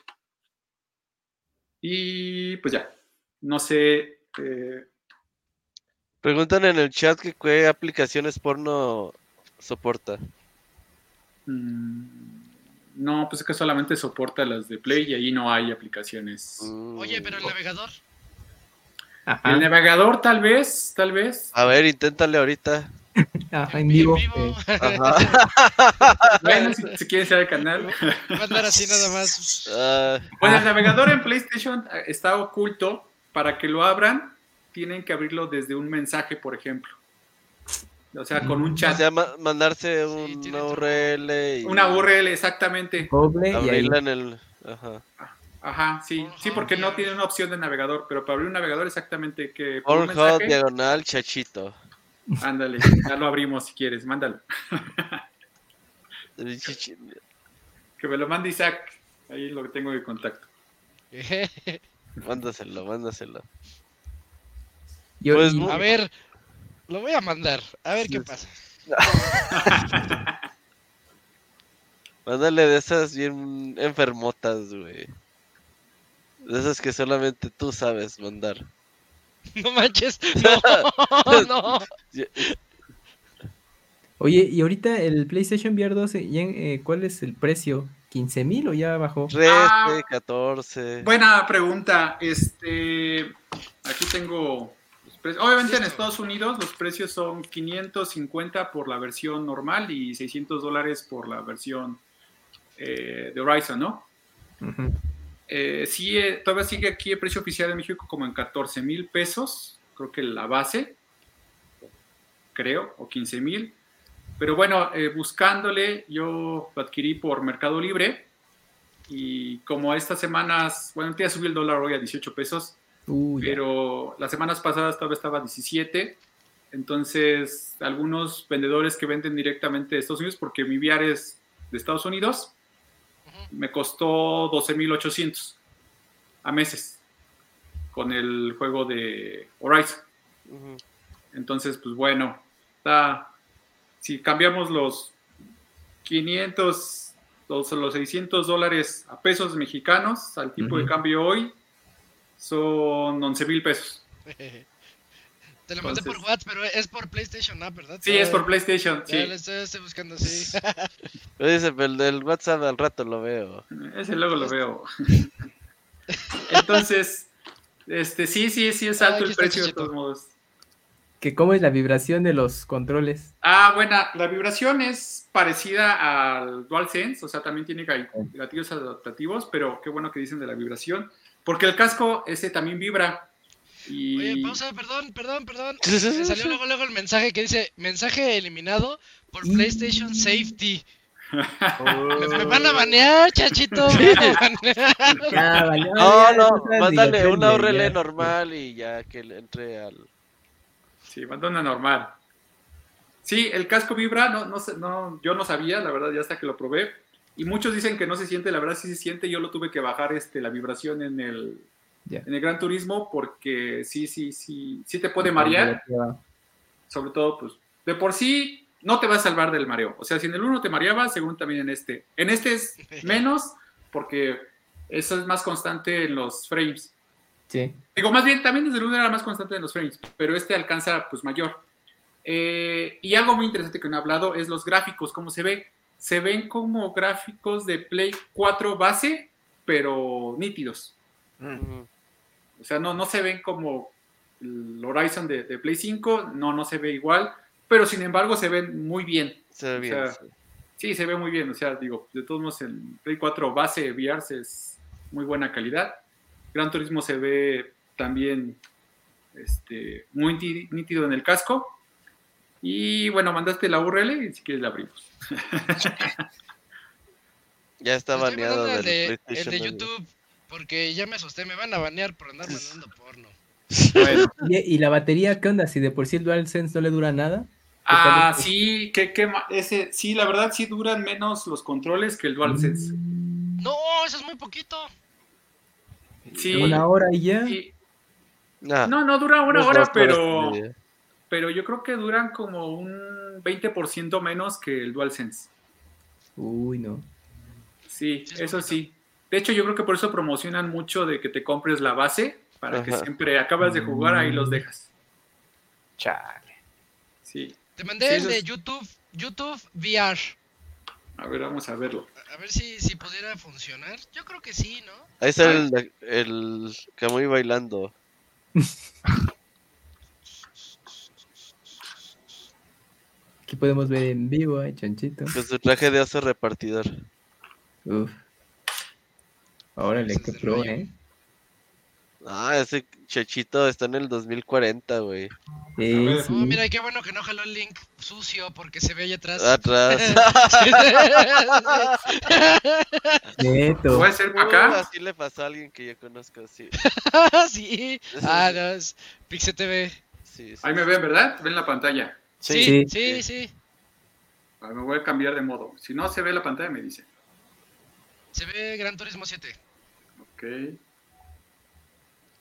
Y pues ya. No sé. eh, Preguntan en el chat que qué aplicaciones porno soporta. mm, no, pues es que solamente soporta las de Play y ahí no hay aplicaciones. Mm. Oye, pero el navegador. Ajá. El navegador, tal vez, tal vez. A ver, inténtale ahorita. Ajá, en vivo. eh, Ajá. Bueno, si, si quieren ser el canal. Va a andar así nada más. Ah, Bueno, el Ah. navegador en PlayStation eh, está oculto. Para que lo abran, tienen que abrirlo desde un mensaje, por ejemplo. O sea, con un o chat. sea, ma- mandarse un, una. URL y Una URL, exactamente. doble y ahí. en el. Ajá. Ajá, sí. Sí, porque no tiene una opción de navegador. Pero para abrir un navegador, exactamente que. Pornhub mensaje, diagonal chachito. Ándale, ya lo abrimos si quieres, mándalo. Que me lo mande Isaac. Ahí lo tengo de contacto. Mándaselo, mándaselo. Pues, A ver, lo voy a mandar. A ver qué pasa. Mándale de esas bien enfermotas, güey. De esas que solamente tú sabes mandar. No manches. No, no. Oye, y ahorita el PlayStation VR 2, eh, ¿cuál es el precio? 15 mil o ya bajó. 13, Ah. 14. Buena pregunta. Este, aquí tengo los precios. Obviamente en. Estados Unidos los precios son 550 por la versión normal y 600 dólares por la versión eh, de Horizon, ¿no? Ujú. Eh, sí, todavía sigue aquí el precio oficial de México como en 14 mil pesos, creo que la base, creo, o 15 mil. Pero bueno, eh, buscándole, yo lo adquirí por Mercado Libre y como estas semanas, bueno, ya subió el dólar hoy a 18 pesos, Uh, pero las semanas pasadas todavía estaba a 17. Entonces, algunos vendedores que venden directamente de Estados Unidos, porque mi VR es de Estados Unidos. Me costó 12.800 a meses con el juego de Horizon. Entonces, pues bueno, está, si cambiamos los 500, los, los 600 dólares a pesos mexicanos, al tipo de cambio hoy, son 11 mil pesos. Te lo mandé por WhatsApp, pero es por PlayStation App, ¿verdad? Sí, es por PlayStation, Ya sí. lo estoy, estoy buscando así. Pero Dice, pero el del WhatsApp al rato lo veo. Ese luego lo veo. Entonces, este, sí, sí, sí es Ah, alto el precio de todos modos. Que cómo es la vibración de los controles. Ah, buena, la vibración es parecida al DualSense, o sea, también tiene ga- gatillos adaptativos, pero qué bueno que dicen de la vibración, porque el casco ese también vibra. Y Oye, pausa, perdón, perdón, perdón. Me salió luego, luego el mensaje que dice, mensaje eliminado por PlayStation Safety. Me, me van a banear, chachito. me van a banear. Ya, vale, No, no, mándale una URL normal y ya que le entre al. sí, manda una normal. Sí, el casco vibra, no, no, no, yo no sabía, la verdad, ya hasta que lo probé. Y muchos dicen que no se siente, la verdad sí se siente, yo lo tuve que bajar este, la vibración en el, Ya. en el Gran Turismo porque sí, sí, sí, sí te puede marear. sobre todo, pues, de por sí no te va a salvar del mareo. O sea, si en el uno te mareaba, según también en este. En este es menos, porque eso es más constante en los frames. Sí. Digo, más bien, también desde el 1 era más constante en los frames, pero este alcanza, pues, mayor. Eh, y algo muy interesante que no he hablado es los gráficos, cómo se ve. Se ven como gráficos de Play 4 base, pero nítidos. Ujú. O sea, no, no se ven como el Horizon de, de Play 5, no, no se ve igual, pero sin embargo se ven muy bien. Se ve O bien. sea, sí. Sí, se ve muy bien. O sea, digo, de todos modos, el Play 4 base VR es muy buena calidad. Gran Turismo se ve también este, muy níti- nítido en el casco. Y bueno, mandaste la URL y si quieres la abrimos. Ya está Estoy baneado el de, el. YouTube porque ya me asusté, me van a banear por andar mandando porno. Bueno. ¿Y, y la batería qué onda? Si de por sí el DualSense no le dura nada. ah, tal? sí, que, que ese, sí, la verdad sí duran menos los controles que el DualSense. No, eso es muy poquito. Sí, Una hora y ya. sí. Nah, No, no dura una hora, pero, pero yo creo que duran como un 20% menos que el DualSense. Uy, no. Sí, Sí, es eso sí. De hecho, yo creo que por eso promocionan mucho de que te compres la base, para que siempre acabas de jugar, ahí los dejas. Chale. Sí. Te mandé Sí, el de YouTube, YouTube VR. A ver, vamos a verlo. A ver si, si pudiera funcionar. Yo creo que sí, ¿no? Ahí está el, el Camuy bailando. Aquí podemos ver en vivo, ay, chanchito. Con su traje de oso repartidor. Uf. Órale, qué pro, rollo. ¿eh? Ah, ese chechito está en el 2040, güey. Sí. Oh, mira, qué bueno que no jaló el link sucio porque se ve ahí atrás. Atrás. Neto. ¿Puede ser para Uh, acá? así le pasó a alguien que yo conozco, sí. sí. Ah, no, es Pixel TV. sí, sí. Ahí me ven, ¿verdad? Ven la pantalla. Sí, Sí. sí, sí. A ver, me voy a cambiar de modo. Si no se ve la pantalla, me dice. Se ve Gran Turismo 7. Ok.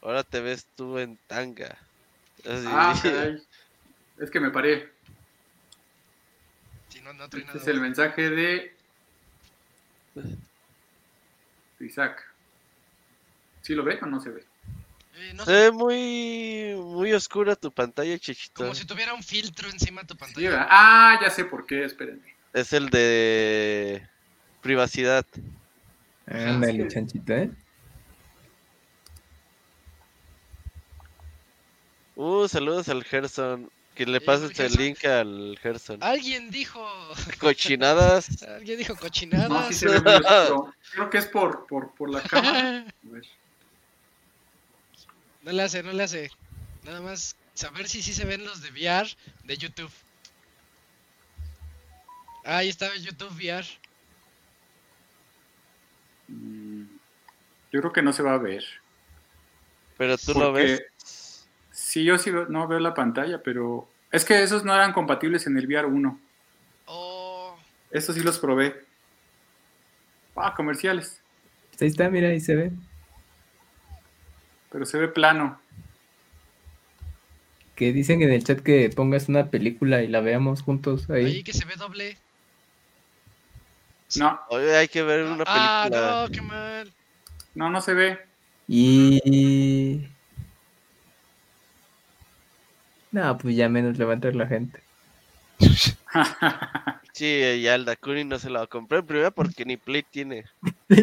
Ahora te ves tú en tanga. Así. Ah, caray. Es que me paré. Si no, no Este nada. es el mensaje de Isaac. ¿Sí lo ve o no se ve? Eh, no Se ve muy, muy oscura tu pantalla, chechito. como si tuviera un filtro encima de tu Sí, pantalla. Ah, ya sé por qué, espérenme. Es el de privacidad. Ándale, chanchito, ¿eh? Uh, saludos al Gerson. Que le Sí, pases el Gerson. link al Gerson. Alguien dijo. Cochinadas. Alguien dijo No, cochinadas. sí se ve muy oscuro. Creo que es por, por, por la cámara. A ver. No le hace, no le hace. Nada más saber si sí se ven los de VR de YouTube. Ah, Ahí está YouTube VR. Mm, Yo creo que no se va a ver. Pero tú lo ves. Sí, yo sí no veo la pantalla, pero es que esos no eran compatibles en el VR 1. Oh, Estos sí los probé. Ah, comerciales. Ahí está, mira, ahí se ve. Pero se ve plano. Que dicen en el chat que pongas una película y la veamos juntos ahí. ahí que se ve doble. No, Oye, hay que ver una Ah, película. no, qué mal. no, no se ve. Y... No, pues ya menos levantar la gente. Sí, ya el Dakuni no se la va a comprar. Primero porque ni Play tiene.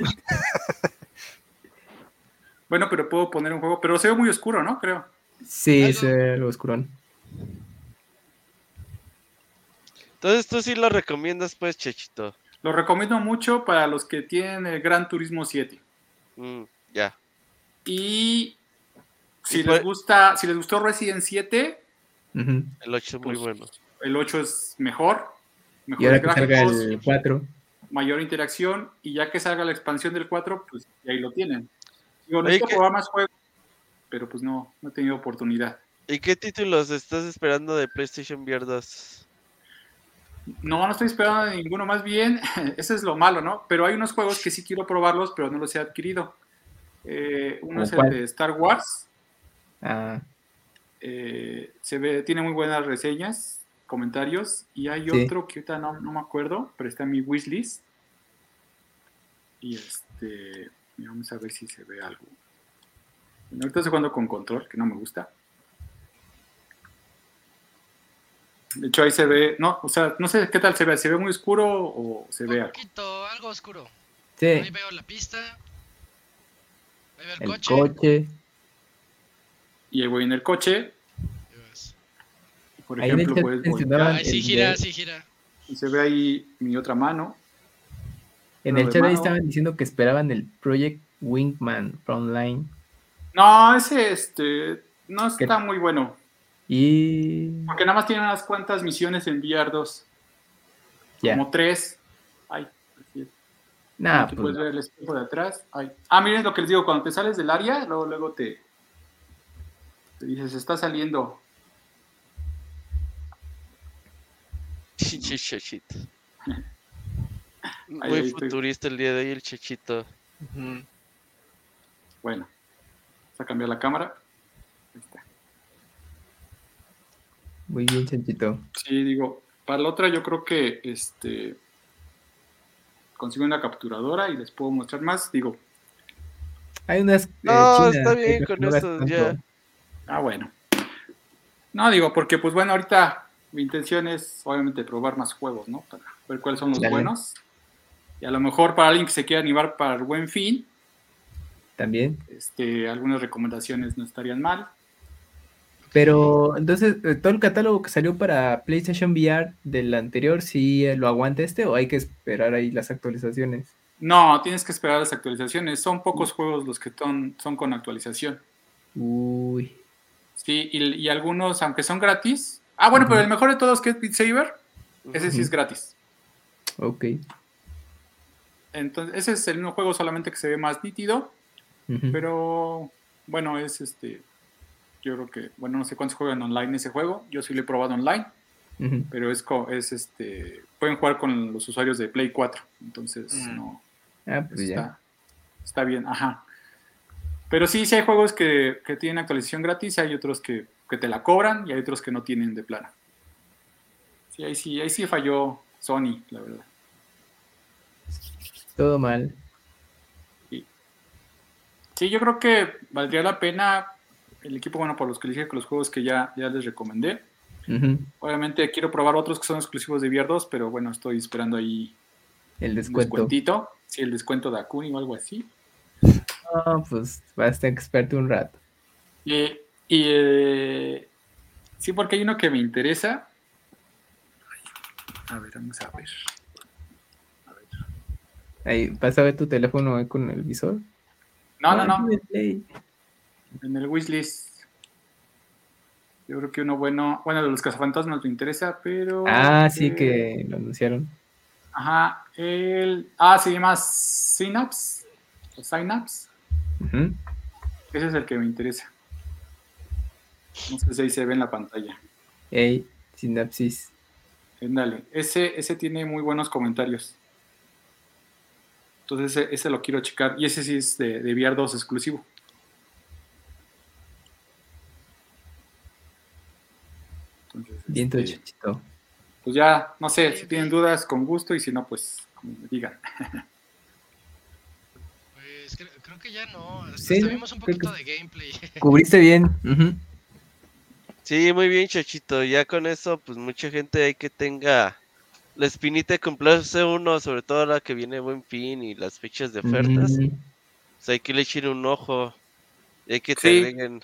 Bueno, pero puedo poner un juego. Pero se ve muy oscuro, ¿no? Creo. Sí, Algo- se ve algo oscurón. Entonces tú sí lo recomiendas, pues, Chechito. Lo recomiendo mucho para los que tienen el Gran Turismo 7. Mm, ya. Y si Y les fue- gusta, si les gustó Resident 7, El 8 es muy Pues, bueno. el 8 es mejor. Y Mejores ahora que salga el 4. mayor interacción. Y ya que salga la expansión del 4, pues ahí lo tienen. Digo, necesito ¿qué- probar más juegos, pero pues no, no he tenido oportunidad. ¿Y qué títulos estás esperando de PlayStation VR 2? No, no estoy esperando ninguno, más bien, ese es lo malo, ¿no? Pero hay unos juegos que sí quiero probarlos, pero no los he adquirido. Eh, uno ¿Cómo es el de Star Wars, Ah, eh, se ve, tiene muy buenas reseñas, comentarios, y hay Sí. otro que ahorita no, no me acuerdo, pero está en mi wishlist. Y este, vamos a ver si se ve algo. Bueno, ahorita estoy jugando con control, que no me gusta. De hecho, ahí se ve, no, o sea, no sé qué tal se ve, ¿se ve muy oscuro o se ve Un algo? poquito, algo oscuro. sí, Ahí veo la pista. Ahí veo el, el coche. coche. Y ahí voy en el coche, Ahí por Ahí ejemplo, puedes voltear, Ay, sí gira, sí gira. y se ve ahí mi otra mano. En el chat ahí estaban diciendo que esperaban el Project Wingman Frontline. No, ese este no ¿Qué? está muy bueno. Y. Porque nada más tiene unas cuantas misiones en VR 2. Ya. Como tres. Ay, así es. Nah, Aquí pues puedes ver el espejo de atrás. Ay. Ah, miren lo que les digo, cuando te sales del área, luego, luego te, te dices, está saliendo. Ahí, Muy ahí estoy. futurista el día de hoy el Chechito. Bueno, vamos a cambiar la cámara. Ahí está. muy bien, chanchito. Sí, digo, para la otra yo creo que este consigo una capturadora y les puedo mostrar más. Digo, Hay unas. eh, No, está bien con eso, ya. Ah, bueno. No, digo, porque pues bueno, ahorita mi intención es obviamente probar más juegos, ¿no? Para ver cuáles son los Dale. buenos. Y a lo mejor para alguien que se quiera animar para el buen fin, También. este, algunas recomendaciones no estarían mal. Pero entonces, eh, todo el catálogo que salió para PlayStation VR del anterior, ¿sí eh, lo aguanta este o hay que esperar ahí las actualizaciones? No, tienes que esperar las actualizaciones. Son pocos juegos los que son, son con actualización. Uy. Sí, y, y algunos, aunque son gratis. Ah, bueno, pero el mejor de todos que es Beat Saber, ese sí es gratis. Ok. Entonces, ese es el mismo juego, solamente que se ve más nítido. Pero bueno, es este. Yo creo que, bueno, no sé cuántos juegan online ese juego. Yo sí lo he probado online, pero es, es este. Pueden jugar con los usuarios de Play 4. Entonces, Mm. no. Ah, pues ya. Está, está bien, ajá. Pero sí, sí hay juegos que, que tienen actualización gratis, hay otros que, que te la cobran y hay otros que no tienen de plano. Sí, ahí sí, ahí sí falló Sony, la verdad. Todo mal. Sí, yo creo que valdría la pena el equipo, bueno, por los que les dije que los juegos que ya, ya les recomendé. Obviamente quiero probar otros que son exclusivos de 2, pero bueno, estoy esperando ahí El descuento. descuentito. Sí, el descuento de Akuni o algo así. No, pues vas a estar experto un rato. Y, y, eh, sí, porque hay uno que me interesa. A ver, vamos a ver. Ahí, ¿vas a ver tu teléfono ahí con el visor? No, no, no. En el wishlist. Yo creo que uno bueno, bueno, de los cazafantasmas me interesa, pero. Ah, sí, eh, que lo anunciaron. Ajá, el. Ah, se llama Synapse. O Synapse. Ese es el que me interesa. No sé si ahí se ve en la pantalla. Ey, sinapsis. Dale, ese, ese tiene muy buenos comentarios. Entonces ese, ese lo quiero checar. Y ese sí es de, de VR 2 exclusivo. Entonces, Viento este, chichito. pues ya, no sé, si tienen dudas, con gusto, y si no, pues me digan. Creo, que ya no. Hasta, Sí, hasta ¿no? vimos un poquito de gameplay. Cubriste bien. Sí, muy bien, Chachito. Ya con eso, pues mucha gente hay que tenga la espinita de comprarse uno, sobre todo ahora que viene Buen Fin y las fechas de ofertas. Mm, Pues hay que le echen un ojo. Y hay que te Sí. agreguen.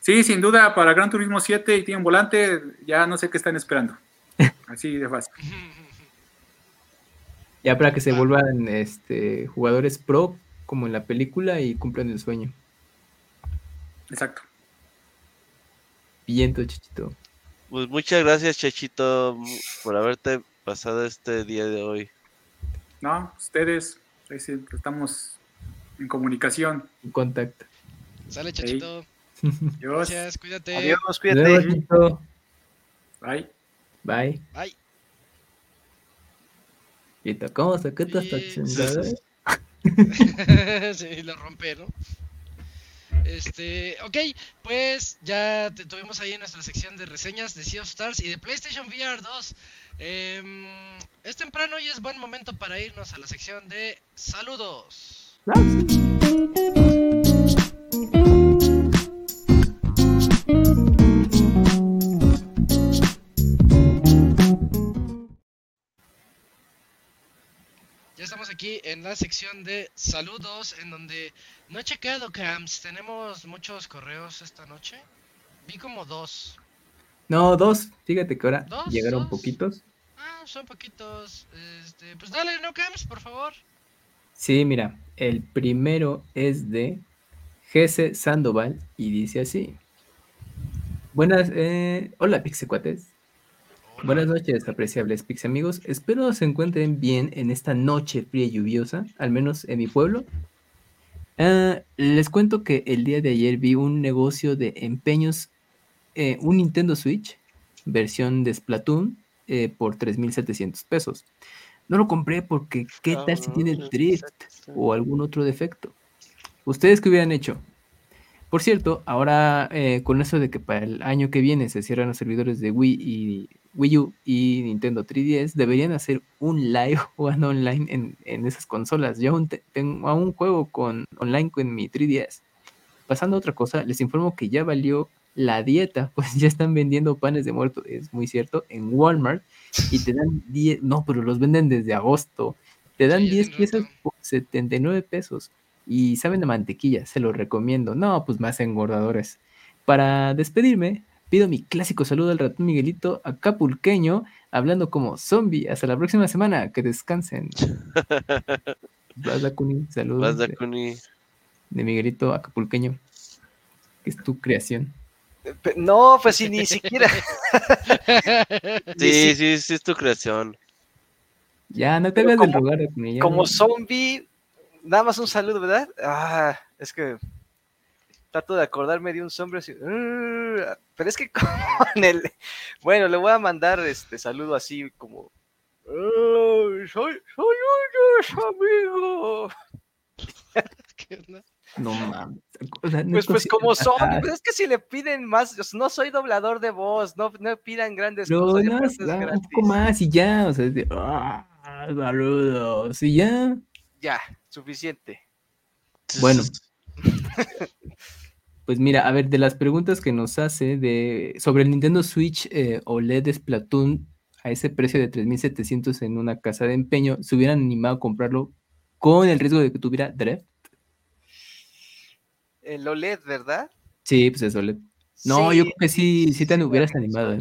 Sí, sin duda, para Gran Turismo 7 y tienen volante, ya no sé qué están esperando. Así de fácil. Ya para que se vuelvan este, jugadores pro, como en la película, y cumplan el sueño. Exacto. Viento, chichito. Pues muchas gracias, Chachito, mu- por haberte pasado este día de hoy. No, ustedes, estamos en comunicación. En contacto. Sale, chachito. Dios. Gracias, cuídate. Adiós, cuídate. chichito. Bye. Bye. Bye. Y tocamos acá hasta Sí. lo rompe, ¿no? Este, ok, pues ya tuvimos ahí nuestra sección de reseñas de Sea of Stars y de PlayStation VR 2. Em, es temprano y es buen momento para irnos a la sección de saludos. Aquí en la sección de saludos, en donde no he chequeado, Camps. Tenemos muchos correos esta noche. Vi como dos. No, dos. Fíjate que ahora ¿Dos? llegaron ¿Dos? poquitos. Ah, son poquitos. Este, pues dale, no, Camps, por favor. Sí, mira, el primero es de Gese Sandoval y dice así. Buenas, eh, hola Pixecuates. Buenas noches, apreciables Pix amigos. Espero se encuentren bien en esta noche fría y lluviosa, al menos en mi pueblo. Ah, les cuento que el día de ayer vi un negocio de empeños, eh, un Nintendo Switch, versión de Splatoon, eh, por 3.700 pesos. No lo compré porque ¿qué tal si tiene drift o algún otro defecto? ¿Ustedes qué hubieran hecho? Por cierto, ahora eh, con eso de que para el año que viene se cierran los servidores de Wii y Wii U y Nintendo 3DS, deberían hacer un live jugando online en, en esas consolas. Yo aún te- tengo aún juego con online con mi 3DS. Pasando a otra cosa, les informo que ya valió la dieta, pues ya están vendiendo panes de muerto, es muy cierto, en Walmart y te dan 10, no, pero los venden desde agosto. Te dan Sí, ya 10 tiene piezas por 79 pesos y saben a mantequilla, se los recomiendo. No, pues más engordadores. Para despedirme, pido mi clásico saludo al ratón Miguelito acapulqueño, hablando como zombie. Hasta la próxima semana, que descansen. Vas, Dakuni, saludos Vas, de, de Miguelito acapulqueño, que es tu creación. No, pues si ni siquiera. Sí, sí, sí, es tu creación. Ya, no te hagas del como- lugar, Como no- zombie, nada más un saludo, ¿verdad? Ah, es que trato de acordarme de un zombie así. "Uh", Pero es que con el. Bueno, le voy a mandar este saludo así como. "Oh, soy, soy un amigo. ¿Qué onda? No mames. o sea, Pues, pues como zombie, pero es que si le piden más, yo no soy doblador de voz, no, no pidan grandes No, cosas. no, es ah, un poco más y ya, o sea, es de, ah, saludos, y ya. Ya, suficiente. Bueno. Pues mira, a ver, de las preguntas que nos hace de sobre el Nintendo Switch eh, OLED Splatoon, a ese precio de 3.700 en una casa de empeño, se hubieran animado a comprarlo con el riesgo de que tuviera drift? El OLED, ¿verdad? Sí, pues es OLED. No, Sí, yo creo que sí, sí te hubieras animado, ¿eh?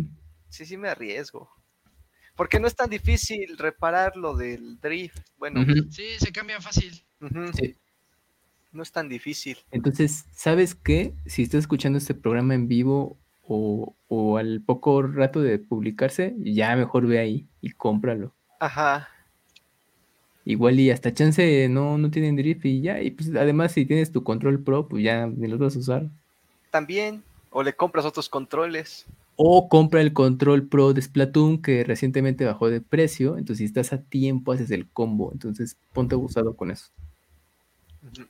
Sí, sí me arriesgo. Porque no es tan difícil reparar lo del drift. Bueno. Sí, se cambian fácil. Sí. No es tan difícil. Entonces, ¿sabes qué? Si estás escuchando este programa en vivo o, o al poco rato de publicarse, ya mejor ve ahí y cómpralo. Ajá. Igual y hasta chance no, no tienen drift y ya. Y pues además si tienes tu control pro, pues ya ni los vas a usar. También. O le compras otros controles. O compra el control pro de Splatoon que recientemente bajó de precio. Entonces si estás a tiempo haces el combo. Entonces ponte abusado con eso. Ujú.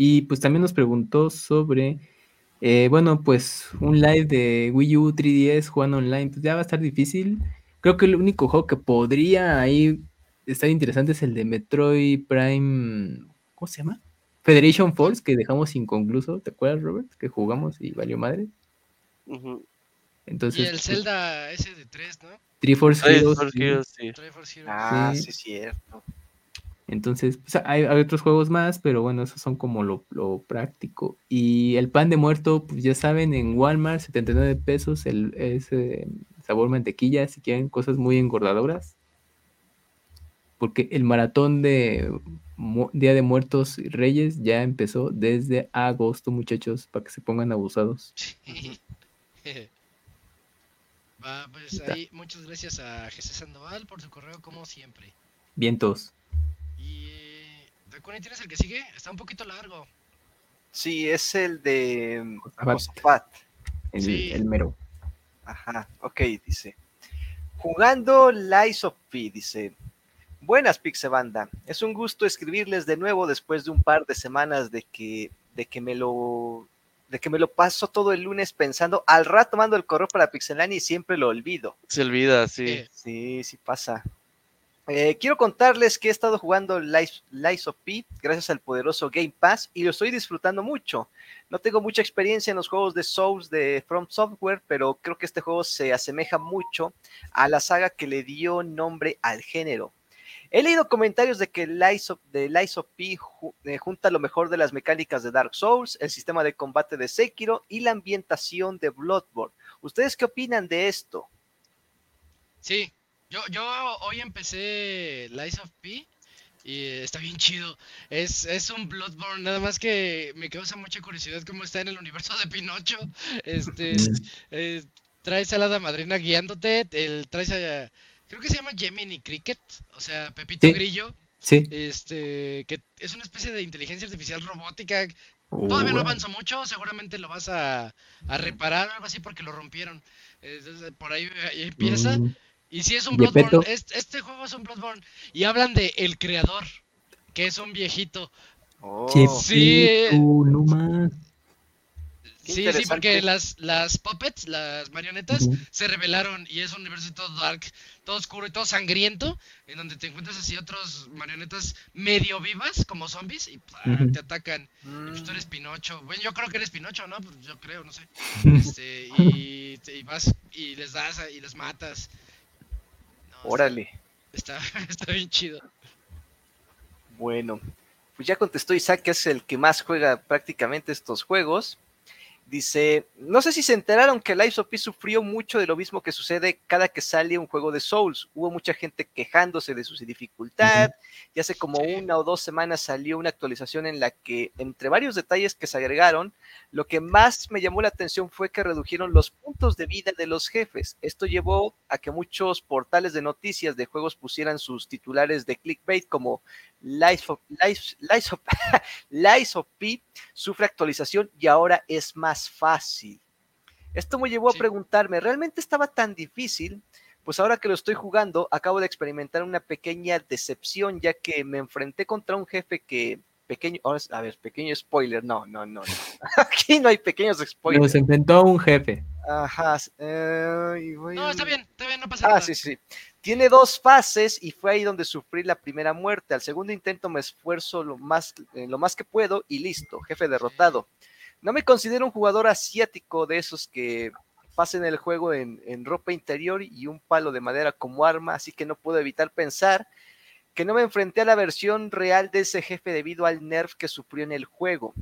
Y pues también nos preguntó sobre, eh, bueno, pues un live de Wii U 3DS jugando online, pues ya va a estar difícil. Creo que el único juego que podría ahí estar interesante es el de Metroid Prime, ¿cómo se llama? Federation Force, que dejamos inconcluso, ¿te acuerdas, Robert? Que jugamos y valió madre. Entonces, Y el pues, Zelda ese de 3, ¿no? Triforce Heroes, sí. Heroes, sí. Triforce Heroes. Ah, Sí. sí, es cierto. Entonces, pues, hay, hay otros juegos más, pero bueno, esos son como lo, lo práctico. Y el pan de muerto, pues ya saben, en Walmart, 79 pesos, el, sabor mantequilla, si quieren cosas muy engordadoras. Porque el maratón de Mu- Día de Muertos y Reyes ya empezó desde agosto, muchachos, para que se pongan abusados. Va, pues ahí, muchas gracias a Jesús Sandoval por su correo, como siempre. Vientos. Y. Dakuni, ¿tienes el que sigue? Está un poquito largo. Sí, es el de mm, Josafat. El, Sí. el mero. Ajá, ok, dice. Jugando Lies of P, dice. Buenas, Pixebanda. Es un gusto escribirles de nuevo después de un par de semanas de que, de que me lo de que me lo paso todo el lunes pensando, al rato mando el correo para Pixelania y siempre lo olvido. Se olvida, sí. Eh, Sí, sí pasa. Eh, quiero contarles que he estado jugando Lies, Lies of P gracias al poderoso Game Pass y lo estoy disfrutando mucho. No tengo mucha experiencia en los juegos de Souls de From Software, pero creo que este juego se asemeja mucho a la saga que le dio nombre al género. He leído comentarios de que Lies of, de of P eh, junta lo mejor de las mecánicas de Dark Souls, el sistema de combate de Sekiro y la ambientación de Bloodborne. ¿Ustedes qué opinan de esto? Sí, yo, yo hoy empecé Lies of P y está bien chido. Es, es un Bloodborne, nada más que me causa mucha curiosidad cómo está en el universo de Pinocho. Este, eh, traes a la hada madrina guiándote, el, traes a, creo que se llama Gemini Cricket, o sea, Pepito Sí. Grillo, Sí. este, que es una especie de inteligencia artificial robótica. Todavía no avanzó mucho, seguramente lo vas a, a reparar o algo así porque lo rompieron. Entonces, por ahí, ahí empieza. Mm, Y si es un. Bloodborne, es- este juego es un Bloodborne. Y hablan de el creador, que es un viejito. Oh, Sí. No más. Sí, sí, porque las, las puppets, las marionetas, se revelaron y es un universo todo dark, todo oscuro y todo sangriento, en donde te encuentras así otros marionetas medio vivas, como zombies, y ¡pah! Ujú. te atacan. Y pues tú mm, eres Pinocho. Bueno, yo creo que eres Pinocho, ¿no? Pues yo creo, no sé. Este, y, y vas y les das a- y les matas. No, órale. Está, está bien chido. Bueno, pues ya contestó Isaac, que es el que más juega prácticamente estos juegos. Dice, no sé si se enteraron que Lies of P sufrió mucho de lo mismo que sucede cada que sale un juego de Souls. Hubo mucha gente quejándose de su dificultad. Y hace como Sí. una o dos semanas salió una actualización en la que, entre varios detalles que se agregaron, lo que más me llamó la atención fue que redujeron los puntos de vida de los jefes. Esto llevó a que muchos portales de noticias de juegos pusieran sus titulares de clickbait como Lies of, Lies- Lies of- Lies of P sufre actualización y ahora es más fácil. Esto me llevó Sí. a preguntarme, ¿realmente estaba tan difícil? Pues ahora que lo estoy jugando, acabo de experimentar una pequeña decepción, ya que me enfrenté contra un jefe que pequeño, ahora a ver, pequeño spoiler, no, no, no, no. Aquí no hay pequeños spoilers. Nos enfrentó a un jefe. Ajá. eh, voy No, está bien, está bien, no pasa Ah, nada. sí, sí. Tiene dos fases y fue ahí donde sufrí la primera muerte. Al segundo intento me esfuerzo lo más, eh, lo más que puedo y listo, jefe derrotado. No me considero un jugador asiático de esos que pasen el juego en, en ropa interior y un palo de madera como arma, así que no puedo evitar pensar que no me enfrenté a la versión real de ese jefe debido al nerf que sufrió en el juego.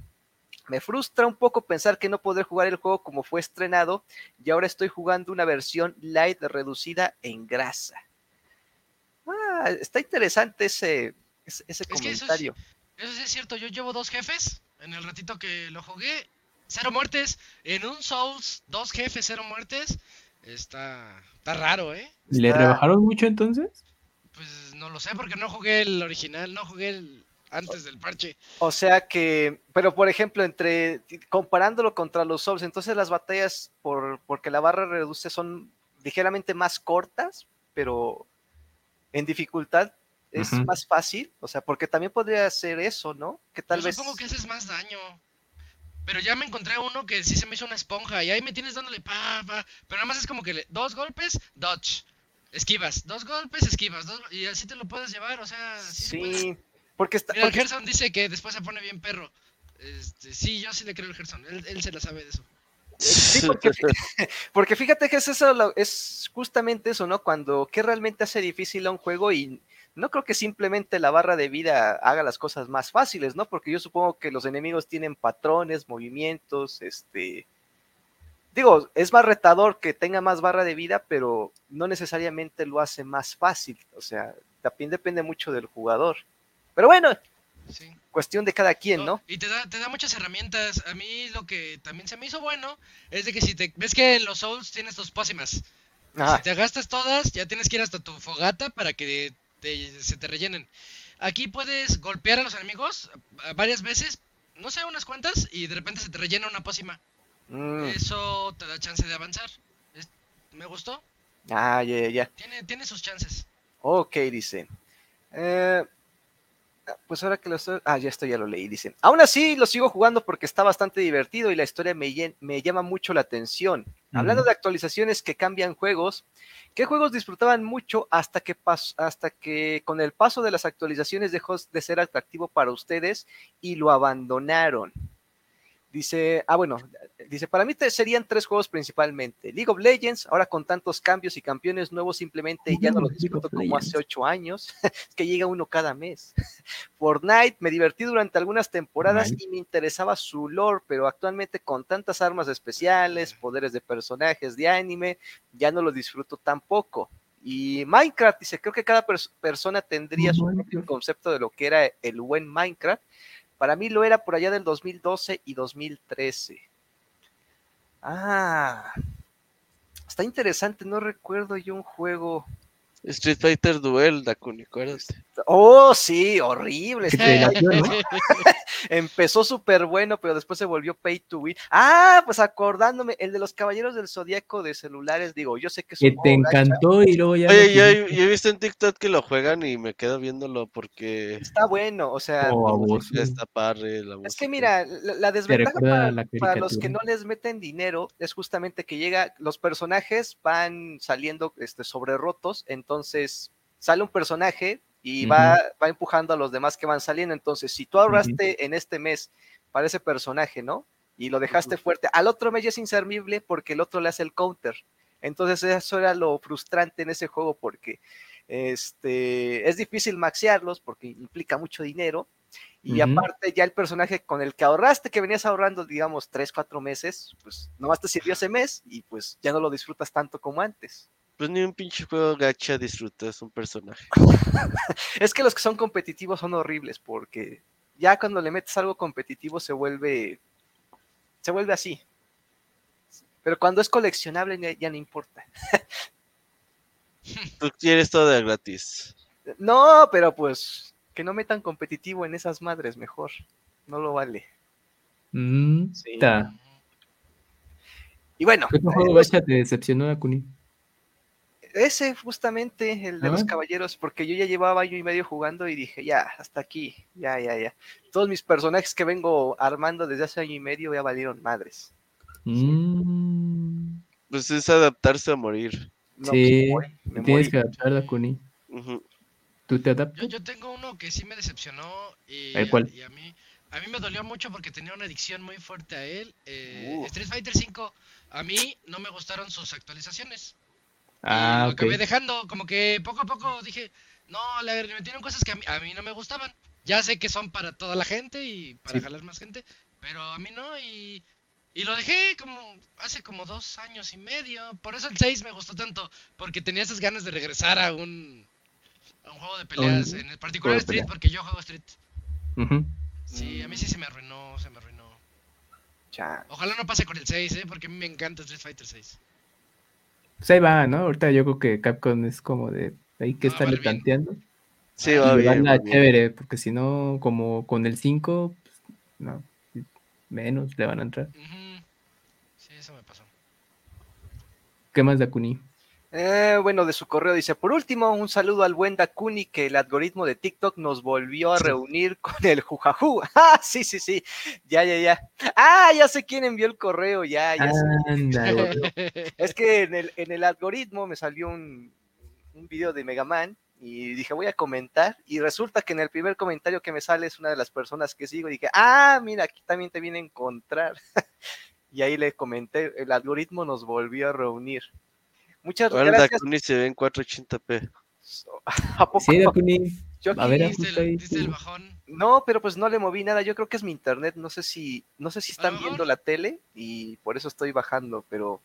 Me frustra un poco pensar que no podré jugar el juego como fue estrenado y ahora estoy jugando una versión light reducida en grasa. Ah, está interesante ese, ese, ese Es que eso es- comentario. Eso sí es cierto, yo llevo dos jefes en el ratito que lo jugué. Cero muertes. En un Souls, dos jefes, cero muertes. Está, está raro, ¿eh? ¿Le Está- rebajaron mucho entonces? Pues no lo sé porque no jugué el original, no jugué el antes del parche. O sea que, pero por ejemplo, entre comparándolo contra los Souls, entonces las batallas por porque la barra reduce son ligeramente más cortas, pero en dificultad es más fácil, o sea, porque también podría ser eso, ¿no? Que tal Yo vez supongo que haces más daño. Pero ya me encontré uno que sí se me hizo una esponja y ahí me tienes dándole pa, pa. Pero nada más es como que le- dos golpes, dodge. Esquivas, dos golpes, esquivas. dos- y así te lo puedes llevar, o sea, sí, se puede. sí, porque está Mira, porque- Gerson dice que después se pone bien perro. Este, sí, yo sí le creo al Gerson. Él, él se la sabe de eso. Sí, porque, porque fíjate que es eso, es justamente eso, ¿no? Cuando, ¿qué realmente hace difícil a un juego? Y no creo que simplemente la barra de vida haga las cosas más fáciles, ¿no? Porque yo supongo que los enemigos tienen patrones, movimientos, este... Digo, es más retador que tenga más barra de vida, pero no necesariamente lo hace más fácil. O sea, también depende mucho del jugador. Pero bueno, Sí. cuestión de cada quien, ¿no? Y te da, te da muchas herramientas. A mí lo que también se me hizo bueno es de que si te ves que en los Souls tienes tus pócimas. Ajá. Si te gastas todas, ya tienes que ir hasta tu fogata para que te- se te rellenen. Aquí puedes golpear a los enemigos varias veces, no sé, unas cuantas, y de repente se te rellena una pócima. Mm, Eso te da chance de avanzar. Es- me gustó. Ah, ya, ya, ya. Tiene, tiene sus chances. Ok, dice. Eh, pues ahora que lo estoy... Ah, ya esto ya lo leí, dice. Aún así, lo sigo jugando porque está bastante divertido y la historia me, llen- me llama mucho la atención. Hablando de actualizaciones que cambian juegos, ¿qué juegos disfrutaban mucho hasta que, pas- hasta que con el paso de las actualizaciones dejó de ser atractivo para ustedes y lo abandonaron? Dice, ah, bueno, dice, para mí te- serían tres juegos principalmente. League of Legends, ahora con tantos cambios y campeones nuevos, simplemente ya no lo League of disfruto como hace ocho años. es que llega uno cada mes. Fortnite, me divertí durante algunas temporadas y me interesaba su lore, pero actualmente con tantas armas especiales, poderes de personajes de anime, ya no lo disfruto tampoco. Y Minecraft, dice, creo que cada pers- persona tendría su propio concepto de lo que era el buen Minecraft. Para mí lo era por allá del 2012 y 2013. Ah, está interesante, no recuerdo yo un juego. Street Fighter Duel, Dakuni, acuérdate. Oh, sí, horrible. ¿no? Empezó súper bueno, pero después se volvió pay to win. Ah, pues acordándome, el de los Caballeros del Zodíaco de celulares, digo, yo sé que es Que un te encantó y luego ya. Oye, no yo, he visto en TikTok que lo juegan y me quedo viéndolo porque Está bueno, o sea, Oh, música está padre. La Es que mira, la, la desventaja para, la para los que no les meten dinero es justamente que llega, los personajes van saliendo este, sobre rotos, entonces sale un personaje y va, va empujando a los demás que van saliendo. Entonces, si tú ahorraste en este mes para ese personaje, ¿no? Y lo dejaste fuerte, al otro mes ya es inservible porque el otro le hace el counter. Entonces, eso era lo frustrante en ese juego porque este, es difícil maxearlos porque implica mucho dinero. Y Ujú. aparte, ya el personaje con el que ahorraste, que venías ahorrando, digamos, tres, cuatro meses, pues nomás te sirvió ese mes y pues ya no lo disfrutas tanto como antes. Pues ni un pinche juego gacha disfrutas un personaje. Es que los que son competitivos son horribles porque ya cuando le metes algo competitivo se vuelve, se vuelve así. Pero cuando es coleccionable ya, no importa. Tú quieres todo de gratis. No, pero pues que no metan competitivo en esas madres mejor. No lo vale. Mm, Sí. Y bueno, ¿Qué otro juego eh, gacha te decepcionó, Dakuni? Ese justamente, el de los caballeros, porque yo ya llevaba año y medio jugando y dije, ya, hasta aquí, ya, ya, ya. Todos mis personajes que vengo armando desde hace año y medio ya valieron madres. Mm, Pues es adaptarse a morir. No, Sí, pues, me tienes que adaptar, Dakuni. Ujú. ¿Tú te adaptas? Yo, yo tengo uno que sí me decepcionó y, ¿El cuál? y a mí a mí me dolió mucho porque tenía una adicción muy fuerte a él. Eh, Uh. Street Fighter 5, a mí no me gustaron sus actualizaciones. Ah, y lo ok. acabé dejando, como que poco a poco dije, no, le metieron cosas que a mí, a mí no me gustaban. Ya sé que son para toda la gente y para Sí. jalar más gente, pero a mí no, y, y lo dejé como hace como dos años y medio. Por eso el 6 me gustó tanto, porque tenía esas ganas de regresar a un, a un juego de peleas, en el particular Street, porque yo juego Street. Sí, a mí sí se me arruinó, se me arruinó. Ojalá no pase con el 6, ¿eh? porque a mí me encanta Street Fighter 6. Pues ahí va, ¿no? Ahorita yo creo que Capcom es como de ahí que Ah, bien. planteando. Sí, va Y bien. va bien. chévere, porque si no, como con el 5, pues, no, menos le van a entrar. Sí, eso me pasó. ¿Qué más, Dakuni? Eh, bueno, de su correo dice, por último, un saludo al buen Dakuni que el algoritmo de TikTok nos volvió a Sí. reunir con el jujajú. Ah, sí, sí, sí. Ya, ya, ya. Ah, ya sé quién envió el correo, ya, ya sé. Ándale. Es que en el, en el algoritmo me salió un, un video de Mega Man y dije, voy a comentar. Y resulta que en el primer comentario que me sale es una de las personas que sigo. Y dije, ah, mira, aquí también te viene a encontrar. y ahí le comenté, el algoritmo nos volvió a reunir. Muchas Ahora el gracias. Dakuni se ve en 480p. ¿A poco? Sí, Dakuni. Yo a ver, aquí- ¿Viste justo ahí, el, bajón? no, pero pues no le moví nada. Yo creo que es mi internet. No sé si, no sé si están viendo la tele y por eso estoy bajando, pero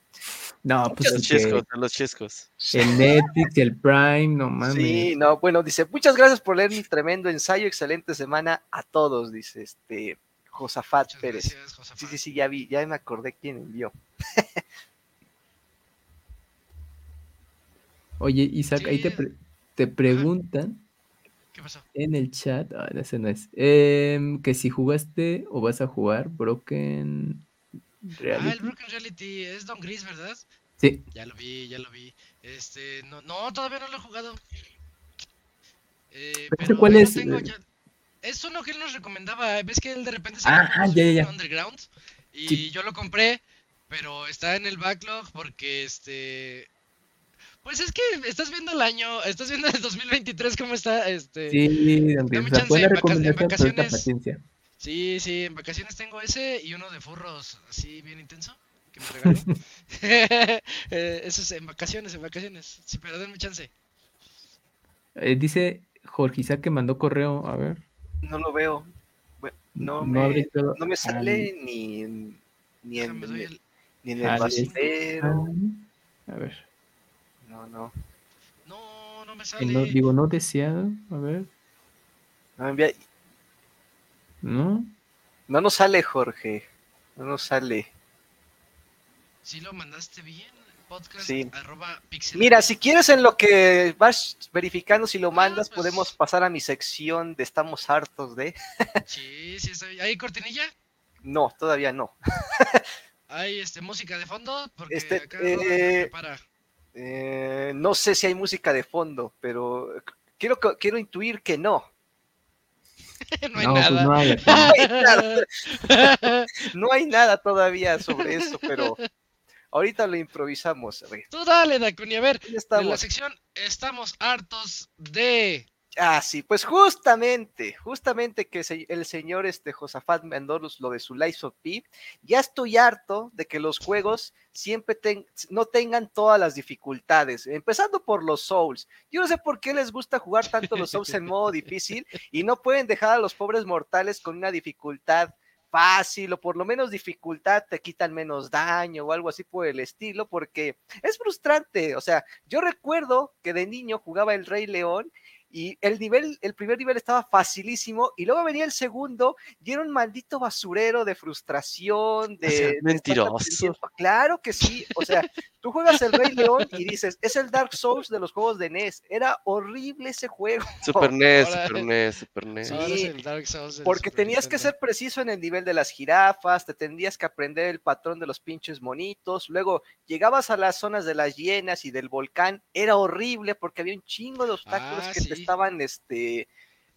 No, pues Los chescos, los chescos. el Netflix el Prime, no mames. Sí, no, bueno, dice, muchas gracias por leer mi tremendo ensayo, excelente semana a todos, dice este Josafat Muchas Pérez. gracias, Josafat. Sí, sí, sí, ya vi, ya me acordé quién envió. Oye, Isaac, ahí te, pre- te preguntan ¿Qué pasó? en el chat, ah, ese no es, em, que si jugaste o vas a jugar Broken Ah, el Reality. Broken Reality es Don Gris, ¿verdad? Sí, Ya lo vi, ya lo vi. Este, no, no, todavía no lo he jugado. Eh, ¿Pero cuál es? tengo, Eh, ya- Es uno que él nos recomendaba. ¿Ves que él de repente Ah, saca juegos ya, ya, ya. Underground? Y Sí. yo lo compré, pero está en el backlog porque este. Pues es que estás viendo el año, estás viendo el 2023 cómo está, este. sí, dame o sea, chance, buena en vacaciones. paciencia. Sí, sí, en vacaciones tengo ese y uno de furros así bien intenso que me regaló. Eh, eso es en vacaciones, en vacaciones. Sí, pero denme chance. Eh, dice Jorge Isaac que mandó correo, a ver. No lo veo. Bueno, no, no me, no me al- sale ni en, ni en, el- ni en el al- bastero. A ver. No, no. No, no me sale. no- digo, no deseado, a ver. No, envía- ¿No? no nos sale, Jorge. No nos sale. Sí lo mandaste bien. Podcast Sí. arroba pixel. Mira, si quieres en lo que vas verificando si lo mandas, pues. podemos pasar a mi sección de estamos hartos de. Sí, sí, está bien. ¿Hay cortinilla? No, todavía no. ¿Hay este, música de fondo? Porque Este, acá eh, prepara. Eh, no sé si hay música de fondo, pero quiero, que- quiero intuir que no. no hay no, pues nada. no hay aquí. No hay nada, no hay nada todavía sobre eso, pero ahorita lo improvisamos. Tú dale, Dakuni. A ver, en la sección estamos hartos de. Ah, sí, pues justamente, justamente que el señor este Josafat Mendolos lo de su Life of P, ya estoy harto de que los juegos siempre ten- no tengan todas las dificultades, empezando por los Souls. Yo no sé por qué les gusta jugar tanto los Souls en modo difícil y no pueden dejar a los pobres mortales con una dificultad fácil o por lo menos dificultad te quitan menos daño o algo así por el estilo, porque es frustrante. O sea, yo recuerdo que de niño jugaba el Rey León y el nivel, el primer nivel estaba facilísimo y luego venía el segundo y era un maldito basurero de frustración, de... Mentiroso. Claro que sí, o sea, tú juegas el Rey León y dices, es el Dark Souls de los juegos de NES, era horrible ese juego. Super NES, Ahora- Super NES, Super NES. Sí, el Dark Souls del Porque Super tenías que ser preciso en el nivel de las jirafas, te tendrías que aprender el patrón de los pinches monitos, luego llegabas a las zonas de las hienas y del volcán, era horrible porque había un chingo de obstáculos Ah, que te sí. estaban este,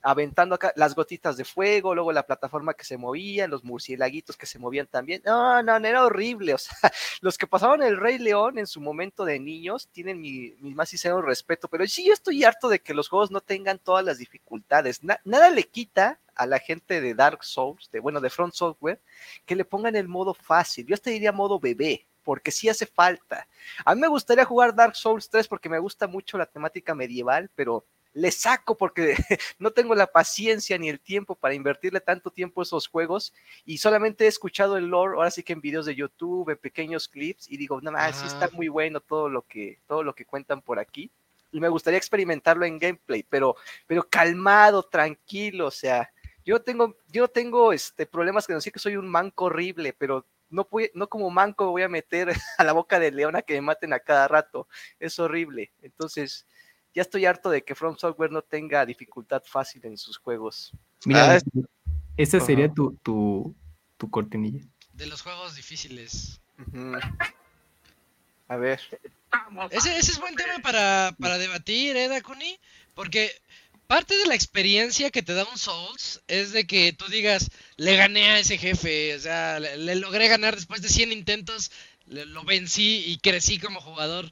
aventando acá, las gotitas de fuego, luego la plataforma que se movía, los murciélaguitos que se movían también, no, no, no, era horrible, o sea, los que pasaron el Rey León en su momento de niños tienen mi, mi más sincero respeto, pero sí yo estoy harto de que los juegos no tengan todas las dificultades, Na- nada le quita a la gente de Dark Souls, de, bueno, de Front Software, que le pongan el modo fácil. Yo te diría modo bebé, porque sí hace falta. A mí me gustaría jugar Dark Souls 3 porque me gusta mucho la temática medieval, pero le saco porque no tengo la paciencia ni el tiempo para invertirle tanto tiempo a esos juegos y solamente he escuchado el lore, ahora sí que en videos de YouTube, en pequeños clips y digo, no más, sí está Ah. muy bueno todo lo que todo lo que cuentan por aquí y me gustaría experimentarlo en gameplay, pero pero calmado, tranquilo, o sea, yo tengo yo tengo este problemas que no sé que soy un manco horrible, pero no, voy- no como manco voy a meter a la boca de león a que me maten a cada rato. Es horrible. Entonces, ya estoy harto de que From Software no tenga dificultad fácil en sus juegos. Mira, Ah, es- esa sería tu, tu, tu cortinilla. De los juegos difíciles. A ver. Ese, ese es buen tema para, para debatir, ¿eh, Dakuni? Porque parte de la experiencia que te da un Souls es de que tú digas, le gané a ese jefe, o sea, le, le logré ganar después de 100 intentos, le- lo vencí y crecí como jugador.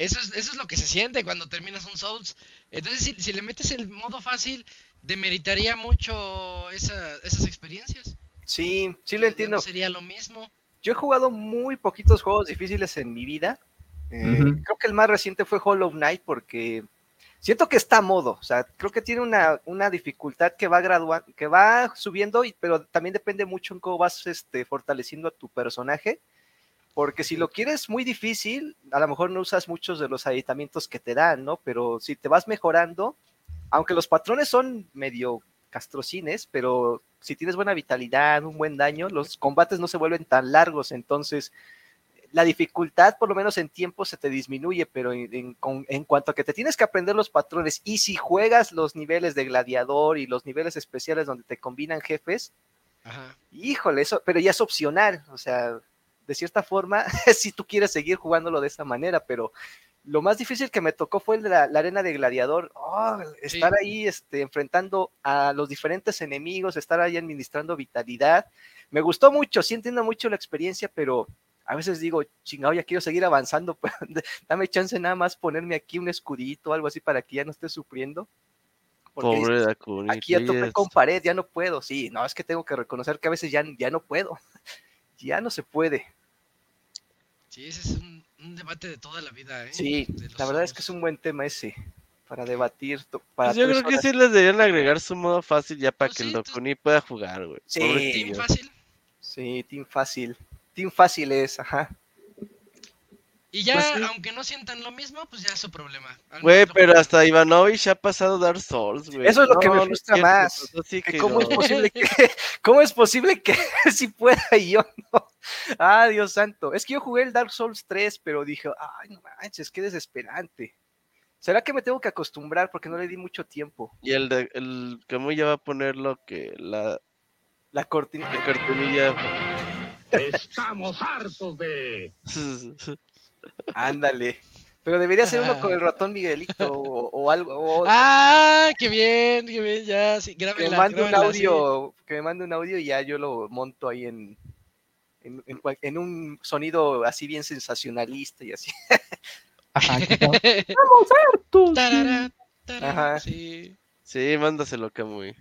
Eso es, eso es lo que se siente cuando terminas un Souls. Entonces, si, si le metes el modo fácil, demeritaría mucho esa- esas experiencias. Sí, sí lo Ya no entiendo. sería lo mismo. Yo he jugado muy poquitos juegos difíciles en mi vida. Eh. Creo que el más reciente fue Hollow Knight porque siento que está a modo. O sea, creo que tiene una, una dificultad que va gradua- que va subiendo, y, pero también depende mucho en cómo vas este, fortaleciendo a tu personaje. Porque si lo quieres muy difícil, a lo mejor no usas muchos de los aditamientos que te dan, ¿no? Pero si te vas mejorando, aunque los patrones son medio castrocines, pero si tienes buena vitalidad, un buen daño, los combates no se vuelven tan largos, entonces la dificultad, por lo menos en tiempo, se te disminuye, pero en, en- con- en cuanto a que te tienes que aprender los patrones y si juegas los niveles de gladiador y los niveles especiales donde te combinan jefes, Ajá. híjole, eso, pero ya es opcional, o sea, de cierta forma, si tú quieres seguir jugándolo de esa manera, pero lo más difícil que me tocó fue el de la, la arena de gladiador, Oh, estar ahí este, enfrentando a los diferentes enemigos, estar ahí administrando vitalidad, me gustó mucho, sí entiendo mucho la experiencia, pero a veces digo, chingado, ya quiero seguir avanzando, pero dame chance nada más ponerme aquí un escudito o algo así para que ya no esté sufriendo. Porque dices, Pobre Dakuni. Aquí ya topé con pared, ya no puedo. Sí, no, es que tengo que reconocer que a veces ya, ya no puedo. Ya no se puede. Sí, ese es un, un debate de toda la vida, ¿eh? Sí, la verdad es que es un buen tema ese para debatir. to- Para Pues yo creo que horas. sí les deberían agregar su modo fácil ya para Pues que el tú- Dokuni pueda jugar, güey. Sí. Team fácil. Sí, Team Fácil. Team Fácil es, ajá. Y ya, Pues sí. aunque no sientan lo mismo, pues ya es su problema. Güey, pero hasta Ivanovich ha pasado Dark Souls, güey. Eso es lo que me no frustra cierto, más, Que ¿Cómo es no. posible que, cómo es posible que sí pueda y yo no? Ah, Dios santo. Es que yo jugué el Dark Souls 3, pero dije, ay, no manches, qué desesperante. ¿Será que me tengo que acostumbrar porque no le di mucho tiempo? Y el de, el Camuy ya va a poner lo que la, La cortina. la cartunilla. Estamos hartos de... Ándale. Pero debería ser uno con el ratón Miguelito o, o algo. o Ah, qué bien, qué bien, ya, sí, que me grábenla, mande un sí. audio, que me mande un audio y ya yo lo monto ahí en, en, en cual- en un sonido así bien sensacionalista y así. Ajá. Tarara, tarara, Ajá. sí. Sí, mándaselo, Camuy.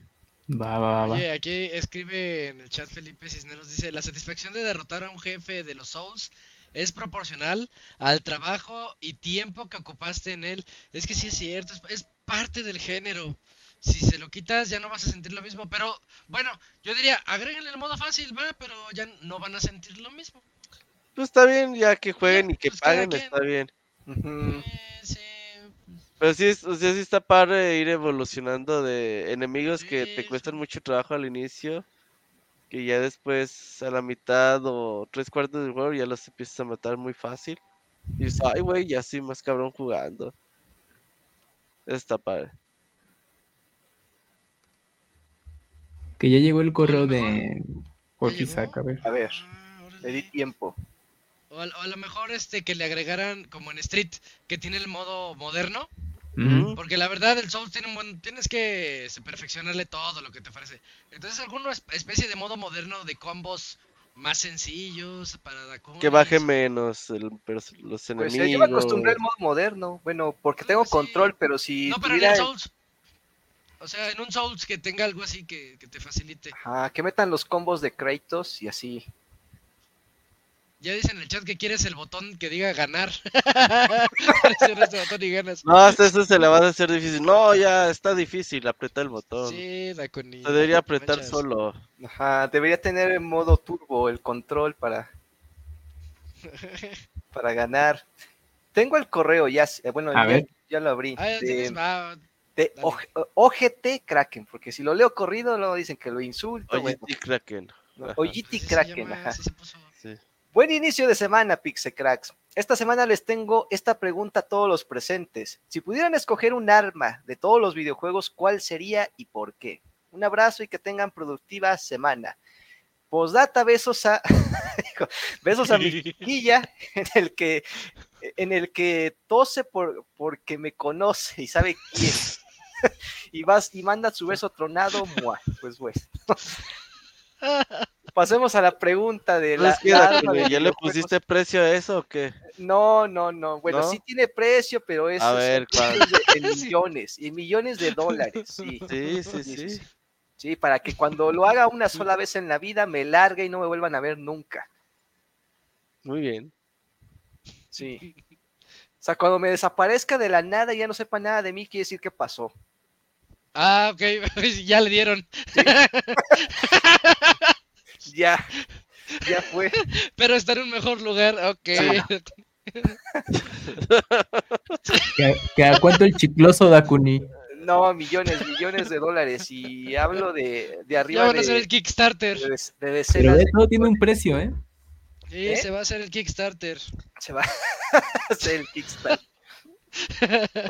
Va, va, va, va. Oye, aquí escribe en el chat Felipe Cisneros, dice, la satisfacción de derrotar a un jefe de los Souls es proporcional al trabajo y tiempo que ocupaste en él. Es que sí es cierto, es, es parte del género. Si se lo quitas ya no vas a sentir lo mismo, pero bueno, yo diría, agréguenle el modo fácil, va, pero ya no van a sentir lo mismo. Pues está bien, ya que jueguen y que pues paguen, está bien. Ujú. Eh, sí, Pero sí, o sea, sí está padre ir evolucionando de enemigos que te cuestan mucho trabajo al inicio, que ya después a la mitad o tres cuartos del juego ya los empiezas a matar muy fácil. Y dices, ay, güey, ya soy más cabrón jugando. Eso está padre. Que ya llegó el correo de por ¿Ya llegó? Isaac, a ver. A ver, le di tiempo. O a, o a lo mejor este que le agregaran como en Street, que tiene el modo moderno, Porque la verdad el Souls tiene un buen, tienes que se, perfeccionarle todo lo que te ofrece. Entonces alguna es- especie de modo moderno de combos más sencillos para. Que baje menos el los Pues enemigos. eh, yo me acostumbré al modo moderno. Bueno, porque tengo Sí. control, pero si No, pero en el- Souls. O sea, en un Souls que tenga algo así que, que te facilite. Ajá, que metan los combos de Kratos y así. Ya dicen en el chat que quieres el botón que diga ganar. Este botón y ganas. No, hasta eso se le va a hacer difícil. No, ya está difícil apretar el botón. Sí, la con Se debería apretar solo. Ajá, debería tener en modo turbo el control para, para ganar. Tengo el correo ya, eh, bueno, A ya, ver. ya lo abrí. Ah, ya de- de OGT Kraken, porque si lo leo corrido, luego dicen que lo insulto. Oye, bueno, Kraken. no, así se Kraken, llama, ajá. se puso. Buen inicio de semana, Pixecracks. Esta semana les tengo esta pregunta a todos los presentes. Si pudieran escoger un arma de todos los videojuegos, ¿cuál sería y por qué? Un abrazo y que tengan productiva semana. Postdata, besos a besos a mi chiquilla, en el que en el que tose por, porque me conoce y sabe quién. y vas y manda su beso tronado, ¡mua! pues pues. Pasemos a la pregunta de la, ¿Ya le pusiste precio a eso o qué? No, no, no. Bueno, ¿No? sí tiene precio, pero es A ver, ¿cuál? en millones, y millones de dólares, sí. Sí, sí, sí. Sí, para que cuando lo haga una sola vez en la vida me largue y no me vuelvan a ver nunca. Muy bien. Sí. O sea, cuando me desaparezca de la nada y ya no sepa nada de mí, quiere decir que pasó. Ah, ok, ya le dieron. Ya, ya fue. Pero está en un mejor lugar, ok. ¿Que, que a cuánto el chicloso Dakuni? No, millones, millones de dólares. Y hablo de, de arriba Ya van de, a hacer el Kickstarter. de, de Pero decenas de de todo tiene un precio, ¿eh? Sí, ¿Eh? se va a hacer el Kickstarter. se va a hacer el Kickstarter.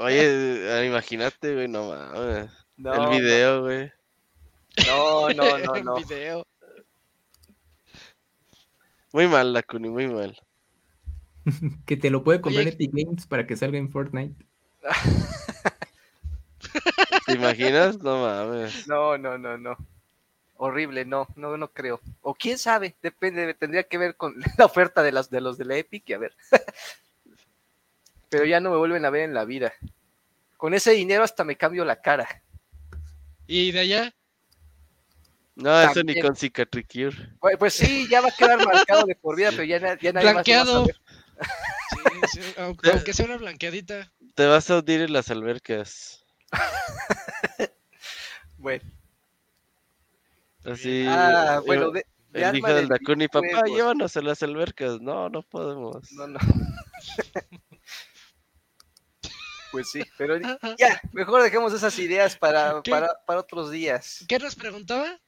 Oye, eh, imagínate, güey, no mames. No, el video, güey. No, no, no, no. video. Muy mal, Dakuni, muy mal. Que te lo puede comprar Oye. Epic Games para que salga en Fortnite. ¿Te imaginas? No mames. No, no, no, no. Horrible, no, no, no creo. O quién sabe, depende, tendría que ver con la oferta de las de los de la Epic y a ver. Pero ya no me vuelven a ver en la vida. Con ese dinero hasta me cambio la cara. ¿Y de allá? No, eso ni con cicatricure. Pues, pues sí, ya va a quedar marcado de por vida, pero ya, ya nadie más lo va a Blanqueado. saber. Sí, sí, aunque, aunque sea una blanqueadita. Te vas a hundir en las albercas. Bueno, Así. ah, bueno, de, de el hijo de del Dakuni, papá, llévanos a las albercas. No, no podemos. No, no. Pues sí, pero ya, mejor dejemos esas ideas para, para, para otros días. ¿Qué nos preguntaba?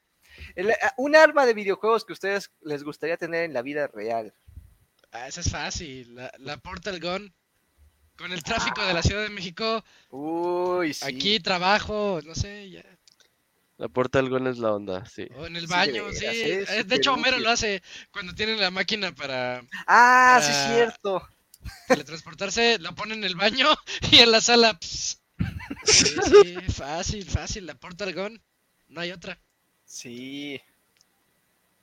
El- ah, un arma de videojuegos que a ustedes les gustaría tener en la vida real. Ah, esa es fácil. La, la Portal Gun. Con el tráfico de la Ciudad de México, Uy, sí. aquí trabajo, no sé, ya. La Portal Gun es la onda, sí. O en el Sí, baño, sí. veras, ¿eh? Eh, De hecho, Homero útil. lo hace cuando tiene la máquina para Ah, sí, Ah. cierto. teletransportarse, lo pone en el baño y en la sala. pss. Sí, sí, fácil, fácil. La Portal Gun, no hay otra. Sí.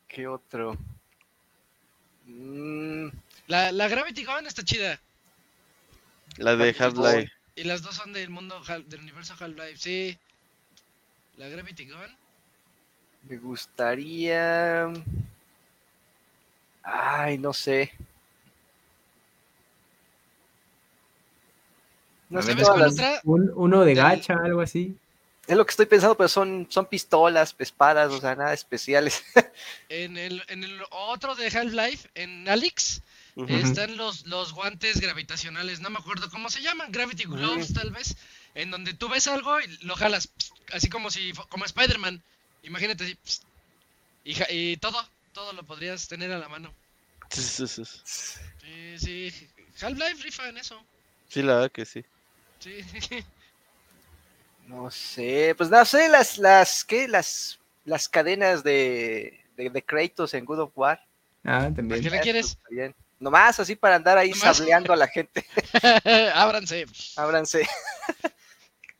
¿Qué otro? Mm, La, la Gravity Gun está chida. La de Half-Life. Y las dos son del mundo, Hal- del universo Half-Life, sí. La Gravity Gun. me gustaría. Ay, no sé. No sé ¿Sabes todas cuál las- otra? Un, uno de gacha, algo así. Es lo que estoy pensando, pero son, son pistolas, espadas, o sea, nada especiales. En el, en el otro de Half-Life, en Alex, están los, los guantes gravitacionales. No me acuerdo cómo se llaman, Gravity Gloves, tal vez. En donde tú ves algo y lo jalas, pss, así como si como Spider-Man. Imagínate así. pss, Y, todo, todo lo podrías tener a la mano. Sí, sí, sí. Sí, sí. Half-Life rifa en eso. Sí, la verdad que sí. Sí. No sé, pues no sé, las, las, ¿qué? Las, las cadenas de, de, de Kratos en God of War. Ah, ¿Para también. qué Eso quieres? Bien. Nomás así para andar ahí Nomás. sableando a la gente. Ábranse. Ábranse.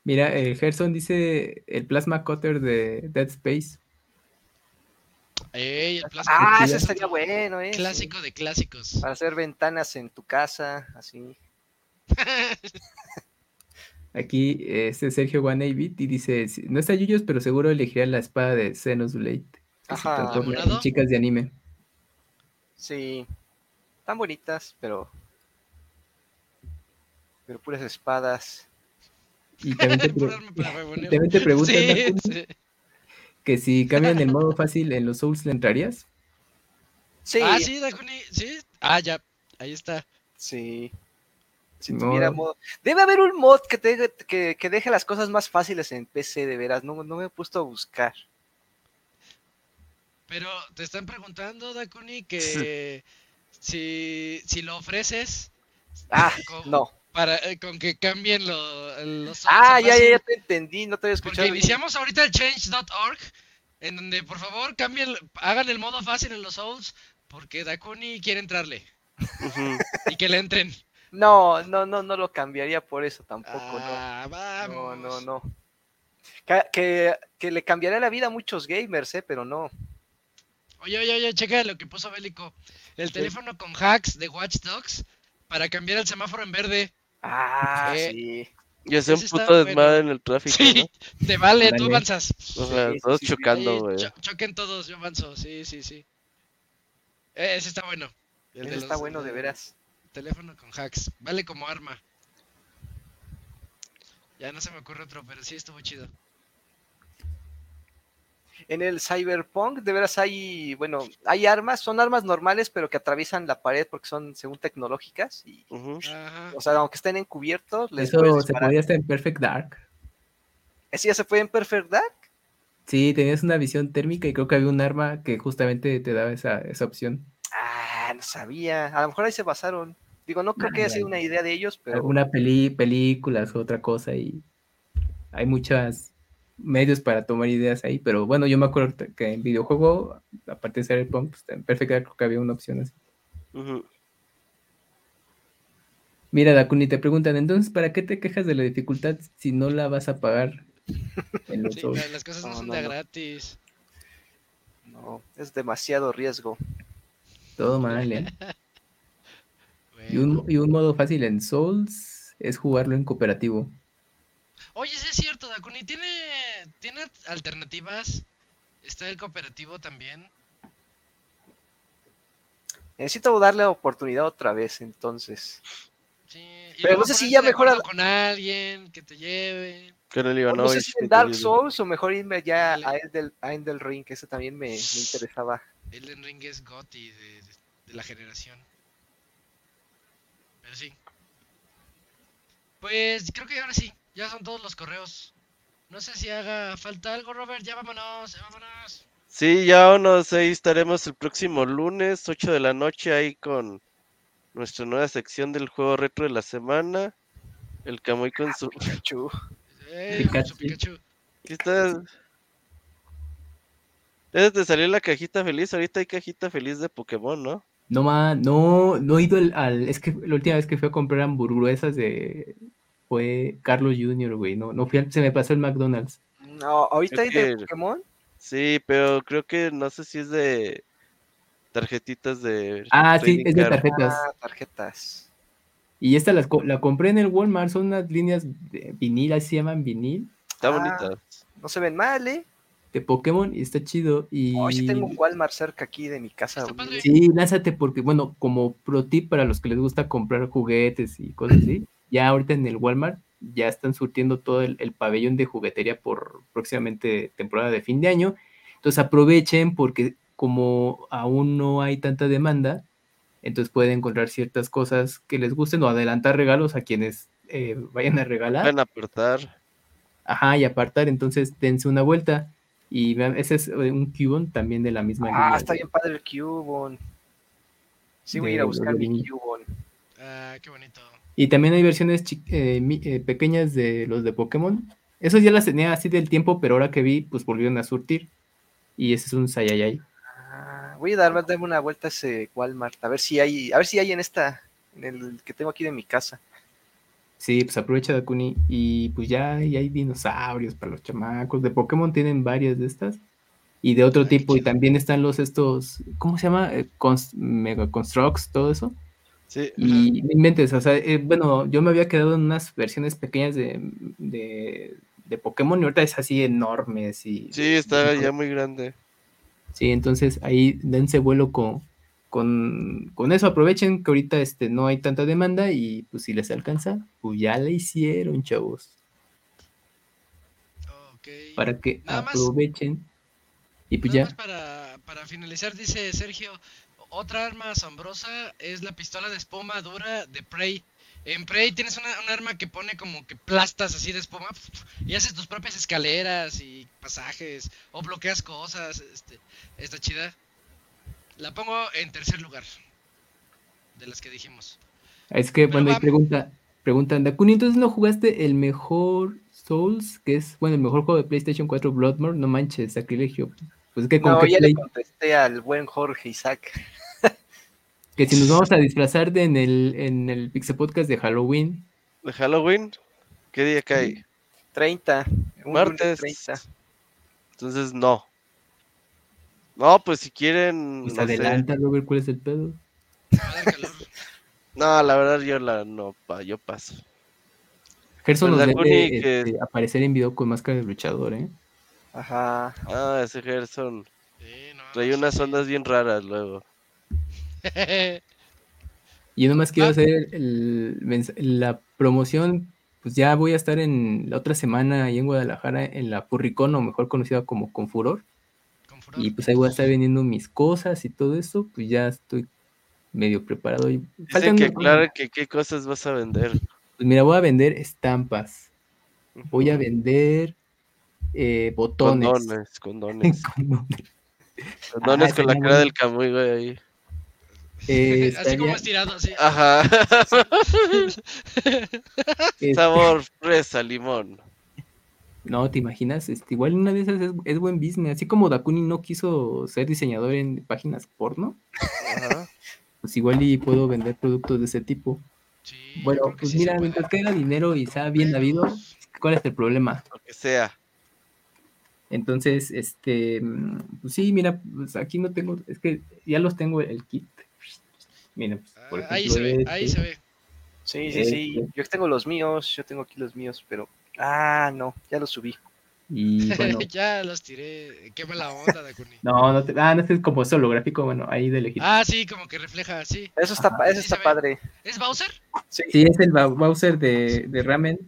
Mira, el Gerson dice el plasma cutter de Dead Space. Ey, el plasma. Ah, ese estaría bueno, ¿eh? Clásico de clásicos. Para hacer ventanas en tu casa, así. Aquí este Sergio Guanaybit y dice, "Sí, no está Yuyos, pero seguro elegiría la espada de Xenoblade. que se Ajá. chicas de anime. Sí. Están bonitas, pero. Pero puras espadas. Y también te, pre- también te preguntan Sí, que si cambian el modo fácil en los Souls, ¿le entrarías? Sí. Ah, sí, Dakuni, sí. Ah, ya, ahí está. Sí. Si No. tuviera modo. Debe haber un mod que, te, que, que deje las cosas más fáciles en PC, de veras. No, no me he puesto a buscar. Pero te están preguntando, Dakuni, que si, si lo ofreces Ah, con, no. para, eh, con que cambien lo- los Souls Ah, ya, ya, ya te entendí. No te había escuchado. Porque iniciamos ahorita el change.org, en donde por favor cambien, hagan el modo fácil en los Souls, porque Dakuni quiere entrarle y que le entren. No, no, no, no lo cambiaría por eso tampoco, Ah, no. vamos. No, no, no. Que, que, que le cambiaría la vida a muchos gamers, eh, pero no. Oye, oye, oye, checa lo que puso Bélico. El teléfono con hacks de Watch Dogs para cambiar el semáforo en verde. Ah, Eh, sí. Y hacer un puto bueno. desmadre en el tráfico, Sí, te vale, tú avanzas. O sea, Sí, sí, todos sí, sí. chocando, güey. cho- choquen todos, yo avanzo. Sí, sí, sí. Eh, ese está bueno. El Ese está los- bueno, de veras. Teléfono con hacks. Vale como arma. Ya no se me ocurre otro, pero sí estuvo chido. En el Cyberpunk, de veras hay, bueno, hay armas, son armas normales, pero que atraviesan la pared porque son, según tecnológicas. Y, o sea, aunque estén encubiertos, les Eso se podía hasta en Perfect Dark. ¿Ese ya se puede en Perfect Dark? Sí, tenías una visión térmica y creo que había un arma que justamente te daba esa, esa opción. Ah, no sabía. A lo mejor ahí se basaron. Digo, no creo que haya sido una idea de ellos, pero Alguna peli, películas, otra cosa y hay muchos medios para tomar ideas ahí, pero bueno, yo me acuerdo que en videojuego, aparte de Cyberpunk, pues, en Perfect Dark creo que había una opción así. Ujú. Mira, Dakuni, te preguntan, entonces, ¿para qué te quejas de la dificultad si no la vas a pagar en los Sí, Souls? la- las cosas no, No, son no, de no. gratis. no, es demasiado riesgo. Todo mal, ¿eh? Y un, y un modo fácil en Souls es jugarlo en cooperativo. Oye, sí es cierto, Dakuni. ¿Tiene, ¿Tiene alternativas? ¿Está el cooperativo también? Necesito darle la oportunidad otra vez, entonces. Sí. Y Pero no sé si ya acuerdo con alguien que te lleve. Con el O Ivanovich. no sé si en Dark. Souls o mejor irme ya a Endel, a Endel Ring, que ese también me, me interesaba. Elden Ring es Gotti de, de- de la generación. Pero sí. Pues creo que ahora sí. Ya son todos los correos. No sé si haga falta algo, Robert. Ya vámonos, ya vámonos. Sí, ya nos ahí estaremos el próximo lunes, 8 de la noche, ahí con nuestra nueva sección del juego retro de la semana. El Camuy con su. Pikachu. Eh, con su Pikachu. Pikachu. Aquí está. Ya te salió la cajita feliz. Ahorita hay cajita feliz de Pokémon, ¿no? No, ma, no, no he ido al, al- Es que la última vez que fui a comprar hamburguesas de. Fue Carlos Jr., güey. No, no fui al- se me pasó el McDonald's. No, ahorita hay de Pokémon. Sí, pero creo que no sé si es de tarjetitas de. Ah, sí, es de tarjetas. Ah, tarjetas. Y esta las la compré en el Walmart. Son unas líneas de vinil, así se llaman vinil. Está Ah. bonita. No se ven mal, ¿eh? De Pokémon y está chido. Y Hoy sí tengo un Walmart cerca aquí de mi casa. Sí, lánzate porque, bueno, como pro tip para los que les gusta comprar juguetes y cosas así, ya ahorita en el Walmart ya están surtiendo todo el, el pabellón de juguetería por próximamente temporada de fin de año. Entonces aprovechen porque como aún no hay tanta demanda, entonces pueden encontrar ciertas cosas que les gusten o adelantar regalos a quienes eh, vayan a regalar. Van a aportar. Ajá, y apartar, entonces dense una vuelta. Y vean, ese es eh, un Cubone también de la misma Ah, línea está bien padre el Cubone. Sí, voy a ir a buscar mi. Cubone. Ah, qué bonito. Y también hay versiones eh, eh, pequeñas de los de Pokémon. Esos ya las tenía así del tiempo, pero ahora que vi, pues volvieron a surtir. Y ese es un Sayayay. Ah, voy a darme, darme una vuelta a ese Walmart, a ver si hay, a ver si hay en esta, en el que tengo aquí de mi casa. Sí, pues aprovecha Dakuni. Y pues ya, ya hay dinosaurios para los chamacos. De Pokémon tienen varias de estas. Y de otro Ay, tipo. Y también están los estos, ¿cómo se llama? Eh, Mega Constructs, todo eso. Sí. Y no inventes, o sea, eh, bueno, yo me había quedado en unas versiones pequeñas de, de, de Pokémon y ahorita es así enormes y... Sí, está ya muy grande. Sí, entonces ahí dense vuelo con, con, con eso, aprovechen que ahorita este, no hay tanta demanda y pues si les alcanza, pues ya la hicieron, chavos, para que Nada más- aprovechen. Y pues Nada ya, más para, para finalizar, dice Sergio, otra arma asombrosa es la pistola de espuma dura de Prey. En Prey tienes una, un arma que pone como que plastas así de espuma y haces tus propias escaleras y pasajes o bloqueas cosas. Este, está chida. La pongo en tercer lugar de las que dijimos. es que Pero bueno, ahí va- pregunta, preguntan, Dakuni, entonces no jugaste el mejor Souls, que es, bueno, el mejor juego de PlayStation 4 Bloodborne, no manches, sacrilegio. Pues es que con No, que ya Play- le contesté al buen Jorge Isaac. que si nos vamos a disfrazar de en el, en el Pixel Podcast de Halloween, ¿De Halloween? ¿Qué día cae? 30. un lunes Martes. 30. Entonces no. No, pues si quieren. pues no sé. adelanta, Robert, ¿cuál es el pedo? No, la verdad yo la no, pa, yo paso. Gerson nos debe que- este, aparecer en video con máscara de luchador, ¿eh? Ajá. Ah, ese Gerson. Sí, no, Trae sí. unas ondas bien raras luego. Y yo nomás quiero Ah. hacer el la promoción, pues ya voy a estar en la otra semana ahí en Guadalajara, en la Purricón, o mejor conocida como Confuror. Y pues ahí voy a estar vendiendo mis cosas y todo eso, pues ya estoy medio preparado. Y Dicen que aclaren que qué cosas vas a vender. Pues mira, voy a vender estampas, voy a vender eh, botones. Condones, condones. Condones. Condones Ah, con la cara del Camuy, güey, ahí. Eh, Así como estirado, así. Ajá. este, Sabor fresa, limón. No, ¿te imaginas? Este, igual una de esas es, es buen business. Así como Dakuni no quiso ser diseñador en páginas porno, Ajá. pues igual y puedo vender productos de ese tipo. Sí, bueno, pues sí mira, mientras caiga dinero y sea bien habido, ¿cuál es el problema? Lo que sea. Entonces, este, pues sí, mira, pues aquí no tengo, es que ya los tengo el kit. Mira, pues, por Ah, ahí ejemplo, se ve, ahí este, se ve. Sí, sí, sí. Este. Yo tengo los míos, yo tengo aquí los míos, pero. Ah, no, ya los subí. Y bueno, ya los tiré. Qué mala onda, Dakuni. no, no, te, ah, no es como es holográfico, bueno, ahí de lejito. Ah, sí, como que refleja, sí. Eso está, eso está padre. ¿Es Bowser? Sí. Sí, es el Bowser de, de Ramen.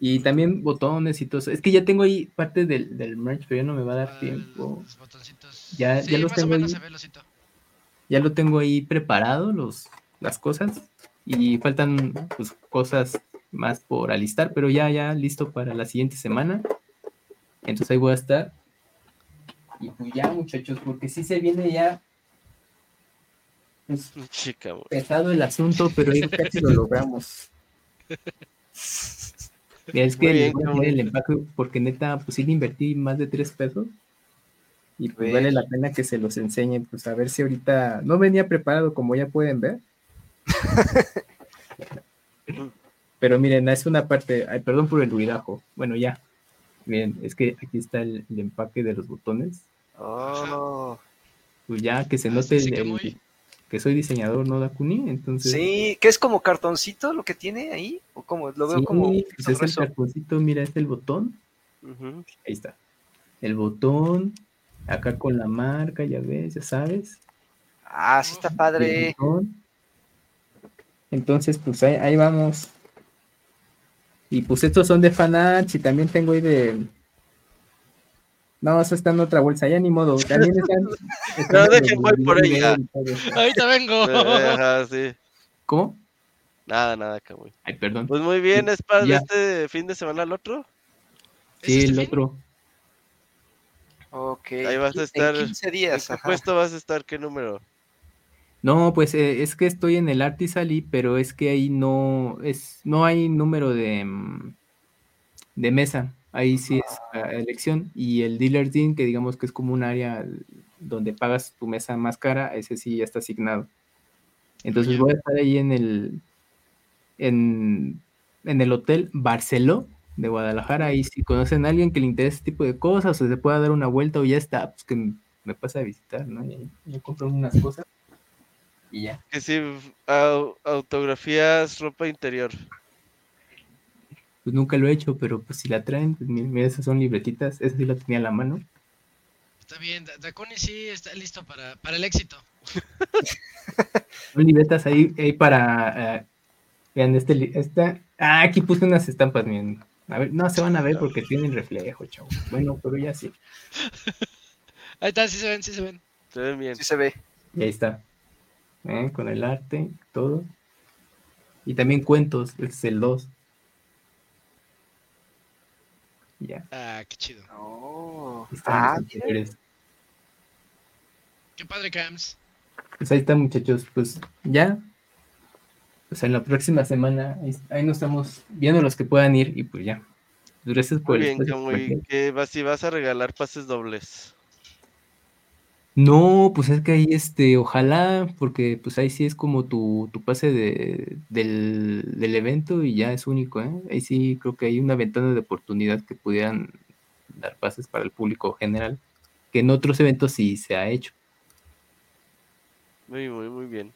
Y también botones y todo eso. Es que ya tengo ahí parte del, del merch, pero ya no me va a dar Ah, tiempo. Los botoncitos. Ya- sí, ya los más o tengo menos ahí. se ve osito. Ya lo tengo ahí preparado, los, las cosas. Y faltan pues, cosas más por alistar, pero ya, ya listo para la siguiente semana. Entonces ahí voy a estar. Y pues ya, muchachos, porque sí se viene ya pues, Chica, pesado el asunto, pero ahí casi lo logramos. Mira, es que bien, voy a el empaque porque neta, pues sí le invertí más de tres pesos. Y pues vale la pena que se los enseñen, pues a ver si ahorita no venía preparado como ya pueden ver. Pero miren, es una parte, ay, perdón por el ruidajo. Bueno, ya. Miren, es que aquí está el, el empaque de los botones. Oh. Pues ya que se Ah, note sí, el- que el- muy- que soy diseñador, ¿no, Dakuni? Entonces. Sí, que es como cartoncito lo que tiene ahí. ¿O cómo? Lo veo sí, como. pues es el cartoncito, mira, es el botón. Ahí está. El botón, acá con la marca, ya ves, ya sabes. Ah, sí está padre. Entonces, pues ahí, ahí vamos. Y pues estos son de fanarts y también tengo ahí de. No, eso está en otra bolsa, ya ni modo. También están. están No, de dejen, voy por ella. Ahorita vengo. Eh, Ajá, sí. ¿Cómo? Nada, nada, Camuy. Ay, perdón. Pues muy bien, ¿es para Ya. este fin de semana el otro? ¿Es Sí, este el fin? otro. Ok. Ahí vas a En estar- 15 ¿En días. qué ajá. puesto vas a estar? ¿Qué número? No, pues eh, es que estoy en el Artisali, pero es que ahí no es no hay número de mm, de mesa. Ahí sí es a elección y el dealer dean que digamos que es como un área donde pagas tu mesa más cara, ese sí ya está asignado. Entonces voy a estar ahí en el en, en el hotel Barceló de Guadalajara. Ahí si conocen a alguien que le interese este tipo de cosas o se pueda dar una vuelta o ya está, pues que me pase a visitar, ¿no? Y ahí- yo compro unas cosas. Y ya. Que sí, au- autografías, ropa interior. Pues nunca lo he hecho, pero pues si la traen, pues mi- mira, esas son libretitas, esa sí la tenía a la mano. Está bien, Da- Dakuni sí está listo para, para el éxito. Son libretas ahí, ahí para. eh, vean, este, li- esta. Ah, aquí puse unas estampas, miren. A ver, no se van a ver porque tienen reflejo, chavo. Bueno, pero ya sí. Ahí está, sí se ven, sí se ven. Se ven bien. Sí se ve. Y ahí está. ¿Eh? Con el arte, todo. Y también cuentos, este es el 2. Ya. Ah, qué chido. Oh. Ah. Qué padre, Cams. Pues ahí está, muchachos. Pues ya. Pues en la próxima semana, ahí, ahí nos estamos viendo los que puedan ir y pues ya. Pues Gracias por Muy el bien, espacio, como compañero. que vas, si vas a regalar pases dobles. No, pues es que ahí este, ojalá, porque pues ahí sí es como tu, tu pase de, del, del evento y ya es único, ¿eh? Ahí sí creo que hay una ventana de oportunidad que pudieran dar pases para el público general, que en otros eventos sí se ha hecho. Muy, muy, muy bien.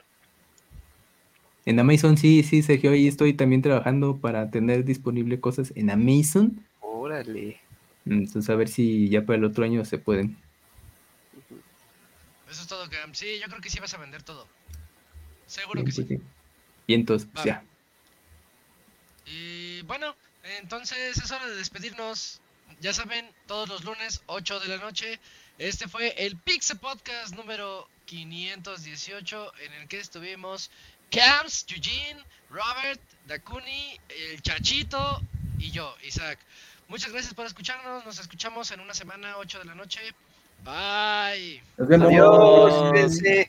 En Amazon sí, sí, Sergio, ahí estoy también trabajando para tener disponible cosas en Amazon. Órale. Entonces a ver si ya para el otro año se pueden. Eso es todo, Cams. Sí, yo creo que sí vas a vender todo. Seguro que sí. Y entonces, pues, ya. Y bueno, entonces es hora de despedirnos. Ya saben, todos los lunes, 8 de la noche. Este fue el Pixe Podcast número 518, en el que estuvimos Cams, Eugene, Robert, Dakuni, el Chachito y yo, Isaac. Muchas gracias por escucharnos. Nos escuchamos en una semana, 8 de la noche. Bye. Nos vemos. Adiós.